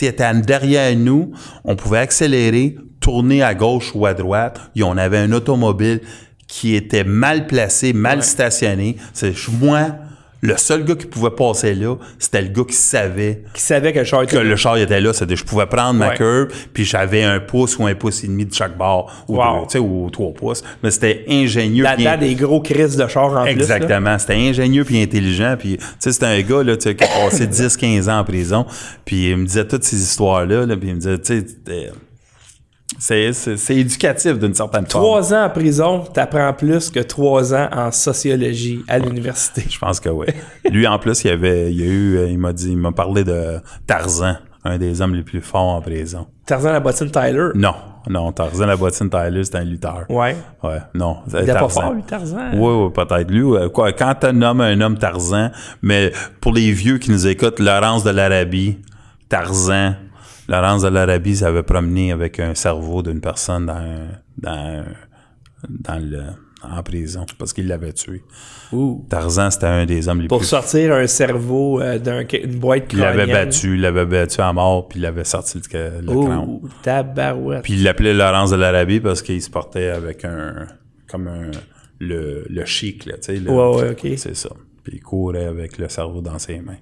était derrière nous, on pouvait accélérer, tourner à gauche ou à droite, et on avait un automobile qui était mal placé, mal stationné. C'est moi, Le seul gars qui pouvait passer là, c'était le gars qui savait Qui savait que le char que était le char était là. C'est-à-dire, je pouvais prendre ma curve, puis j'avais un pouce ou un pouce et demi de chaque barre, ou, Wow. deux, tu sais, ou trois pouces. Mais c'était ingénieux. puis là-dedans des gros crises de char en plus. Exactement. C'était ingénieux puis intelligent. Puis, tu sais, c'était un gars là, qui a passé [coughs] 10-15 ans en prison. Puis, il me disait toutes ces histoires-là. Là, puis, il me disait, tu sais, c'était- c'est, c'est, c'est éducatif d'une certaine forme. Trois ans en prison, t'apprends plus que trois ans en sociologie à l'université. Je pense que oui. Lui, en plus, il, avait, il, a eu, euh, il m'a dit, il m'a parlé de Tarzan, un des hommes les plus forts en prison. Tarzan la bottine Tyler? Non, non, Tarzan, la bottine Tyler, c'est un lutteur. Ouais. Ouais, non. Il était pas fort, lui, Tarzan. Oui, oui, peut-être. Lui, euh, quoi, quand tu nommes un homme Tarzan, mais pour les vieux qui nous écoutent, Laurence de l'Arabie, Tarzan, Laurence de l'Arabie s'avait promené avec un cerveau d'une personne dans, un- dans, un- dans le, en prison parce qu'il l'avait tué. Ouh. Tarzan, c'était un des hommes les Pour plus... sortir un cerveau euh, d'une boîte Il l'avait battu, il l'avait battu à mort, puis il l'avait sorti le, le. Ouh, tabarouette. Puis il l'appelait Laurence de l'Arabie parce qu'il se portait avec un... comme un... le, le chic, là, tu sais. Ouais, ouais, ok. C'est ça. Puis il courait avec le cerveau dans ses mains.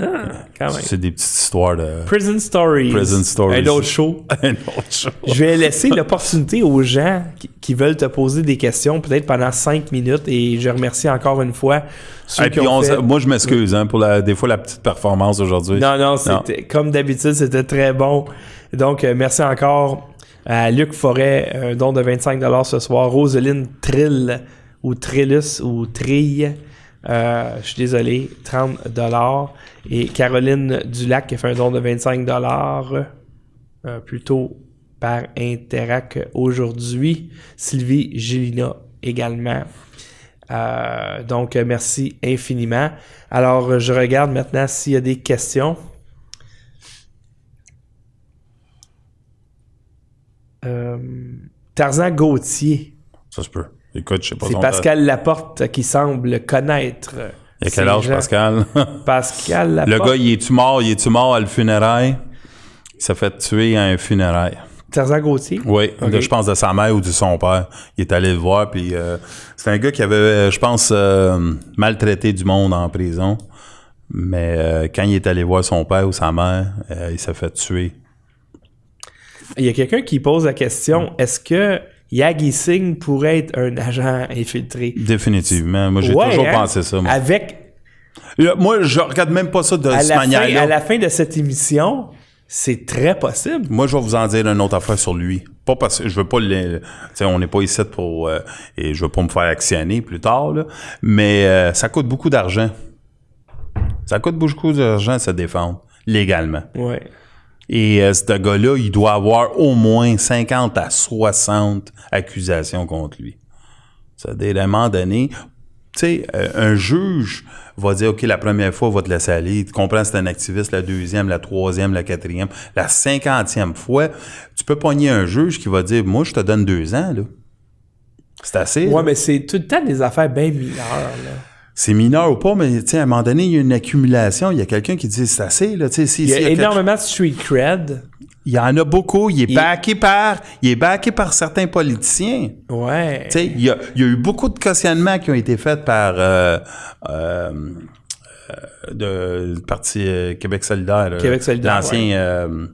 Ah. C'est des petites histoires de... Prison Stories. Prison Stories. Un autre show. [laughs] un autre chose. Je vais laisser l'opportunité aux gens qui, qui veulent te poser des questions, peut-être pendant cinq minutes, et je remercie encore une fois ceux qui ont on fait- moi, je m'excuse hein, pour la, des fois la petite performance aujourd'hui. Non, non, c'était comme d'habitude, c'était très bon. Donc, euh, merci encore à Luc Forêt, un don de 25 ce soir. Roseline Trill, ou Trillus, ou Trille, euh, je suis désolé, 30 Et Caroline Dulac qui a fait un don de 25 euh, plutôt par Interac aujourd'hui. Sylvie Gélina également. Euh, donc, merci infiniment. Alors, je regarde maintenant s'il y a des questions. Euh, Tarzan Gauthier. Ça se peut. Écoute, je sais pas C'est Pascal Laporte qui semble connaître. Il a quel âge. Pascal? [laughs] Pascal le gars, il est-tu mort? Il est-tu mort à le funérail? Il s'est fait tuer à un funérail. Tarzan Gauthier? Oui, je pense de sa mère ou de son père. Il est allé le voir, puis euh, c'est un gars qui avait, euh, je pense, euh, maltraité du monde en prison. Mais euh, quand il est allé voir son père ou sa mère, il s'est fait tuer. Il y a quelqu'un qui pose la question est-ce que Yagi Singh pourrait être un agent infiltré Définitivement. Moi, j'ai Ouais, toujours hein? pensé ça. Moi. Avec Là, Moi, je regarde même pas ça de à cette manière-là. à la fin de cette émission, c'est très possible. Moi, je vais vous en dire une autre affaire sur lui. Pas parce que je veux pas le. On n'est pas ici pour. euh, et je veux pas me faire actionner plus tard, là. Mais euh, ça coûte beaucoup d'argent. Ça coûte beaucoup d'argent se défendre, légalement. Ouais. Et euh, ce gars-là, il doit avoir au moins 50 à 60 accusations contre lui. C'est-à-dire, à un moment donné, tu sais, euh, un juge va dire, OK, la première fois, on va te laisser aller. Tu comprends, c'est un activiste, la deuxième, la troisième, la quatrième, la cinquantième fois. Tu peux pogner un juge qui va dire, moi, je te donne deux ans, là. C'est assez. Ouais, là. mais c'est tout le temps des affaires bien mineures. Là. C'est mineur ou pas, mais à un moment donné, il y a une accumulation. Il y a quelqu'un qui dit, c'est assez, là. Si- Il y a y a énormément de street cred. Il y en a beaucoup. Il est Il- backé par, il est backé par certains politiciens. Ouais. Il y a, il y a eu beaucoup de cautionnements qui ont été faits par euh, euh, euh, de, le Parti euh, Québec solidaire. Québec solidaire, L'ancien, euh,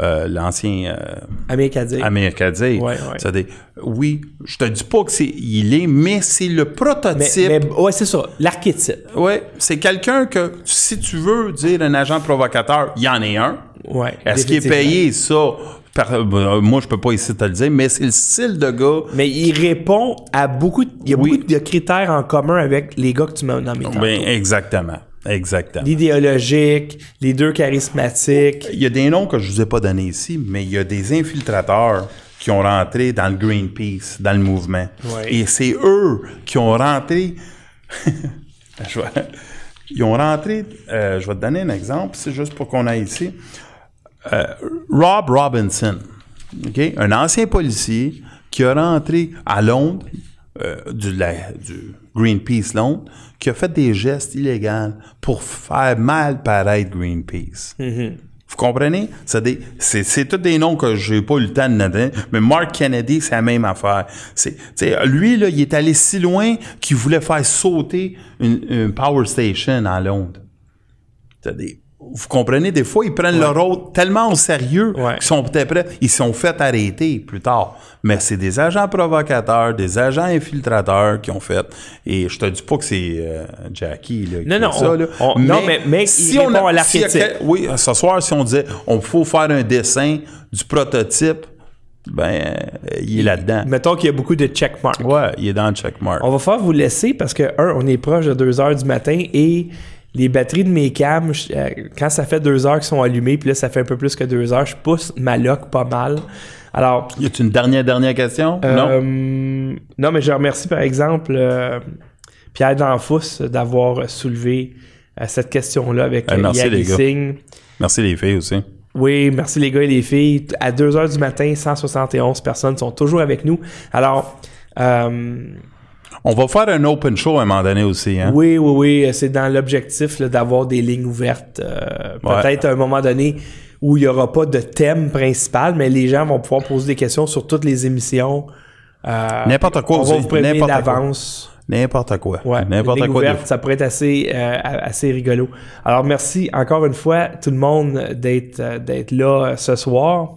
euh, l'ancien euh, dire. Américain. Ouais, ouais. Oui, je te dis pas que c'est, il est, mais c'est le prototype. mais- ouais, c'est ça. L'archétype. Oui, c'est quelqu'un que, si tu veux dire un agent provocateur, il y en est un. Ouais. Est-ce qu'il est payé, ça? par- euh, moi, je peux pas ici te le dire, mais c'est le style de gars. Mais il répond à beaucoup. de- Il y a Oui. beaucoup de critères en commun avec les gars que tu m'as nommés. tantôt. Ben, exactement. Exactement. L'idéologique, les deux charismatiques. Il y a des noms que je vous ai pas donnés ici, mais il y a des infiltrateurs qui ont rentré dans le Greenpeace, dans le mouvement. Ouais. Et c'est eux qui ont rentré. [laughs] Ils ont rentré. euh, je vais te donner un exemple, c'est juste pour qu'on aille ici. Euh, Rob Robinson, OK? un ancien policier qui a rentré à Londres, euh, du, la- du Greenpeace Londres, qui a fait des gestes illégaux pour faire mal paraître Greenpeace. Vous comprenez? C'est des, c'est, c'est tous des noms que j'ai pas eu le temps de noter. Mais Mark Kennedy, c'est la même affaire. C'est, tu sais, lui, là, il est allé si loin qu'il voulait faire sauter une, une power station en Londres. C'est des, vous comprenez, des fois, ils prennent leur rôle tellement au sérieux Ouais. qu'ils sont peut-être prêts. Ils sont fait arrêter plus tard. Mais c'est des agents provocateurs, des agents infiltrateurs qui ont fait. Et je te dis pas que c'est euh, Jackie là, qui Non, non, ça. on- là. on- non, mais- mais à s'il y a quel- oui, ce soir, si on disait on faut faire un dessin du prototype, ben, euh, il est là-dedans. Mettons qu'il y a beaucoup de checkmarks. Ouais, il est dans le checkmark. On va faire vous laisser parce que, un, on est proche de 2 heures du matin et les batteries de mes cams, je- euh, quand ça fait 2 heures qu'ils sont allumées, puis là, ça fait un peu plus que 2 heures, je pousse ma lock pas mal. Alors, Y a une dernière, dernière question? non? euh, non, mais je remercie par exemple euh, Pierre Danfous d'avoir soulevé cette question-là avec merci, les gars. Singh. Merci les filles aussi. Oui, merci les gars et les filles. À 2 heures du matin, 171 personnes sont toujours avec nous. Alors, euh, On va faire un open show à un moment donné aussi. Hein? Oui, oui, oui. C'est dans l'objectif d'avoir des lignes ouvertes. euh, Peut-être à un moment donné où il n'y aura pas de thème principal, mais les gens vont pouvoir poser des questions sur toutes les émissions. Euh, N'importe quoi On aussi, va vous prévenir n'importe quoi. d'avance. N'importe quoi. Ouais, N'importe quoi. de- ça pourrait être assez, euh, assez rigolo. Alors, merci encore une fois, tout le monde, d'être euh, d'être là euh, ce soir.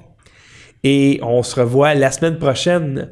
Et on se revoit la semaine prochaine